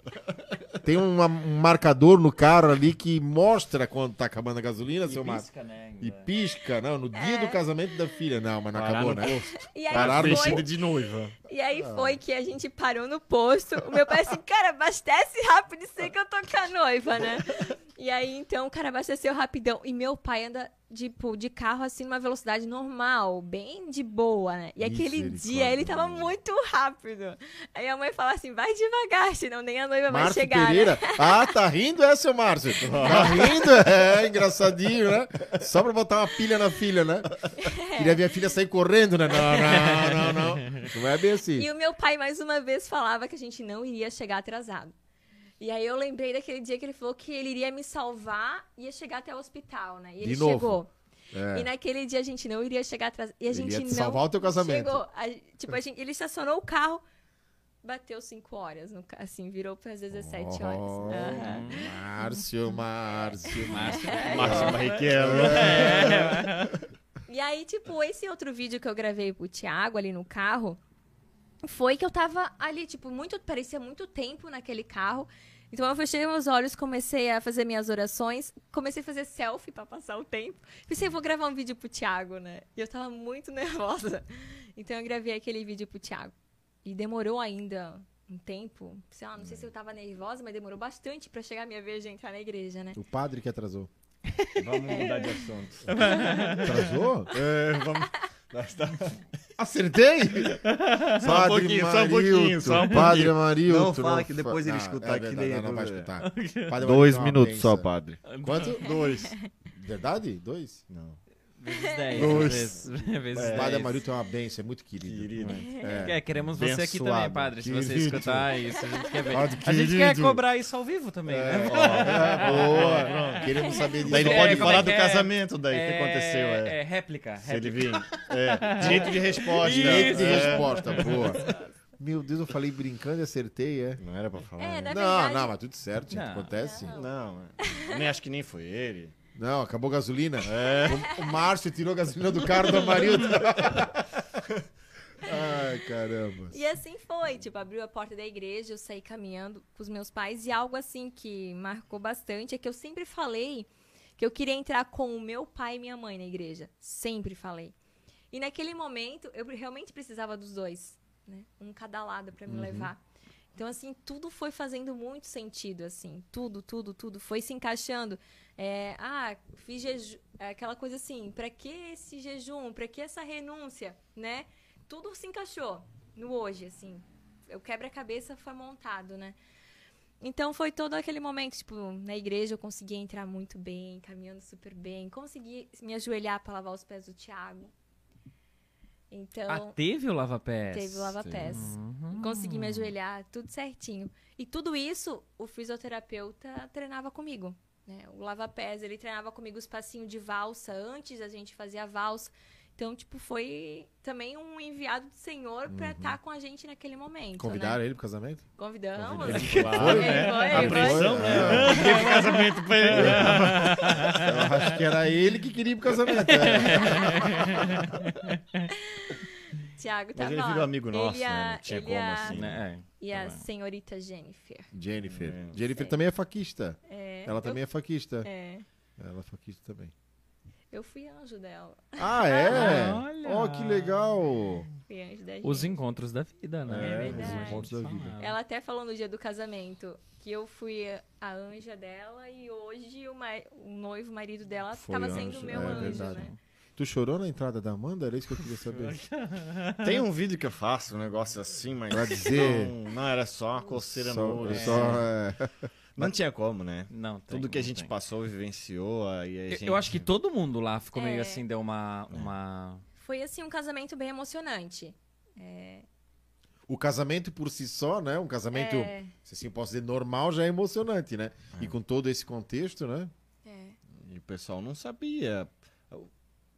Tem uma- um marcador no carro ali que mostra quando tá acabando a gasolina, seu Márcio. né? E pisca, não, no dia É. do casamento da filha. Não, mas não Parar acabou, né? E aí, Pararam foi, Vestida de noiva. e aí foi que a gente parou no posto. O meu pai assim, cara, abastece rápido, sei que eu tô com a noiva, né? E aí, então, o cara abasteceu rapidão. E meu pai anda, tipo, de carro, assim, numa velocidade normal, bem de boa, né? E aquele dia ele tava muito rápido. Aí a mãe fala assim, vai devagar, senão nem a noiva vai chegar, Pereira. né? Ah, tá rindo, é, seu Márcio? Tá rindo? É, engraçadinho, né? Só pra botar uma pilha na filha, né? Queria ver a filha sair correndo, né? Não, não, não, não. Não é bem assim. E o meu pai, mais uma vez, falava que a gente não iria chegar atrasado. E aí eu lembrei daquele dia que ele falou que ele iria me salvar e ia chegar até o hospital, né? E ele De novo. chegou. É. E naquele dia a gente não iria chegar atrasado. E a gente não salvar o teu casamento. chegou. A- tipo, a gente, ele estacionou o carro, bateu 5 horas, no, assim, virou para as 17 horas. Oh, Aham. Márcio, Márcio, Márcio. Márcio Barrichello. E aí, tipo, esse outro vídeo que eu gravei pro Thiago ali no carro, foi que eu tava ali, tipo, muito, parecia muito tempo naquele carro. Então eu fechei meus olhos, comecei a fazer minhas orações, comecei a fazer selfie pra passar o tempo. Pensei, vou gravar um vídeo pro Thiago, né? E eu tava muito nervosa. Então eu gravei aquele vídeo pro Thiago. E demorou ainda um tempo. Sei lá, não sei se eu tava nervosa, mas demorou bastante pra chegar a minha vez de entrar na igreja, né? O padre que atrasou. Vamos mudar de assunto. Atrasou? É, vamos. Acertei? Só um pouquinho, só um pouquinho, só um Padre pouquinho. Marilton. Não fala que depois ele Não, escutar é que verdade, Não, não vai escutar. Padre Dois é minutos só, padre. Quanto? Dois. Verdade? Dois? Não. Vezes 10. Dois. Vezes, É. O Padre 10. Marilton é uma benção, é muito querido. Querido. É, queremos você aqui também, padre. Se você Querido. escutar isso, a gente quer ver. Padre A gente quer querido. cobrar isso ao vivo também, É, né? ó, é, boa. Queremos saber disso. Daí ele É, pode falar é do é? casamento daí, o que aconteceu. É. É, réplica. Se ele réplica. vir. É. Direito de resposta. Direito de É. resposta, boa. Meu Deus, eu falei brincando e acertei, é? Não era pra falar. É, né? Não, verdade. não, mas tudo certo, gente. Não. Acontece. Não, é. eu nem acho que nem foi ele. Não, acabou a gasolina. É. O, o Márcio tirou a gasolina do carro do Marilton. Ai, caramba. E assim foi, tipo, abriu a porta da igreja, eu saí caminhando com os meus pais e algo assim que marcou bastante é que eu sempre falei que eu queria entrar com o meu pai e minha mãe na igreja, sempre falei. E naquele momento eu realmente precisava dos dois, né? Um cada lado pra me levar. Então assim, tudo foi fazendo muito sentido assim, tudo, tudo, tudo foi se encaixando. É, ah, fiz jejum, aquela coisa assim, pra que esse jejum, pra que essa renúncia, né? tudo se encaixou no hoje, assim. O quebra-cabeça foi montado, né? Então foi todo aquele momento, tipo, na igreja eu consegui entrar muito bem, caminhando super bem, consegui me ajoelhar para lavar os pés do Thiago. Então, Ah, teve o lava-pés? teve o lava-pés. Uhum. Consegui me ajoelhar, tudo certinho. E tudo isso, o fisioterapeuta treinava comigo. Né? O lava-pés, ele treinava comigo os passinhos de valsa antes a gente fazer a valsa. Então, tipo, foi também um enviado do Senhor pra estar com a gente naquele momento. Convidaram Né? ele pro casamento? Convidamos. Claro, Ele né? foi, A pressão, né? É. Teve casamento pra ele. Eu acho que era ele que queria ir pro casamento. é. Tiago Mas tava ele virou amigo nosso, ele e a- né? Não tinha como e a- assim. Né? E a Tá senhorita Jennifer. Jennifer. É. Jennifer Sei. também é faquista. É, Ela eu- também é faquista. É, Ela é faquista também. eu fui anjo dela. Ah, é? Olha. Oh, que legal. Fui anjo da Os gente. encontros da vida, né? É os verdade. encontros da vida. Ela até falou no dia do casamento que eu fui a anja dela e hoje o, ma- o noivo marido dela estava sendo o meu é anjo, verdade. né? Tu chorou na entrada da Amanda? Era isso que eu queria saber. Tem um vídeo que eu faço, um negócio assim, mas. Pra dizer- Não, não era só uma coceira Só- no olho. só, é, Não tinha como, né? Não, tem, Tudo que a gente tem. passou, vivenciou, aí a Eu, gente... eu acho que todo mundo lá ficou meio É. assim, deu uma. uma... Foi assim um casamento bem emocionante. O casamento por si só, né? Um casamento, É. se assim eu posso dizer, normal já é emocionante, né? E com todo esse contexto, né? É. E o pessoal não sabia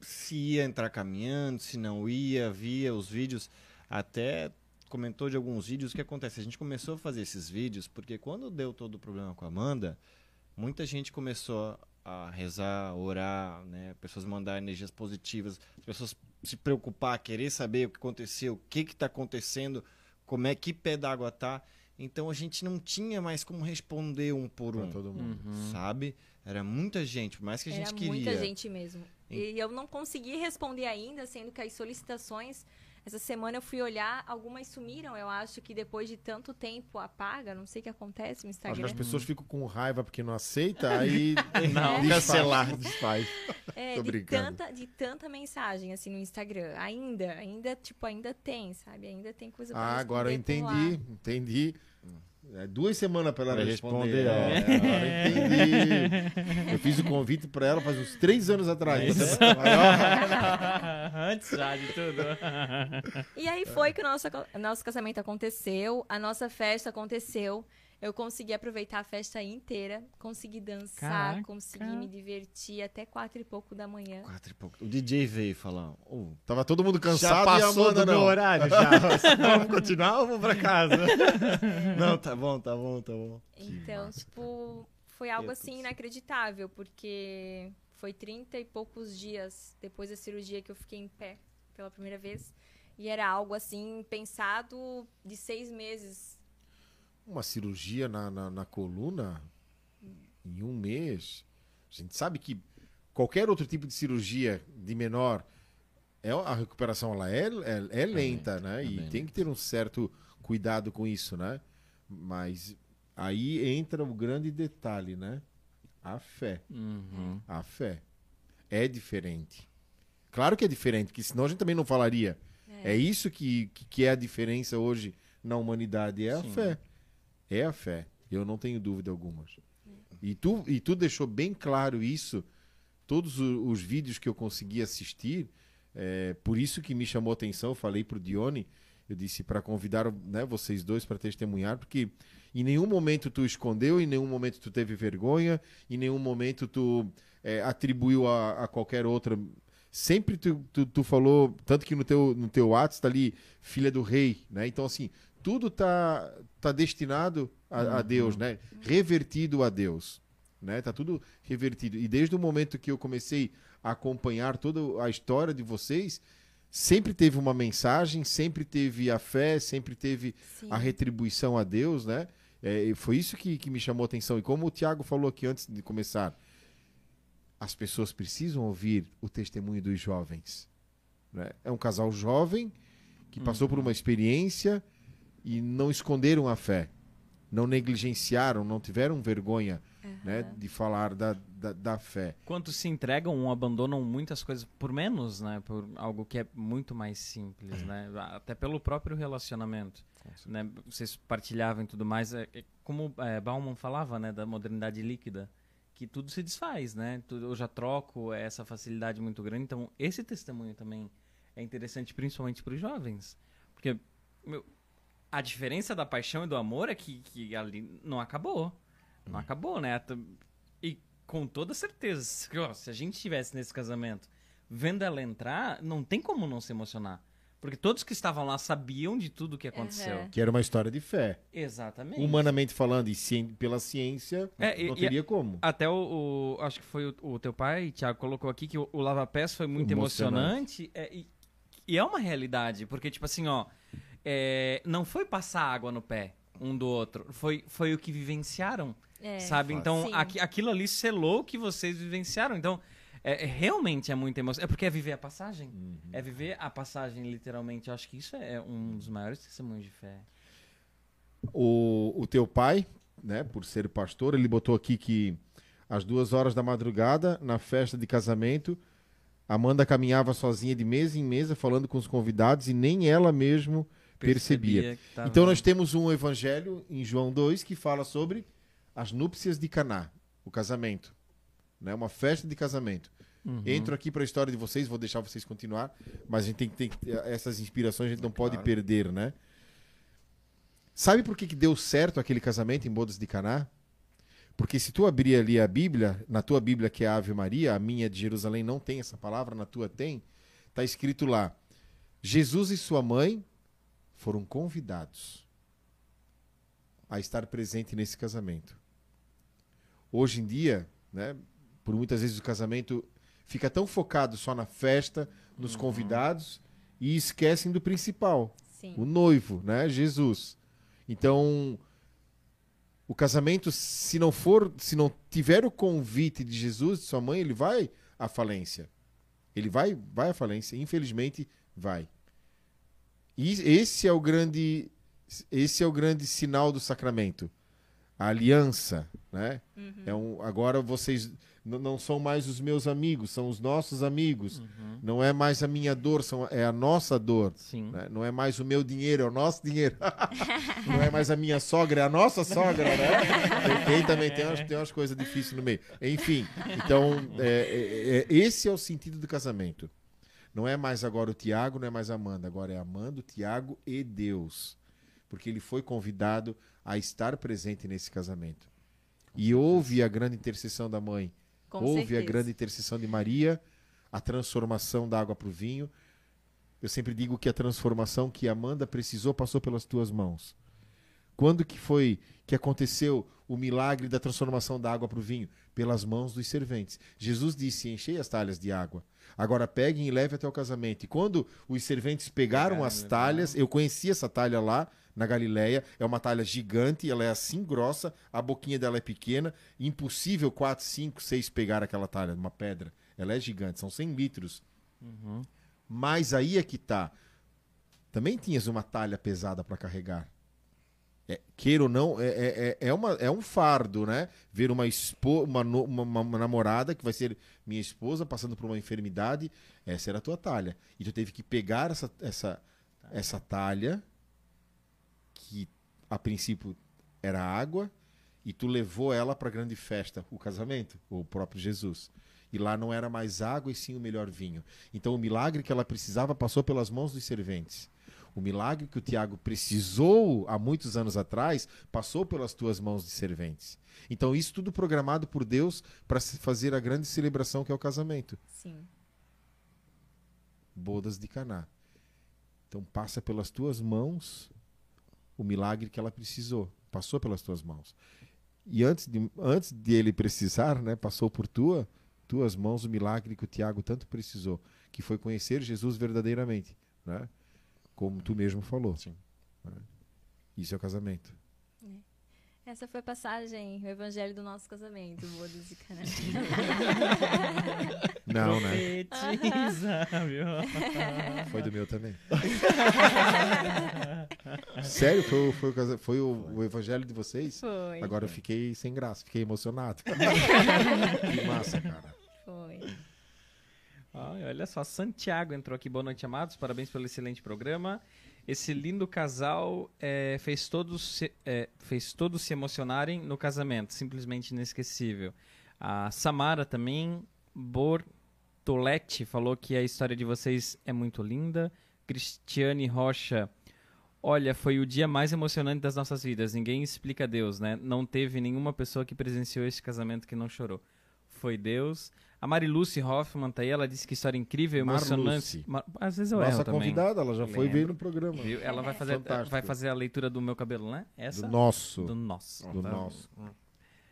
se ia entrar caminhando, se não ia, via os vídeos. Até comentou de alguns vídeos o que acontece. A gente começou a fazer esses vídeos porque quando deu todo o problema com a Amanda, muita gente começou a rezar, orar, né? Pessoas mandar energias positivas, as pessoas se preocupar, querer saber o que aconteceu, o que está acontecendo, como é que pé d'água tá. Então a gente não tinha mais como responder um por Pra um todo mundo. sabe? Era muita gente, por mais que a gente Era queria. muita gente mesmo. E eu não consegui responder ainda, sendo que as solicitações. Essa semana eu fui olhar, algumas sumiram, eu acho que depois de tanto tempo apaga, não sei o que acontece no Acho que Instagram. as pessoas ficam com raiva porque não aceita, aí Não, desfaz, cancelar. desfaz. É, Tô de brincando. tanta, de tanta mensagem assim no Instagram. Ainda, ainda, tipo, ainda tem, sabe? Ainda tem coisa pra Ah, agora eu entendi, entendi. É, duas semanas pra ela Vai responder. responder, É, eu entendi. Eu fiz o convite pra ela faz uns três anos atrás. Antes já de tudo. E aí foi que o nosso, nosso casamento aconteceu, a nossa festa aconteceu. Eu consegui aproveitar a festa inteira, consegui dançar, Caraca. consegui me divertir até quatro e pouco da manhã. Quatro e pouco. O DJ veio falar. "Ô, Tava todo mundo já cansado passou e a Amanda do meu não. horário já. vamos continuar ou vamos pra casa? não, tá bom, tá bom, tá bom. Então, tipo, foi algo assim inacreditável, porque foi 30 e poucos dias depois da cirurgia que eu fiquei em pé pela primeira vez. E era algo assim, pensado de seis meses. Uma cirurgia na, na, na coluna em um mês. A gente sabe que qualquer outro tipo de cirurgia de menor, é, a recuperação ela é, é, é lenta, né? é E tem que ter um certo cuidado com isso, né? Mas aí entra o grande detalhe, né? A fé. Uhum. A fé. É diferente. Claro que é diferente, porque senão a gente também não falaria. É, isso que, que, que é a diferença hoje na humanidade, é Sim. a fé. É a fé. Eu não tenho dúvida alguma. E tu, e tu deixou bem claro isso, todos o- os, vídeos que eu consegui assistir, é, por isso que me chamou a atenção, eu falei pro Dione, eu disse para convidar né, vocês dois para testemunhar, porque em nenhum momento tu escondeu, em nenhum momento tu teve vergonha, em nenhum momento tu é, atribuiu a, a qualquer outra. Sempre tu, tu, tu falou, tanto que no teu, no teu WhatsApp tá ali, filha do rei, né? Então, assim, tudo tá, tá destinado a, a Deus, né? Revertido a Deus, né? Tá tudo revertido. E desde o momento que eu comecei a acompanhar toda a história de vocês, sempre teve uma mensagem, sempre teve a fé, sempre teve Sim. a retribuição a Deus, né? É, foi isso que, que me chamou a atenção. E como o Tiago falou aqui antes de começar, as pessoas precisam ouvir o testemunho dos jovens. né? É um casal jovem que passou por uma experiência e não esconderam a fé, não negligenciaram, não tiveram vergonha né, de falar da, da, da fé. Quantos se entregam ou abandonam muitas coisas por menos, né? Por algo que é muito mais simples, né? Até pelo próprio relacionamento. Né? Vocês partilhavam e tudo mais. É, é como é, Bauman falava, né? Da modernidade líquida. Que tudo se desfaz, né? Tudo, eu já troco é essa facilidade muito grande. Então, esse testemunho também é interessante, principalmente para os jovens. Porque meu, a diferença da paixão e do amor é que, que ali não acabou. Não acabou, né? E com toda certeza, se a gente estivesse nesse casamento vendo ela entrar, não tem como não se emocionar. Porque todos que estavam lá sabiam de tudo o que aconteceu. Aham. Que era uma história de fé. Exatamente. Humanamente falando e cien- pela ciência, É, e- não e- teria como. Até o, o- Acho que foi o, o teu pai, Thiago, colocou aqui que o, o Lava Pés foi muito Emocionante. emocionante. é, e, e é uma realidade, porque, tipo assim, ó. É, não foi passar água no pé um do outro. Foi, foi o que vivenciaram. É. sabe? Então, aqui- aquilo ali selou o que vocês vivenciaram. Então, é, é- realmente é muita emoção. É porque é viver a passagem. É viver a passagem, literalmente. Eu acho que isso é um dos maiores testemunhos de fé. O, o teu pai, né, por ser pastor, ele botou aqui que às duas horas da madrugada, na festa de casamento, Amanda caminhava sozinha de mesa em mesa, falando com os convidados, e nem ela mesmo percebia. tava- Então nós temos um evangelho em João 2 que fala sobre as núpcias de Caná, o casamento, né? Uma festa de casamento. Uhum. Entro aqui para a história de vocês, vou deixar vocês continuar, mas a gente tem que ter essas inspirações, a gente não pode perder, né? Sabe por que, que deu certo aquele casamento em bodas de Caná? Porque se tu abrir ali a Bíblia, na tua Bíblia que é a Ave Maria, a minha de Jerusalém não tem essa palavra, na tua tem, tá escrito lá: Jesus e sua mãe foram convidados a estar presente nesse casamento. Hoje em dia, né, por muitas vezes o casamento fica tão focado só na festa, nos convidados e esquecem do principal, Sim. o noivo, né, Jesus. Então, o casamento, se não for, se não tiver o convite de Jesus, de sua mãe, ele vai à falência. Ele vai, vai à falência, infelizmente vai. E esse é o grande, esse é o grande sinal do sacramento, a aliança, né? É um, agora vocês não são mais os meus amigos, são os nossos amigos. Não é mais a minha dor, são, é a nossa dor. Sim. né? Não é mais o meu dinheiro, é o nosso dinheiro. não é mais a minha sogra, é a nossa sogra, né? Tem, tem também, tem umas, tem umas coisas difíceis no meio. Enfim, então, é, é, é, esse é o sentido do casamento. Não é mais agora o Tiago, não é mais Amanda, agora é Amanda, o Tiago e Deus. Porque ele foi convidado a estar presente nesse casamento. E houve a grande intercessão da mãe. Com Houve certeza. a grande intercessão de Maria, a transformação da água para o vinho. Eu sempre digo que a transformação que Amanda precisou passou pelas tuas mãos. Quando que foi que aconteceu o milagre da transformação da água para o vinho? Pelas mãos dos serventes. Jesus disse: Enchei as talhas de água. Agora peguem e levem até o casamento. E quando os serventes pegaram as talhas, eu conheci essa talha lá na Galileia. É uma talha gigante, ela é assim grossa, a boquinha dela é pequena. Impossível 4, 5, 6 pegar aquela talha, uma pedra. Ela é gigante, são 100 litros. Mas aí é que tá. Também tinhas uma talha pesada para carregar. É, queira ou não, é, é, é- é, uma, é um fardo, né? Ver uma, no- uma, uma- uma namorada que vai ser minha esposa passando por uma enfermidade. Essa era a tua talha. E tu teve que pegar essa, essa, essa talha, que a princípio era água, e tu levou ela para a grande festa, o casamento, o próprio Jesus. E lá não era mais água e sim o melhor vinho. Então o milagre que ela precisava passou pelas mãos dos serventes. O milagre que o Tiago precisou há muitos anos atrás passou pelas tuas mãos de serventes. Então isso tudo programado por Deus para fazer a grande celebração que é o casamento, Sim. bodas de Caná. Então passa pelas tuas mãos o milagre que ela precisou, passou pelas tuas mãos. E antes de, antes de ele precisar, né, passou por tua tuas mãos o milagre que o Tiago tanto precisou, que foi conhecer Jesus verdadeiramente, né? Como tu mesmo falou. Sim. Né? Isso é o casamento. Essa foi a passagem, o evangelho do nosso casamento, bodas e caná. Não, né? Foi do meu também. Sério? Foi, foi, o, foi o, o evangelho de vocês? Foi. Agora eu fiquei sem graça, fiquei emocionado. que massa, cara. Foi. Ai, olha só, Santiago entrou aqui. Boa noite, amados. Parabéns pelo excelente programa. Esse lindo casal é, fez, todos se, é, fez todos se emocionarem no casamento. Simplesmente inesquecível. A Samara também, Bortoletti, falou que a história de vocês é muito linda. Cristiane Rocha, olha, foi o dia mais emocionante das nossas vidas. Ninguém explica Deus, né? Não teve nenhuma pessoa que presenciou esse casamento que não chorou. Foi Deus. A Mariluce Hoffman tá aí, ela disse que história incrível, emocionante. Marluce. Ma- Às vezes eu Nossa erro também. convidada, ela já foi ver no programa. Viu? Ela vai fazer, Fantástico. vai fazer a leitura do meu cabelo, né? Essa? Do nosso. Do nosso. Do nosso.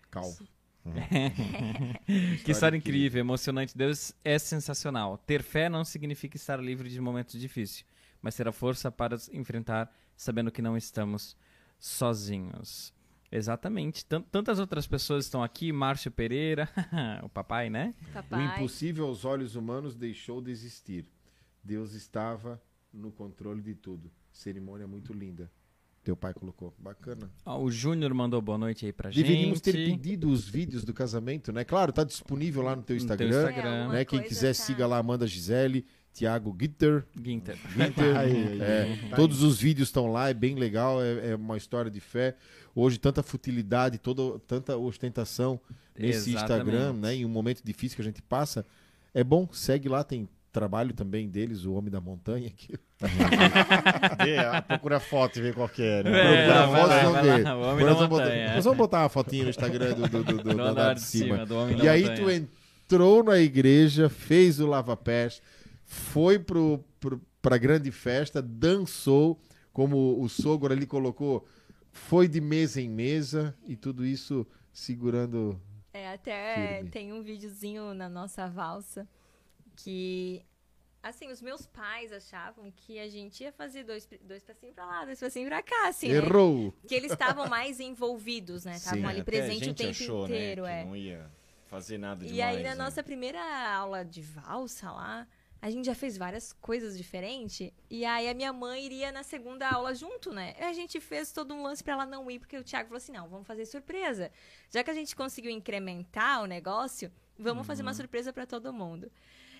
Calvo. Que história incrível, emocionante. Deus é sensacional. Ter fé não significa estar livre de momentos difíceis, mas ter a força para enfrentar, sabendo que não estamos sozinhos. Exatamente. Tan- Tantas outras pessoas estão aqui. Márcio Pereira, o papai, né? O Papai. impossível aos olhos humanos deixou de existir. Deus estava no controle de tudo. Cerimônia muito linda. Teu pai colocou. Bacana. Ó, o Júnior mandou boa noite aí pra gente. Deveríamos ter pedido os vídeos do casamento, né? Claro, tá disponível lá no teu No teu Instagram. Instagram. É, né? Quem quiser, tá- siga lá Amanda Gisele. Tiago Gitter. Ginter. Ginter. É. Tá todos os vídeos estão lá, é bem legal, é, é uma história de fé. Hoje, tanta futilidade, toda, tanta ostentação nesse Exatamente. Instagram, né? Em um momento difícil que a gente passa. É bom, segue lá, tem trabalho também deles, o Homem da Montanha. Que... Vê, ah, procura foto e vê qual que é, né? É, Procura vai fotos, lá, vamos vai ver. lá, o Homem nós, da vamos botar, Montanha. nós vamos botar uma fotinha no Instagram do, do, do, do, andar de cima. cima, do Homem da E aí Montanha. tu entrou na igreja, fez o Lava Pés, foi pro, pro, pra grande festa, dançou, como o sogro ali colocou, foi de mesa em mesa e tudo isso segurando. É, até Firme. tem um videozinho na nossa valsa que. Assim, os meus pais achavam que a gente ia fazer dois, dois passinhos pra lá, dois passinhos pra cá, assim, né? Errou! Que eles estavam mais envolvidos, né? Estavam ali Até presente o tempo achou, inteiro, né, é. que não ia fazer nada E demais. aí, na né? nossa primeira aula de valsa lá, a gente já fez várias coisas diferentes. E aí, a minha mãe iria na segunda aula junto, né? E a gente fez todo um lance pra ela não ir, porque o Thiago falou assim: não, vamos fazer surpresa. Já que a gente conseguiu incrementar o negócio, vamos fazer uma surpresa pra todo mundo.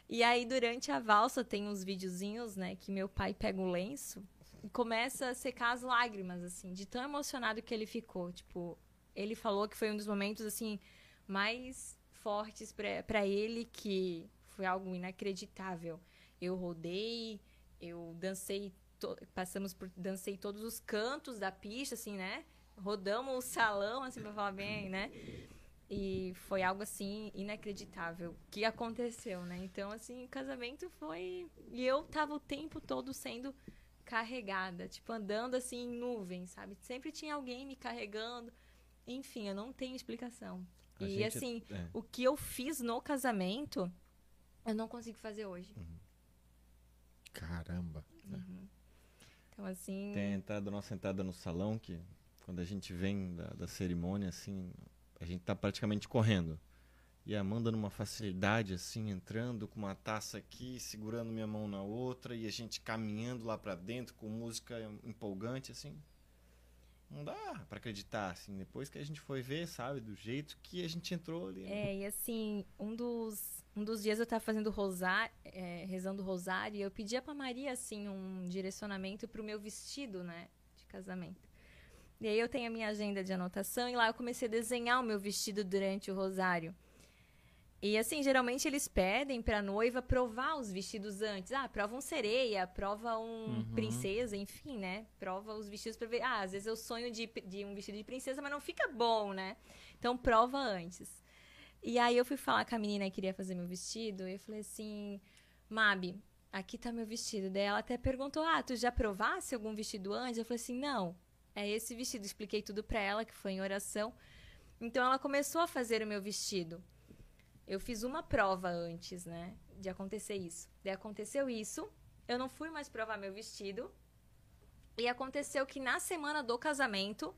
E aí, durante a valsa, tem uns videozinhos, né, que meu pai pega o lenço e começa a secar as lágrimas, assim, de tão emocionado que ele ficou. Tipo, ele falou que foi um dos momentos, assim, mais fortes pra ele, que foi algo inacreditável. Eu rodei, eu dancei, passamos por, dancei todos os cantos da pista, assim, né? Rodamos o salão, assim, pra falar bem, né? E foi algo, assim, inacreditável que aconteceu, né? Então, assim, o casamento foi... E eu tava o tempo todo sendo carregada, tipo, andando, assim, em nuvem, sabe? Sempre tinha alguém me carregando. Enfim, eu não tenho explicação. A e, assim, é. o que eu fiz no casamento, eu não consigo fazer hoje. Caramba. Então, assim. Tem a entrada, nossa entrada no salão, que quando a gente vem da, da cerimônia, assim, a gente tá praticamente correndo. E a Amanda numa facilidade, assim, entrando com uma taça aqui, segurando minha mão na outra, e a gente caminhando lá pra dentro com música empolgante, assim. Não dá pra acreditar, assim, depois que a gente foi ver, sabe, do jeito que a gente entrou ali. né? É, e assim, um dos, um dos dias eu tava fazendo rosário, é, rezando rosário, e eu pedia pra Maria, assim, um direcionamento pro meu vestido, né, de casamento. E aí eu tenho a minha agenda de anotação, e lá eu comecei a desenhar o meu vestido durante o rosário. E assim, geralmente eles pedem pra noiva provar os vestidos antes. Ah, prova um sereia, prova um Uhum. princesa, enfim, né? Prova os vestidos pra ver. Ah, às vezes eu sonho de, de um vestido de princesa, mas não fica bom, né? Então prova antes. E aí eu fui falar com a menina que queria fazer meu vestido, e eu falei assim, Mabi, aqui tá meu vestido. Daí ela até perguntou, ah, tu já provasse algum vestido antes? Eu falei assim, não, é esse vestido. Expliquei tudo pra ela, que foi em oração. Então ela começou a fazer o meu vestido. Eu fiz uma prova antes, né, de acontecer isso. Daí aconteceu isso, eu não fui mais provar meu vestido. E aconteceu que na semana do casamento,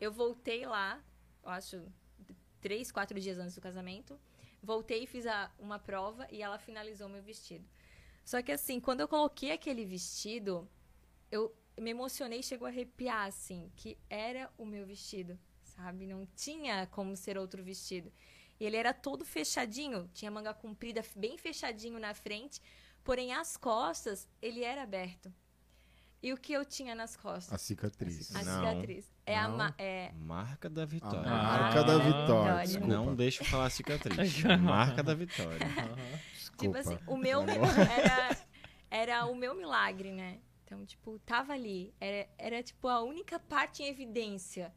eu voltei lá, eu acho três, quatro dias antes do casamento. Voltei e fiz a- uma prova e ela finalizou meu vestido. Só que assim, quando eu coloquei aquele vestido, eu me emocionei, chegou a arrepiar, assim, que era o meu vestido, sabe? Não tinha como ser outro vestido. E ele era todo fechadinho, tinha manga comprida, bem fechadinho na frente, porém as costas, ele era aberto. E o que eu tinha nas costas? A cicatriz. A Não. cicatriz. É a Não. ma- é, Marca da A vitória. marca Ah, da vitória. Não deixa eu falar cicatriz. Marca da vitória. Tipo Desculpa. assim, o meu era, era o meu milagre, né? Então, tipo, tava ali. Era, era, tipo, a única parte em evidência.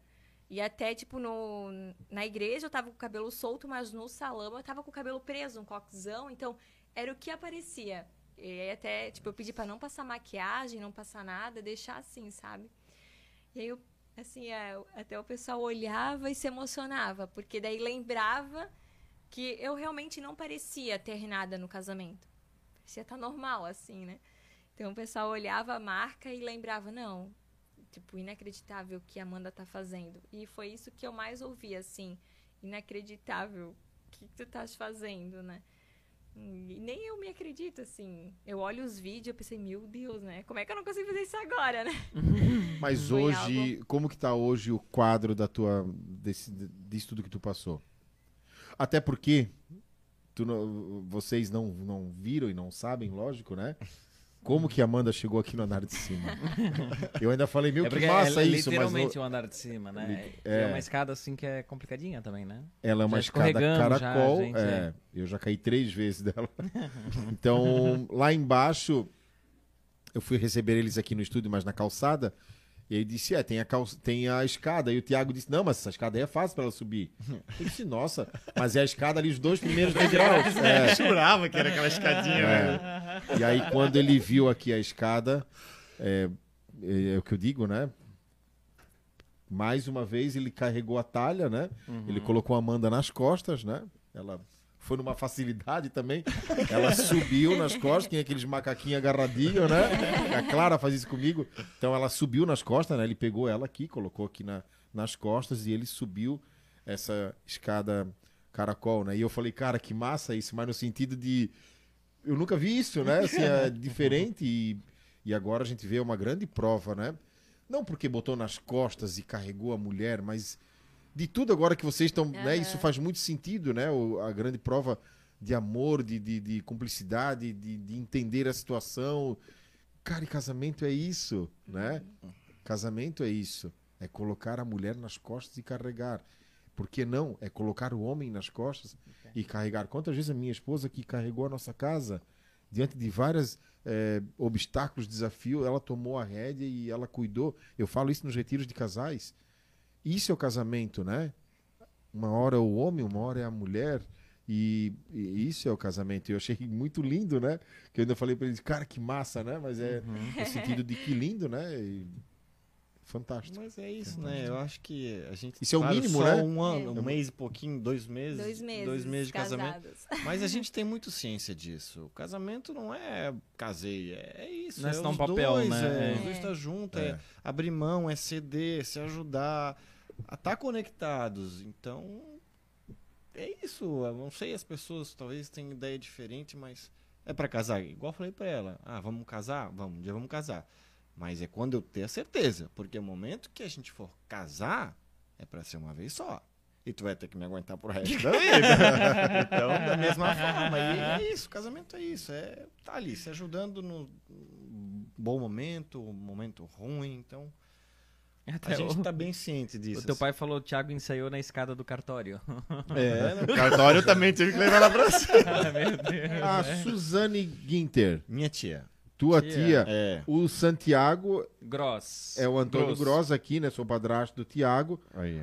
E até, tipo, no, na igreja eu tava com o cabelo solto, mas no salão eu tava com o cabelo preso, um coquezão. Então, era o que aparecia. E aí até, tipo, eu pedi pra não passar maquiagem, não passar nada, deixar assim, sabe? E aí, eu, assim, é, até o pessoal olhava e se emocionava, porque daí lembrava que eu realmente não parecia ter nada no casamento. Parecia estar normal, assim, né? Então o pessoal olhava a marca e lembrava, não, tipo, inacreditável o que a Amanda tá fazendo. E foi isso que eu mais ouvi, assim, inacreditável, o que, que tu estás fazendo, né? E nem eu me acredito, assim. Eu olho os vídeos e eu pensei, meu Deus, né? Como é que eu não consigo fazer isso agora, né? Mas Foi hoje, como que tá hoje o quadro da tua desse, disso tudo que tu passou? Até porque tu não- vocês não, não viram e não sabem, lógico, né? Como que a Amanda chegou aqui no andar de cima? Eu ainda falei, meu, é que massa é isso, mas literalmente no- o andar de cima, né? É. É uma escada assim que é complicadinha também, né? ela é uma Já escada escorregamos já, caracol. gente, é, é. Eu já caí três vezes dela. Então, lá embaixo, eu fui receber eles aqui no estúdio, mas na calçada. E aí disse, é, tem a, cal... tem a escada. E o Thiago disse, não, mas essa escada aí é fácil pra ela subir. Eu disse, nossa, mas é a escada ali, os dois primeiros degraus. É. Eu jurava que era aquela escadinha, né? É. E aí, quando ele viu aqui a escada, é, é, é o que eu digo, né? Mais uma vez, ele carregou a talha, né? Ele colocou a Amanda nas costas, né? Ela foi numa facilidade também. Ela subiu nas costas, tinha aqueles macaquinhos agarradinhos, né? A Clara faz isso comigo. Então, ela subiu nas costas, né? Ele pegou ela aqui, colocou aqui na, nas costas e ele subiu essa escada caracol, né? E eu falei, cara, que massa isso, mas no sentido de eu nunca vi isso, né? Assim, é diferente e, e agora a gente vê uma grande prova, né? Não porque botou nas costas e carregou a mulher, mas de tudo agora que vocês estão, né? Isso faz muito sentido, né? O- a grande prova de amor, de, de, de cumplicidade, de, de entender a situação. Cara, e casamento é isso, né? Casamento é isso. É colocar a mulher nas costas e carregar. Por que não? É colocar o homem nas costas e carregar. Quantas vezes a minha esposa que carregou a nossa casa, diante de vários obstáculos, desafios, ela tomou a rédea e ela cuidou. Eu falo isso nos retiros de casais. Isso é o casamento, né? Uma hora é o homem, uma hora é a mulher. E, e isso é o casamento. Eu achei muito lindo, né? Que eu ainda falei para eles, cara, que massa, né? Mas é no sentido de que lindo, né? E fantástico. Mas é isso, né? Eu acho que a gente. Isso é o claro, mínimo, só né? Um ano, É. um mês e pouquinho, dois meses. Dois meses. Dois meses de casamento. Mas a gente tem muito ciência disso. O casamento não é casei, é é isso. Não é é só um papel, dois, né? É, É. Os dois estão juntos, é. É. abrir mão, é ceder, se ajudar, a estar conectados. Então, é isso. Eu não sei, as pessoas talvez tenham ideia diferente, mas é pra casar. Igual eu falei pra ela. Ah, vamos casar? Vamos, um dia vamos casar. Mas é quando eu ter a certeza. Porque o momento que a gente for casar, é pra ser uma vez só. E tu vai ter que me aguentar pro resto da vida. então, da mesma forma. E é isso, casamento é isso. É tá ali, se ajudando no bom momento, momento ruim. Então, Até a gente o, tá bem ciente disso. o teu pai falou, o Thiago ensaiou na escada do cartório. É, no cartório eu também tive que levar lá pra cima. Meu Deus. A Suzane Ginter, Minha tia. tua Tia. tia. É. O Santiago Gross. é o Antônio Gross. Gross aqui, né? Sou padrasto do Tiago.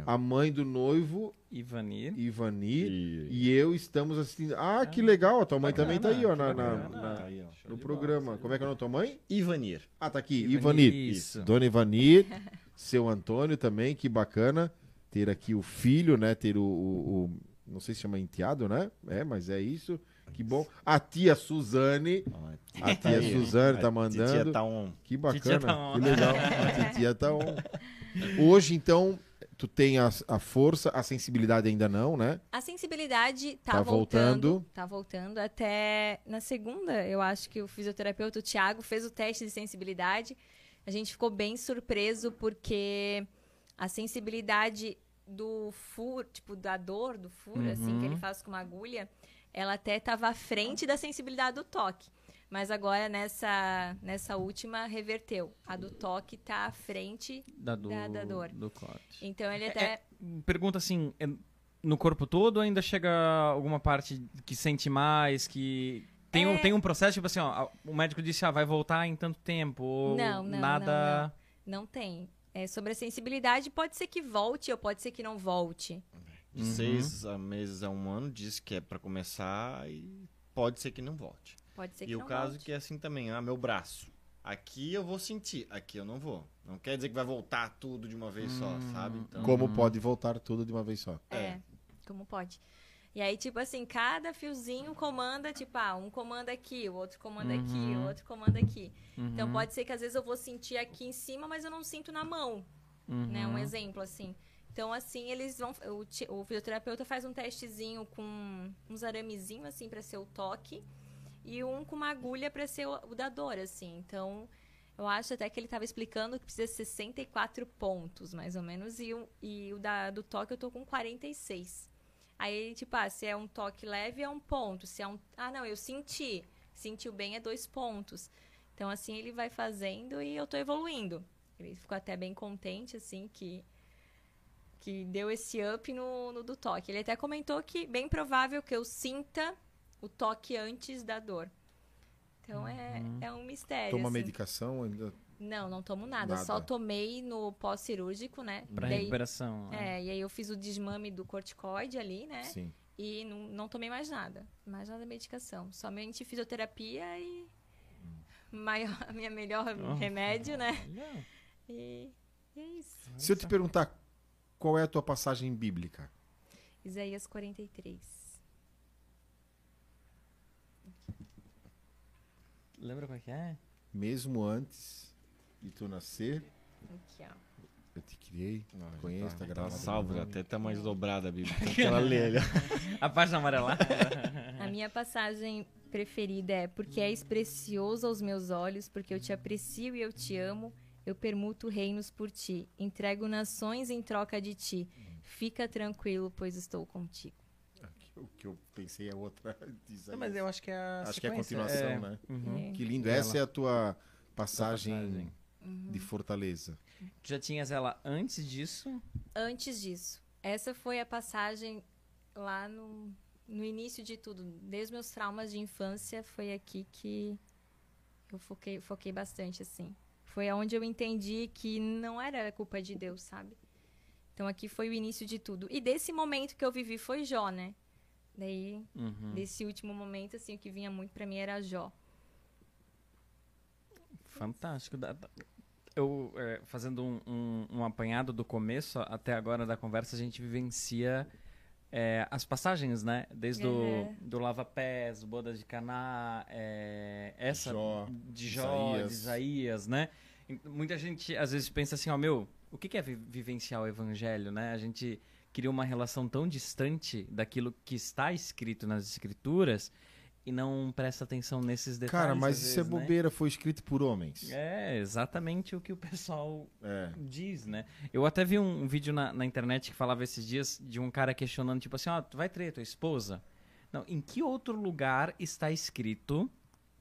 A mãe do noivo, Ivanir. Ivani. E- E eu estamos assistindo. Ah, que legal. A tua mãe também tá aí, ó, na, na- na- Tá aí, ó. no programa. Como é que é o nome da tua mãe? Ivanir. Ah, tá aqui. Ivanir, Ivanir. isso. Dona Ivanir. seu Antônio também, que bacana. Ter aqui o filho, né? Ter o. o- o- não sei se chama enteado, né? É, mas é isso. Que bom. A tia Suzane. A tia Suzane tá A mandando. Titia tá on. Que bacana, tá on. que legal. A titia tá on. Hoje, então, tu tem a, a força, a sensibilidade ainda não, né? A sensibilidade tá, Tá voltando, voltando. Tá voltando. Até na segunda, eu acho que o fisioterapeuta, o Thiago, fez o teste de sensibilidade. A gente ficou bem surpreso porque a sensibilidade do furo, tipo, da dor do furo, assim, que ele faz com uma agulha, ela até estava à frente da sensibilidade do toque. Mas agora, nessa, nessa última, reverteu. A do toque tá à frente. Da, do, Da- da dor. do corte. Então, ele até... Pergunta assim, é no corpo todo ainda chega alguma parte que sente mais, que... Tem, um, É. tem um processo, tipo assim, ó, o médico disse, ah, vai voltar em tanto tempo, ou Não, não, nada... Não tem. É, sobre a sensibilidade, pode ser que volte ou pode ser que não volte. De seis a meses a um ano, diz que é pra começar e pode ser que não volte. Pode ser que E não o caso volte. que é assim também, ah, meu braço. Aqui eu vou sentir, aqui eu não vou. Não quer dizer que vai voltar tudo de uma vez só, sabe? Então, Como pode voltar tudo de uma vez só? É, como pode. E aí, tipo assim, cada fiozinho comanda, tipo, ah, um comanda aqui, o outro comanda aqui, o outro comanda aqui. Então pode ser que às vezes eu vou sentir aqui em cima, mas eu não sinto na mão, né? Um exemplo, assim. Então, assim, eles vão. O, o fisioterapeuta faz um testezinho com uns aramezinhos, assim, pra ser o toque, e um com uma agulha pra ser o, o da dor, assim. Então, eu acho até que ele tava explicando que precisa 64 pontos, mais ou menos, e o, e o da, do toque eu tô com 46. Aí, tipo, ah, se é um toque leve, é um ponto. Se é um. Ah, não, eu senti. Sentiu bem é dois pontos. Então, assim, ele vai fazendo e eu tô evoluindo. Ele ficou até bem contente, assim, que. Que deu esse up no, no do toque. Ele até comentou que bem provável que eu sinta o toque antes da dor. Então é, é um mistério. Toma assim. medicação ainda. Não, não tomo nada. Nada. Só tomei no pós-cirúrgico, né? Pra Daí- recuperação. né? é, e aí eu fiz o desmame do corticoide ali, né? Sim. E não, não tomei mais nada. Mais nada de medicação. Somente fisioterapia e. Maior, a minha melhor Oh. remédio, né? E, e é isso. Se eu te perguntar qual é a tua passagem bíblica, Isaías 43. Lembra como é que é? mesmo antes de tu nascer, Aqui, ó. eu te criei, conheço, tá Tá gravado. salvo, até tá mais dobrada a Bíblia. Tem que ela lê ali. ó. A página amarela. A minha passagem preferida é porque és precioso aos meus olhos, porque eu te aprecio e eu te amo, eu permuto reinos por ti, entrego nações em troca de ti. Fica tranquilo, pois estou contigo. O que eu pensei é outra. diz aí. Não, mas eu acho que é a Acho que é a sequência. continuação, né? Uhum. É. Que lindo. Essa é a tua passagem, de fortaleza. Tu já tinhas ela antes disso? Antes disso, essa foi a passagem lá no, no início de tudo. Desde meus traumas de infância, foi aqui que eu foquei, foquei bastante, assim. Foi onde eu entendi que não era culpa de Deus, sabe? Então aqui foi o início de tudo. E desse momento que eu vivi foi Jó, né? Daí, Uhum. desse último momento, assim, o que vinha muito pra mim era Jó. Fantástico. Eu, é, fazendo um, um- um apanhado do começo até agora da conversa, a gente vivencia é, as passagens, né? Desde Uhum. o do Lava Pés, Bodas de Caná, é, essa Jó, de Jó, Isaías. de Isaías, né? Muita gente às vezes pensa assim, ó, meu, o que que é vi- vivenciar o evangelho, né? A gente cria uma relação tão distante daquilo que está escrito nas escrituras e não presta atenção nesses detalhes. Cara, mas isso é vezes, né? bobeira, foi escrito por homens. É, exatamente o que o pessoal É. diz, né? Eu até vi um, um vídeo na, na internet que falava esses dias de um cara questionando, tipo assim, ó, tu vai trair tua esposa? Não, em que outro lugar está escrito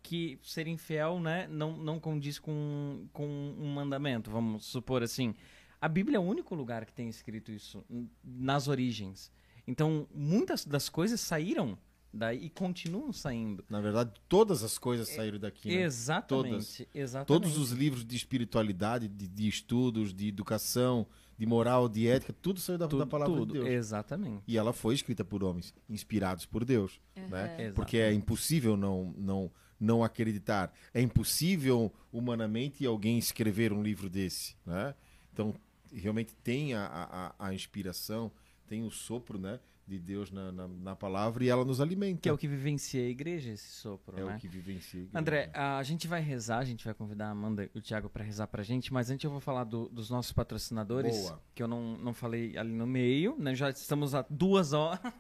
que ser infiel, né, não, não condiz com, com um mandamento, vamos supor assim. A Bíblia é o único lugar que tem escrito isso, nas origens. Então, muitas das coisas saíram daí e continuam saindo. Na verdade, todas as coisas saíram daqui. né? Exatamente, exatamente. Todos os livros de espiritualidade, de, de estudos, de educação, de moral, de ética, tudo saiu da, da tudo, palavra tudo, de Deus. Exatamente. E ela foi escrita por homens, inspirados por Deus. Né? Exato. Porque é impossível não, não, não acreditar. É impossível, humanamente, alguém escrever um livro desse. Né? Então, realmente tem a, a, a inspiração, tem o sopro né, de Deus na, na, na palavra e ela nos alimenta. Que é o que vivencia a igreja, esse sopro, É né? o que vivencia. a igreja. André, a gente vai rezar, a gente vai convidar a Amanda e o Thiago para rezar pra gente, mas antes eu vou falar do- dos nossos patrocinadores, Boa. que eu não, não falei ali no meio, né? Já estamos há duas horas Uhum.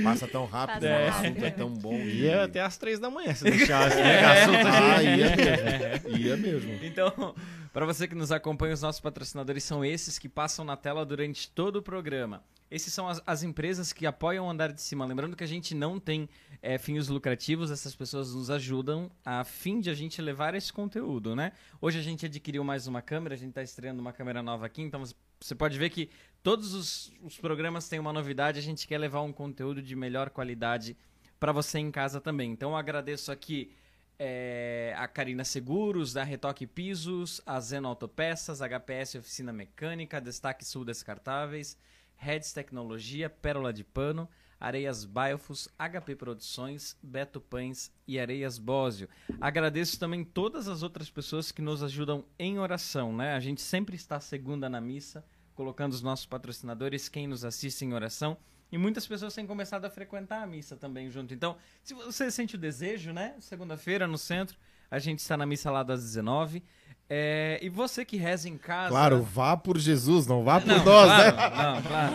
Passa tão rápido, Passa o assunto é tão bom. que- Ia até às três da manhã se deixasse, né? Assunto Ah, ia mesmo. Ia mesmo. Então, para você que nos acompanha, os nossos patrocinadores são esses que passam na tela durante todo o programa. Esses são as, as empresas que apoiam o andar de cima. Lembrando que a gente não tem eh, fins lucrativos, essas pessoas nos ajudam a fim de a gente levar esse conteúdo, né? Hoje a gente adquiriu mais uma câmera, a gente está estreando uma câmera nova aqui, então você pode ver que todos os, os programas têm uma novidade, a gente quer levar um conteúdo de melhor qualidade para você em casa também. Então eu agradeço aqui é, a Carina Seguros, da Retoque Pisos, a Zeno Autopeças, HPS Oficina Mecânica, Destaque Sul Descartáveis, Reds Tecnologia, Pérola de Pano, Areias Biofus, HP Produções, Beto Pães e Areias Bósio. Agradeço também todas as outras pessoas que nos ajudam em oração, né? A gente sempre está segunda na missa, colocando os nossos patrocinadores, quem nos assiste em oração. E muitas pessoas têm começado a frequentar a missa também junto. Então, se você sente o desejo, né? Segunda-feira no centro, A gente está na missa lá das 19. É, e você que reza em casa. Claro, vá por Jesus, não vá por Não, nós, claro, né? Não, claro.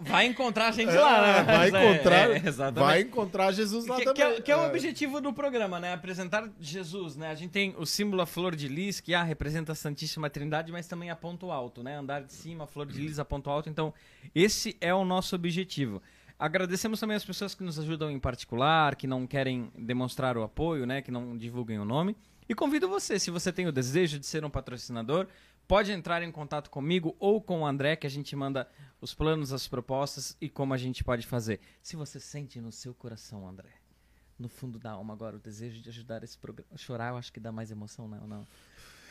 Vai encontrar a gente lá, né? Vai Mas é- encontrar, é, exatamente. vai encontrar Jesus lá que, também. que é, que é o É. objetivo do programa, né? Apresentar Jesus, né? A gente tem o símbolo a flor de lis, que ah, representa a Santíssima Trindade, mas também a ponto alto, né? Andar de cima, flor de lis a ponto alto. Então, esse é o nosso objetivo. Agradecemos também as pessoas que nos ajudam em particular, que não querem demonstrar o apoio, né? Que não divulguem o nome. E convido você, se você tem o desejo de ser um patrocinador, pode entrar em contato comigo ou com o André, que a gente manda os planos, as propostas e como a gente pode fazer. Se você sente no seu coração, André, no fundo da alma agora o desejo de ajudar esse programa. Chorar eu acho que dá mais emoção, não, não.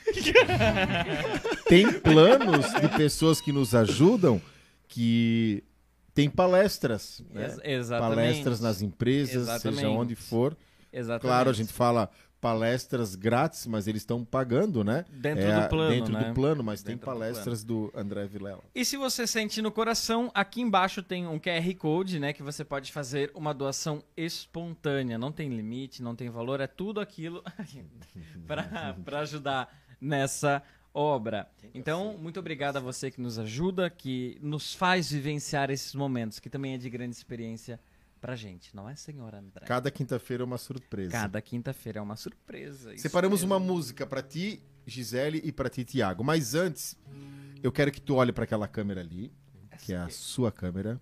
Tem planos de pessoas que nos ajudam que tem palestras. né? Ex- exatamente. Palestras nas empresas, seja Exatamente. onde for. Exatamente. Claro, a gente fala palestras grátis, mas eles estão pagando, né? Dentro É, do plano, Dentro né? do plano, mas tem Dentro do palestras do, André Vilela. E se você sente no coração, aqui embaixo tem um QR Code, né? Que você pode fazer uma doação espontânea. Não tem limite, não tem valor, é tudo aquilo para ajudar nessa obra. Então, muito obrigado a você que nos ajuda, que nos faz vivenciar esses momentos, que também é de grande experiência pra gente, não é, senhor André? Cada quinta-feira é uma surpresa. Cada quinta-feira é uma surpresa. Separamos mesmo. uma música pra ti, Gisele, e pra ti, Tiago. Mas antes, eu quero que tu olhe pra aquela câmera ali, que é a sua câmera.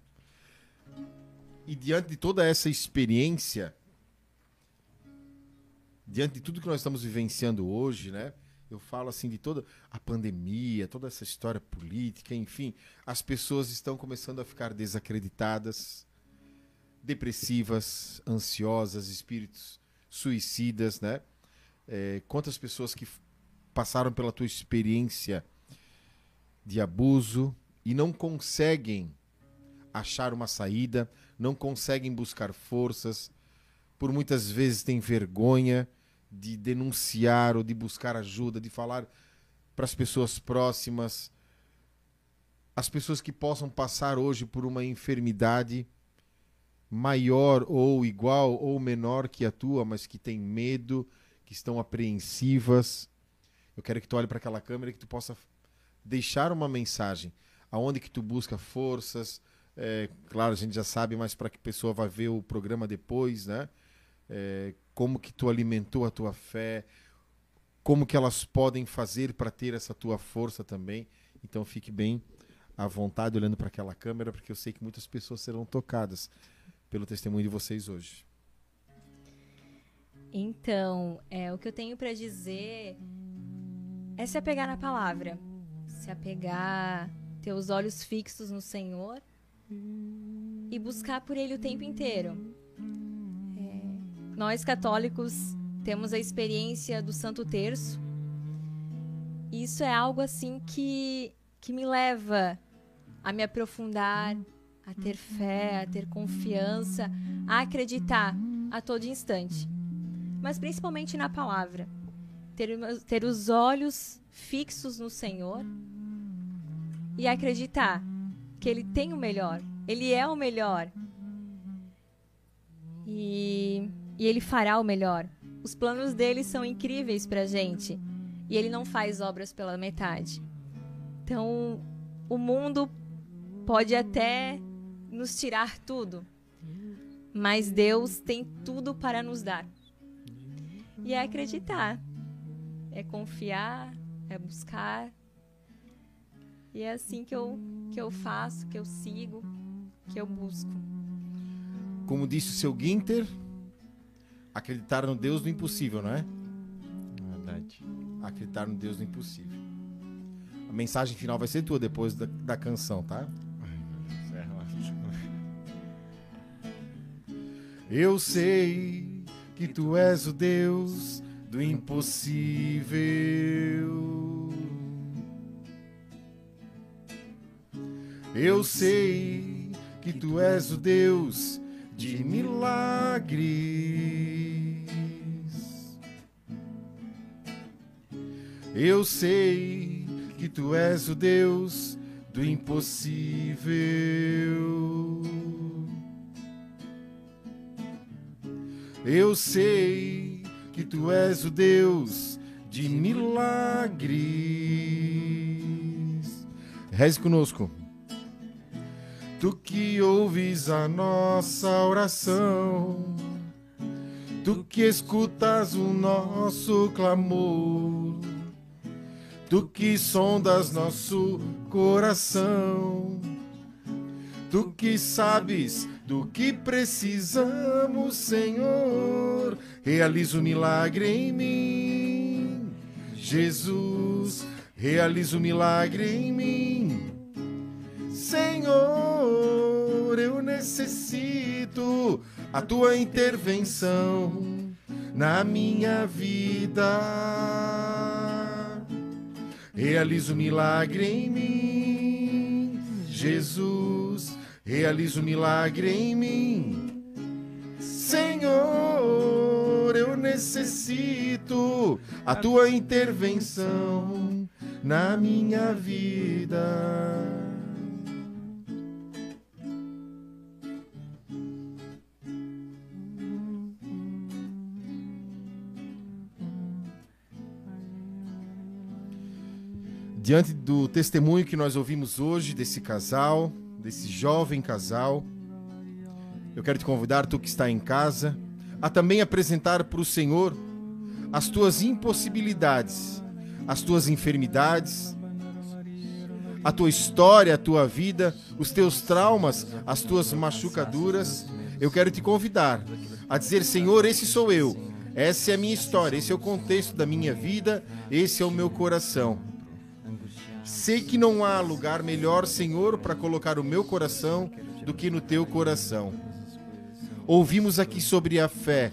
E diante de toda essa experiência, diante de tudo que nós estamos vivenciando hoje, né? Eu falo assim de toda a pandemia, toda essa história política, enfim, as pessoas estão começando a ficar desacreditadas, depressivas, ansiosas, espíritos suicidas, né? É, quantas pessoas que passaram pela tua experiência de abuso e não conseguem achar uma saída, não conseguem buscar forças, por muitas vezes têm vergonha de denunciar ou de buscar ajuda, de falar para as pessoas próximas, as pessoas que possam passar hoje por uma enfermidade maior ou igual ou menor que a tua, mas que tem medo, que estão apreensivas. Eu quero que tu olhe para aquela câmera e que tu possa deixar uma mensagem aonde que tu busca forças. É, claro, a gente já sabe, mas para que a pessoa vá ver o programa depois, né? É, como que tu alimentou a tua fé, como que elas podem fazer para ter essa tua força também. Então fique bem à vontade olhando para aquela câmera, porque eu sei que muitas pessoas serão tocadas pelo testemunho de vocês hoje. Então, é, o que eu tenho pra dizer é se apegar na palavra. Se apegar, ter os olhos fixos no Senhor e buscar por Ele o tempo inteiro. Nós católicos temos a experiência do Santo Terço. E isso é algo assim que, que me leva a me aprofundar, a ter fé, a ter confiança, a acreditar a todo instante mas principalmente na palavra. Ter, ter os olhos fixos no Senhor e acreditar que Ele tem o melhor, Ele é o melhor e, e Ele fará o melhor. Os planos dele são incríveis pra gente e Ele não faz obras pela metade. Então, o mundo pode até nos tirar tudo, mas Deus tem tudo para nos dar. E é acreditar. É confiar, é buscar. E é assim que eu, que eu faço, que eu sigo, que eu busco. Como disse o seu Guinter, acreditar no Deus do impossível, não é? Verdade. Acreditar no Deus do impossível. A mensagem final vai ser tua depois da, da canção, tá? Eu sei que tu és o Deus do impossível. Eu sei que tu és o Deus de milagres. Eu sei que tu és o Deus do impossível. Eu sei que tu és o Deus de milagres. Reze conosco. Tu que ouves a nossa oração, tu que escutas o nosso clamor, tu que sondas nosso coração, tu que sabes do que precisamos, Senhor, realiza o um milagre em mim. Jesus, realiza o um milagre em mim. Senhor, necessito a tua intervenção na minha vida. Realiza o um milagre em mim, Jesus realiza o um milagre em mim. Senhor, eu necessito a tua intervenção na minha vida. Diante do testemunho que nós ouvimos hoje desse casal, desse jovem casal. Eu quero te convidar, tu que está em casa, a também apresentar para o Senhor as tuas impossibilidades, as tuas enfermidades, a tua história, a tua vida, os teus traumas, as tuas machucaduras. Eu quero te convidar a dizer: Senhor, esse sou eu, essa é a minha história, esse é o contexto da minha vida, esse é o meu coração. Sei que não há lugar melhor, Senhor, para colocar o meu coração do que no teu coração. Ouvimos aqui sobre a fé.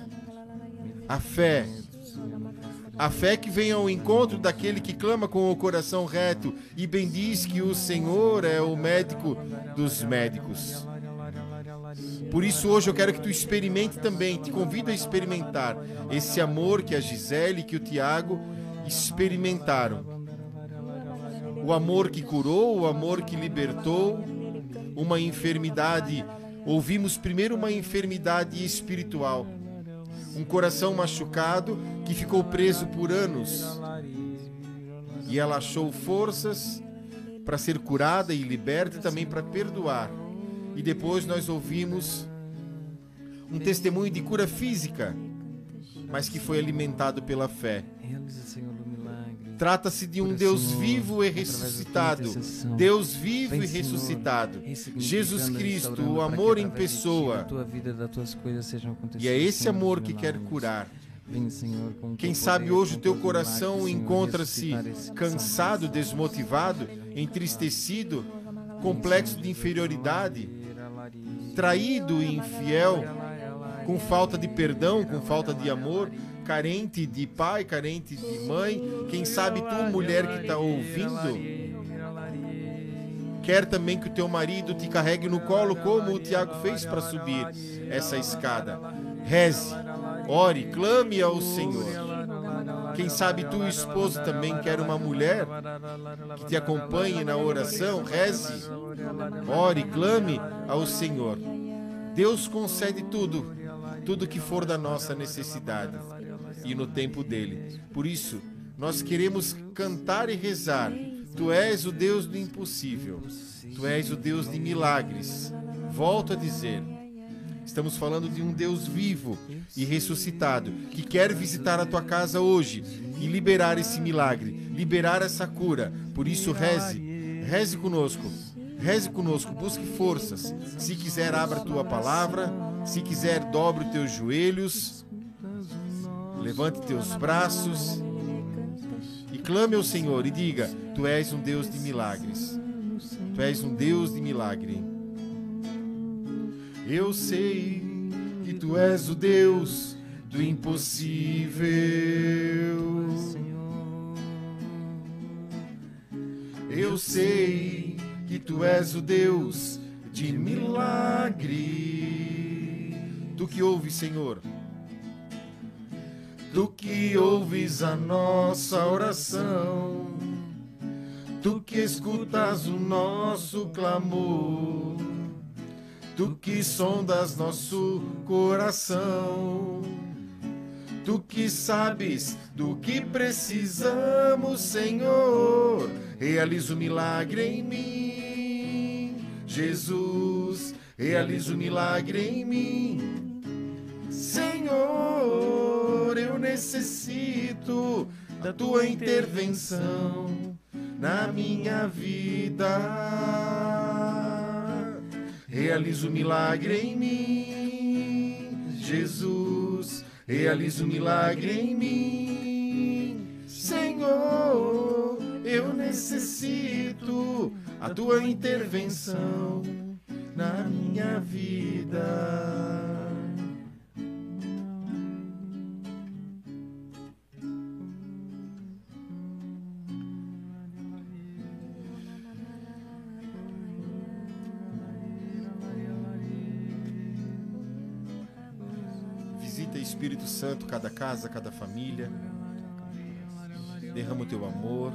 A fé. A fé que vem ao encontro daquele que clama com o coração reto e bendiz que o Senhor é o médico dos médicos. Por isso, hoje eu quero que tu experimente também, te convido a experimentar esse amor que a Gisele e que o Tiago experimentaram o amor que curou, o amor que libertou, uma enfermidade. Ouvimos primeiro uma enfermidade espiritual, um coração machucado que ficou preso por anos. E ela achou forças para ser curada e liberta e também para perdoar. E depois nós ouvimos um testemunho de cura física, mas que foi alimentado pela fé. Trata-se de um Deus vivo e ressuscitado. Deus vivo e ressuscitado. Jesus Cristo, o amor em pessoa. E é esse amor que quer curar. Quem sabe hoje o teu coração encontra-se cansado, desmotivado, entristecido, complexo de inferioridade, traído e infiel, com falta de perdão, com falta de amor, carente de pai, carente de mãe, quem sabe tu, mulher que está ouvindo, quer também que o teu marido te carregue no colo, como o Tiago fez para subir essa escada. Reze, ore, clame ao Senhor. Quem sabe tu, esposo, também quer uma mulher que te acompanhe na oração, reze, ore, clame ao Senhor. Deus concede tudo, tudo que for da nossa necessidade e no tempo dele. Por isso, nós queremos cantar e rezar. Tu és o Deus do impossível. Tu és o Deus de milagres. Volto a dizer, estamos falando de um Deus vivo e ressuscitado que quer visitar a tua casa hoje e liberar esse milagre, liberar essa cura. Por isso, reze, reze conosco. Reze conosco, busque forças. Se quiser, abra a tua palavra. Se quiser, dobre os teus joelhos Levante teus braços e clame ao Senhor e diga: Tu és um Deus de milagres. Tu és um Deus de milagre. Eu sei que tu és o Deus do impossível. Eu sei que tu és o Deus de milagre. Tu que ouves, Senhor Tu que ouves a nossa oração, tu que escutas o nosso clamor, tu que sondas nosso coração, Tu que sabes do que precisamos, Senhor, realiza o milagre em mim. Jesus, realiza o milagre em mim. Necessito da tua intervenção na minha vida. Realiza o milagre em mim, Jesus. Realiza o milagre em mim, Senhor. Eu necessito a tua intervenção na minha vida. Santo cada casa, cada família. Derrama o teu amor.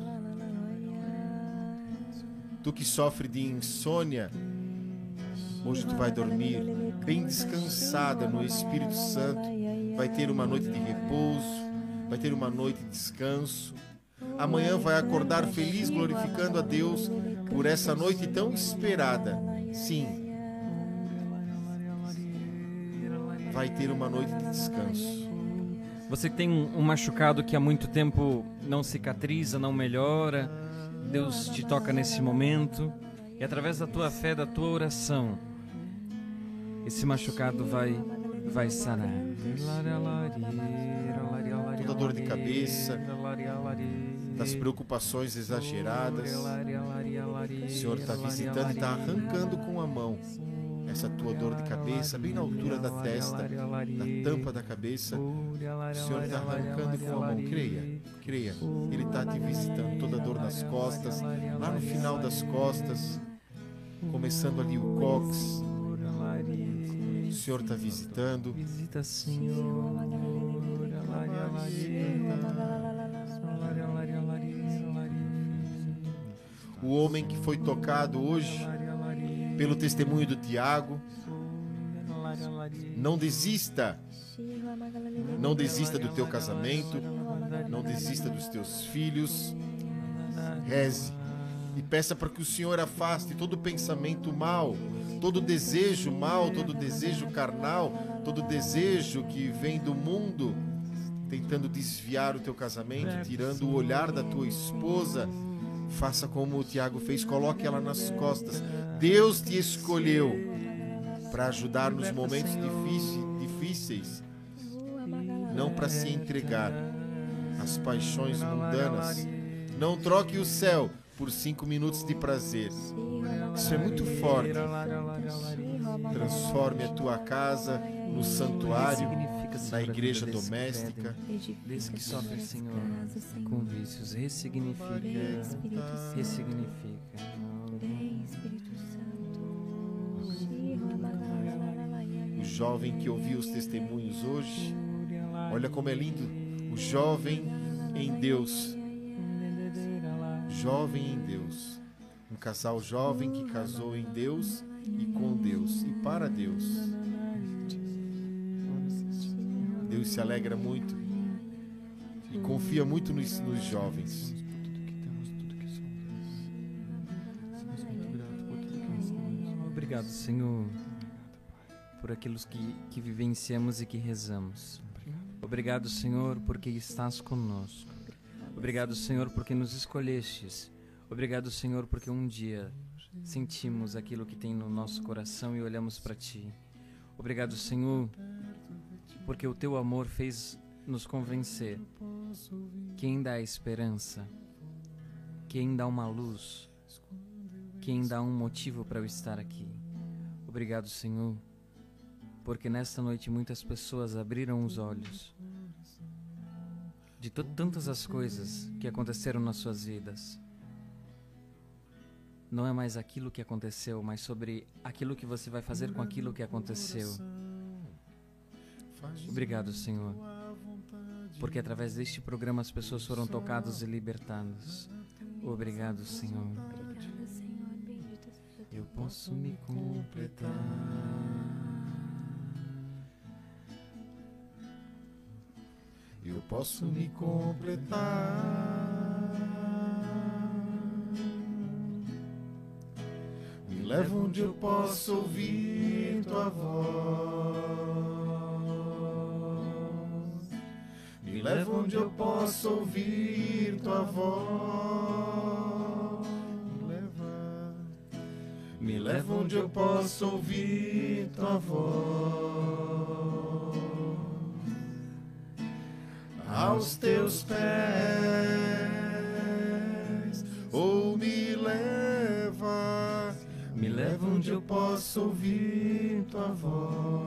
Tu que sofre de insônia, hoje tu vai dormir bem descansada no Espírito Santo. Vai ter uma noite de repouso, vai ter uma noite de descanso. Amanhã vai acordar feliz, glorificando a Deus por essa noite tão esperada. Sim, vai ter uma noite de descanso. Você que tem um, um machucado que há muito tempo não cicatriza, não melhora, Deus te toca nesse momento. E através da tua fé, da tua oração, esse machucado vai vai sarar. Toda dor de cabeça, das preocupações exageradas, o Senhor está visitando e está arrancando com a mão essa tua dor de cabeça, bem na altura da testa, na tampa da cabeça. O Senhor está arrancando com a mão. Creia, creia. Ele está te visitando. Toda dor nas costas, lá no final das costas, começando ali o cox. O Senhor está visitando. Visita, Senhor. O homem que foi tocado hoje pelo testemunho do Tiago. Não desista. Não desista do teu casamento. Não desista dos teus filhos. Reze e peça para que o Senhor afaste todo pensamento mal, todo desejo mal, todo desejo carnal, todo desejo que vem do mundo, tentando desviar o teu casamento, tirando o olhar da tua esposa. Faça como o Tiago fez, coloque ela nas costas. Deus te escolheu para ajudar nos momentos difíceis, não para se entregar às paixões mundanas. Não troque o céu por cinco minutos de prazer. Isso é muito forte. Transforme a tua casa no santuário, na igreja doméstica. Desde que sofre, Senhor, com vícios, ressignifica, ressignifica. O jovem que ouviu os testemunhos hoje, olha como é lindo. O jovem em Deus jovem em Deus. Um casal jovem que casou em Deus e com Deus e para Deus. Deus se alegra muito e confia muito nos, nos jovens. Obrigado, Senhor, por aquilo que, que vivenciamos e que rezamos. Obrigado, Senhor, porque estás conosco. Obrigado, Senhor, porque nos escolhestes. Obrigado, Senhor, porque um dia sentimos aquilo que tem no nosso coração e olhamos para Ti. Obrigado, Senhor, porque o Teu amor fez nos convencer que ainda há esperança, que ainda há uma luz, que ainda há um motivo para eu estar aqui. Obrigado, Senhor, porque nesta noite muitas pessoas abriram os olhos de tantas as coisas que aconteceram nas suas vidas. Não é mais aquilo que aconteceu, mas sobre aquilo que você vai fazer com aquilo que aconteceu. Obrigado, Senhor, porque através deste programa as pessoas foram tocadas e libertadas. Obrigado, Senhor. Eu posso me completar. eu posso me completar. Me leva onde eu posso ouvir tua voz. Leva onde eu posso ouvir tua voz. Me leva. Onde eu posso ouvir tua voz. Aos teus pés, ou me leva, me leva onde eu posso ouvir tua voz.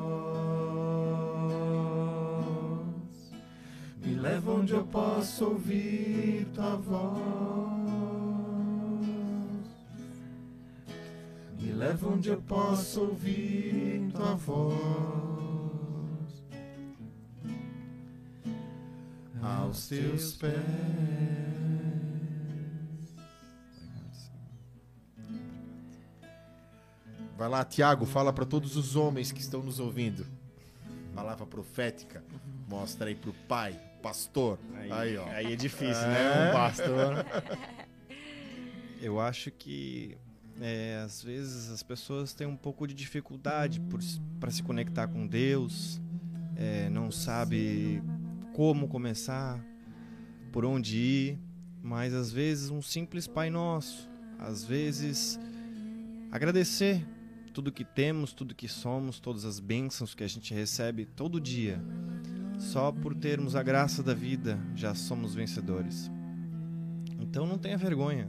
Onde eu posso ouvir tua voz. Me leva onde eu posso ouvir tua voz. Aos teus pés. Vai lá, Tiago, fala para todos os homens que estão nos ouvindo. Palavra profética. Mostra aí pro pai, pastor. Aí, Aí, ó. aí é difícil, É. né? Um pastor. Eu acho que é, às vezes as pessoas têm um pouco de dificuldade para se conectar com Deus, é, não sabe como começar, por onde ir, mas às vezes um simples Pai Nosso, às vezes agradecer tudo que temos, tudo que somos, todas as bênçãos que a gente recebe todo dia. Só por termos a graça da vida já somos vencedores. Então não tenha vergonha.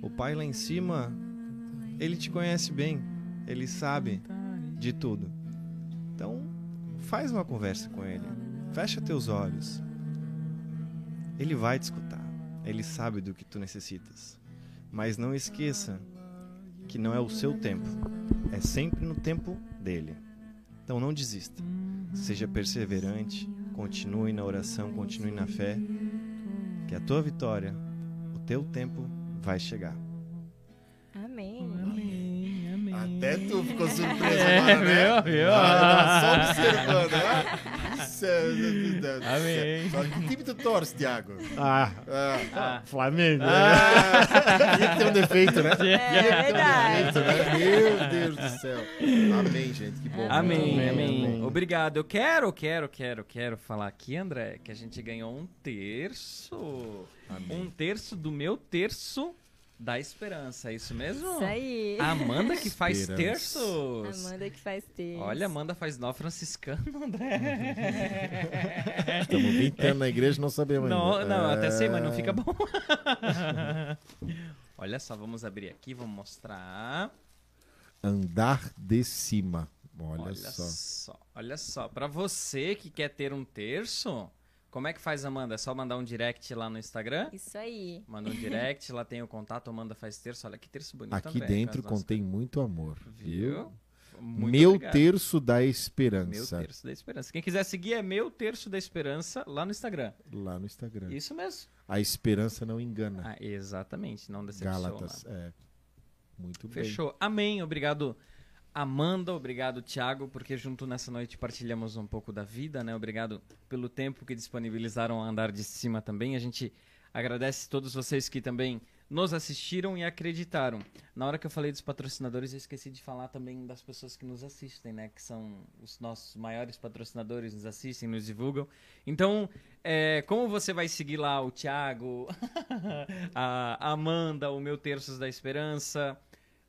O Pai lá em cima, ele te conhece bem, ele sabe de tudo. Então, faz uma conversa com ele. Fecha teus olhos. Ele vai te escutar. Ele sabe do que tu necessitas. Mas não esqueça que não é o seu tempo. É sempre no tempo dele. Então não desista. Seja perseverante, continue na oração, continue na fé, que a tua vitória, o teu tempo vai chegar. Amém. Amém, amém. Até tu ficou surpreso É, agora, né? viu, viu? Ah, só observando, né? É- Amém. Só que time tu torce, Thiago? Ah, Ah, Ah. Flamengo. ah, tinha que ter um defeito, né? É verdade. Defeito, né? Meu Deus do céu. Amém, gente. Que bom. Amém, Amém, amém, amém. Obrigado. Eu quero, quero, quero, quero falar aqui, André, que a gente ganhou um terço. Amém. Um terço do meu terço da esperança. É isso mesmo? Isso aí. A Amanda que faz Esperança. terços. Amanda que faz texto. Olha, Amanda faz nó franciscano, André. Estamos 20 anos na igreja e não sabemos Não, ainda. não, até sei, mas não É. fica bom. Olha só, vamos abrir aqui, vamos mostrar. Andar de cima. Olha, Olha só. só. Olha só, pra você que quer ter um terço, como é que faz, Amanda? É só mandar um direct lá no Instagram? Isso aí. Manda um direct, lá tem o contato, Amanda faz terço. Olha que terço bonito, Aqui André, dentro as nossas- contém muito amor. Viu? Muito Meu obrigado. terço da Meu esperança. terço da esperança. Quem quiser seguir é Meu Terço da Esperança lá no Instagram. Lá no Instagram. Isso mesmo. A esperança não engana. Ah, exatamente, não decepciona. Gálatas. É. Muito bem. Fechou. Amém. Obrigado, Amanda. Obrigado, Thiago, porque junto nessa noite partilhamos um pouco da vida, né? Obrigado pelo tempo que disponibilizaram a andar de cima também. A gente agradece todos vocês que também nos assistiram e acreditaram. Na hora que eu falei dos patrocinadores, eu esqueci de falar também das pessoas que nos assistem, né? Que são os nossos maiores patrocinadores, nos assistem, nos divulgam. Então, é, como você vai seguir lá o Thiago, a Amanda, o Meu Terços da Esperança,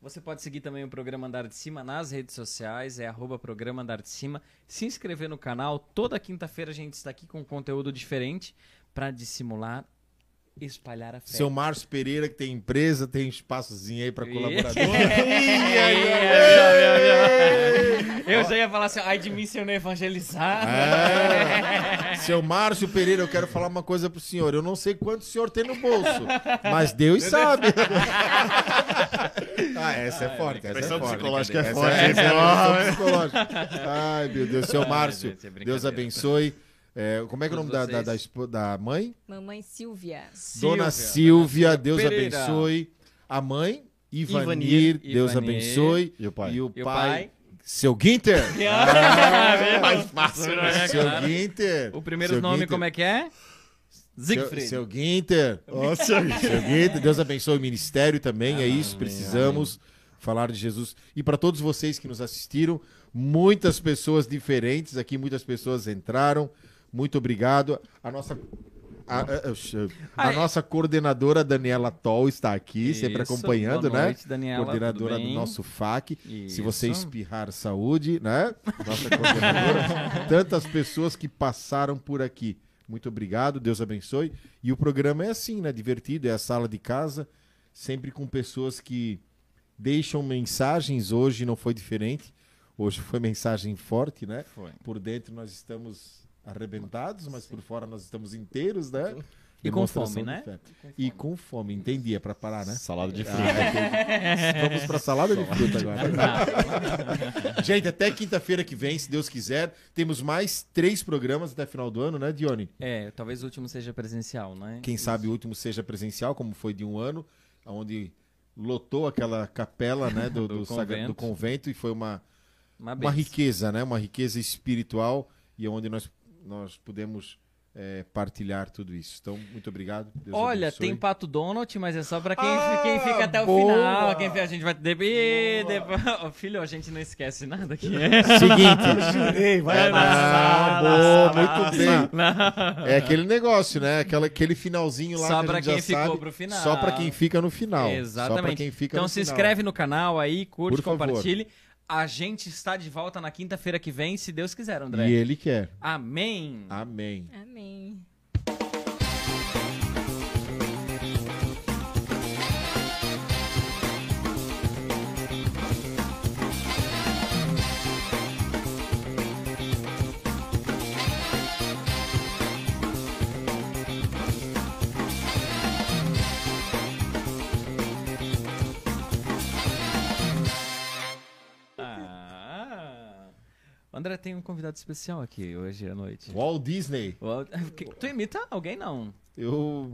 você pode seguir também o programa Andar de Cima nas redes sociais, é arroba programa Andar de Cima. Se inscrever no canal, toda quinta-feira a gente está aqui com conteúdo diferente para dissimular, espalhar a fé. Seu Márcio Pereira, que tem empresa, tem espaçozinho aí pra Ih. colaborador. Eu já ia falar assim, ai de mim se eu não evangelizar. É. Seu Márcio Pereira, eu quero falar uma coisa pro senhor. Eu não sei quanto o senhor tem no bolso, mas Deus sabe. ah, essa é forte. Essa é forte. psicológica é Essa forte, Essa é hein? pressão psicológica. Ai, meu Deus. Seu Ai, Márcio, gente, é. Deus abençoe. É, como é que é o nome da, da, da, da mãe? Mamãe Silvia. Dona Silvia, Deus Pereira. abençoe. A mãe, Ivanir, Ivanir, Deus Ivanir. abençoe. E o pai? E o E o pai, pai? Seu Guinter! mais fácil, Seu Guinter! O primeiro Seu nome, Guinter. como é que é? Seu, Siegfried. seu Guinter! Seu Guinter, Deus abençoe o ministério também, é isso, precisamos falar de Jesus. E para todos vocês que nos assistiram, muitas pessoas diferentes aqui, muitas pessoas entraram, muito obrigado. A nossa... A, a- a nossa coordenadora Daniela Toll está aqui, sempre Isso, acompanhando, boa né? noite, Daniela, coordenadora do nosso FAC. Se Isso. você espirrar saúde, né? Nossa coordenadora. Tantas pessoas que passaram por aqui. Muito obrigado, Deus abençoe. E o programa é assim, né? Divertido, é a sala de casa, sempre com pessoas que deixam mensagens. Hoje não foi diferente. Hoje foi mensagem forte, né? Foi. Por dentro nós estamos arrebentados, mas por fora nós estamos inteiros, né? E com fome, né? E com fome, entendi, é pra parar, né? Salada de Ah, fruta. entendi. Vamos pra salada de fruta agora. Gente, até quinta-feira que vem, se Deus quiser, temos mais três programas até final do ano, né, Dione? É, talvez o último seja presencial, né? Quem sabe o último seja presencial, como foi de um ano, onde lotou aquela capela, né, do, Do do, sagra- convento. do convento e foi uma, Uma, uma riqueza, né, uma riqueza espiritual e onde nós, nós pudemos é, partilhar tudo isso. Então, muito obrigado. Deus Olha, abençoe. tem Pato Donald, mas é só pra quem, Ah, quem fica até o boa! final. Quem, a gente vai. De, e depois- Ô, filho, a gente não esquece nada aqui. Seguinte, Jurei, vai É, lá. boa, muito bem. É aquele negócio, né? Aquela, aquele finalzinho lá Só que a pra gente já quem ficou sabe, pro final. Só pra quem fica no final. Exatamente. quem fica então no se final. inscreve no canal aí, curte, Por favor. A gente está de volta na quinta-feira que vem, se Deus quiser, André. E ele quer. Amém. Amém. Amém. André, tem um convidado especial aqui hoje à noite. Walt Disney. O- que- Tu imita alguém, não? Eu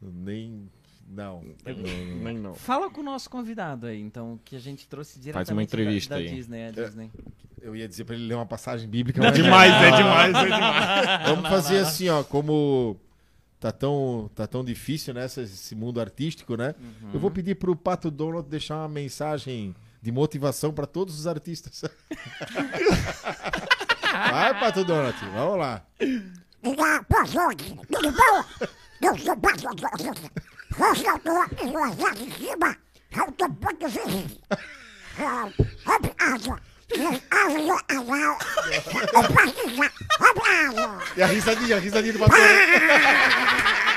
nem. Não. Nem não. Fala com o nosso convidado aí, então, que a gente trouxe diretamente Faz uma entrevista da, da aí. Disney, é, Disney. Eu ia dizer pra ele ler uma passagem bíblica. É mas- demais, é demais, é demais. Vamos fazer assim, ó, como tá tão, tá tão difícil nessa esse mundo artístico, né? Eu vou pedir pro Pato Donald deixar uma mensagem de motivação para todos os artistas. Vai, Pato Donald, vamos lá. E a risadinha, a risadinha do Pato Donald.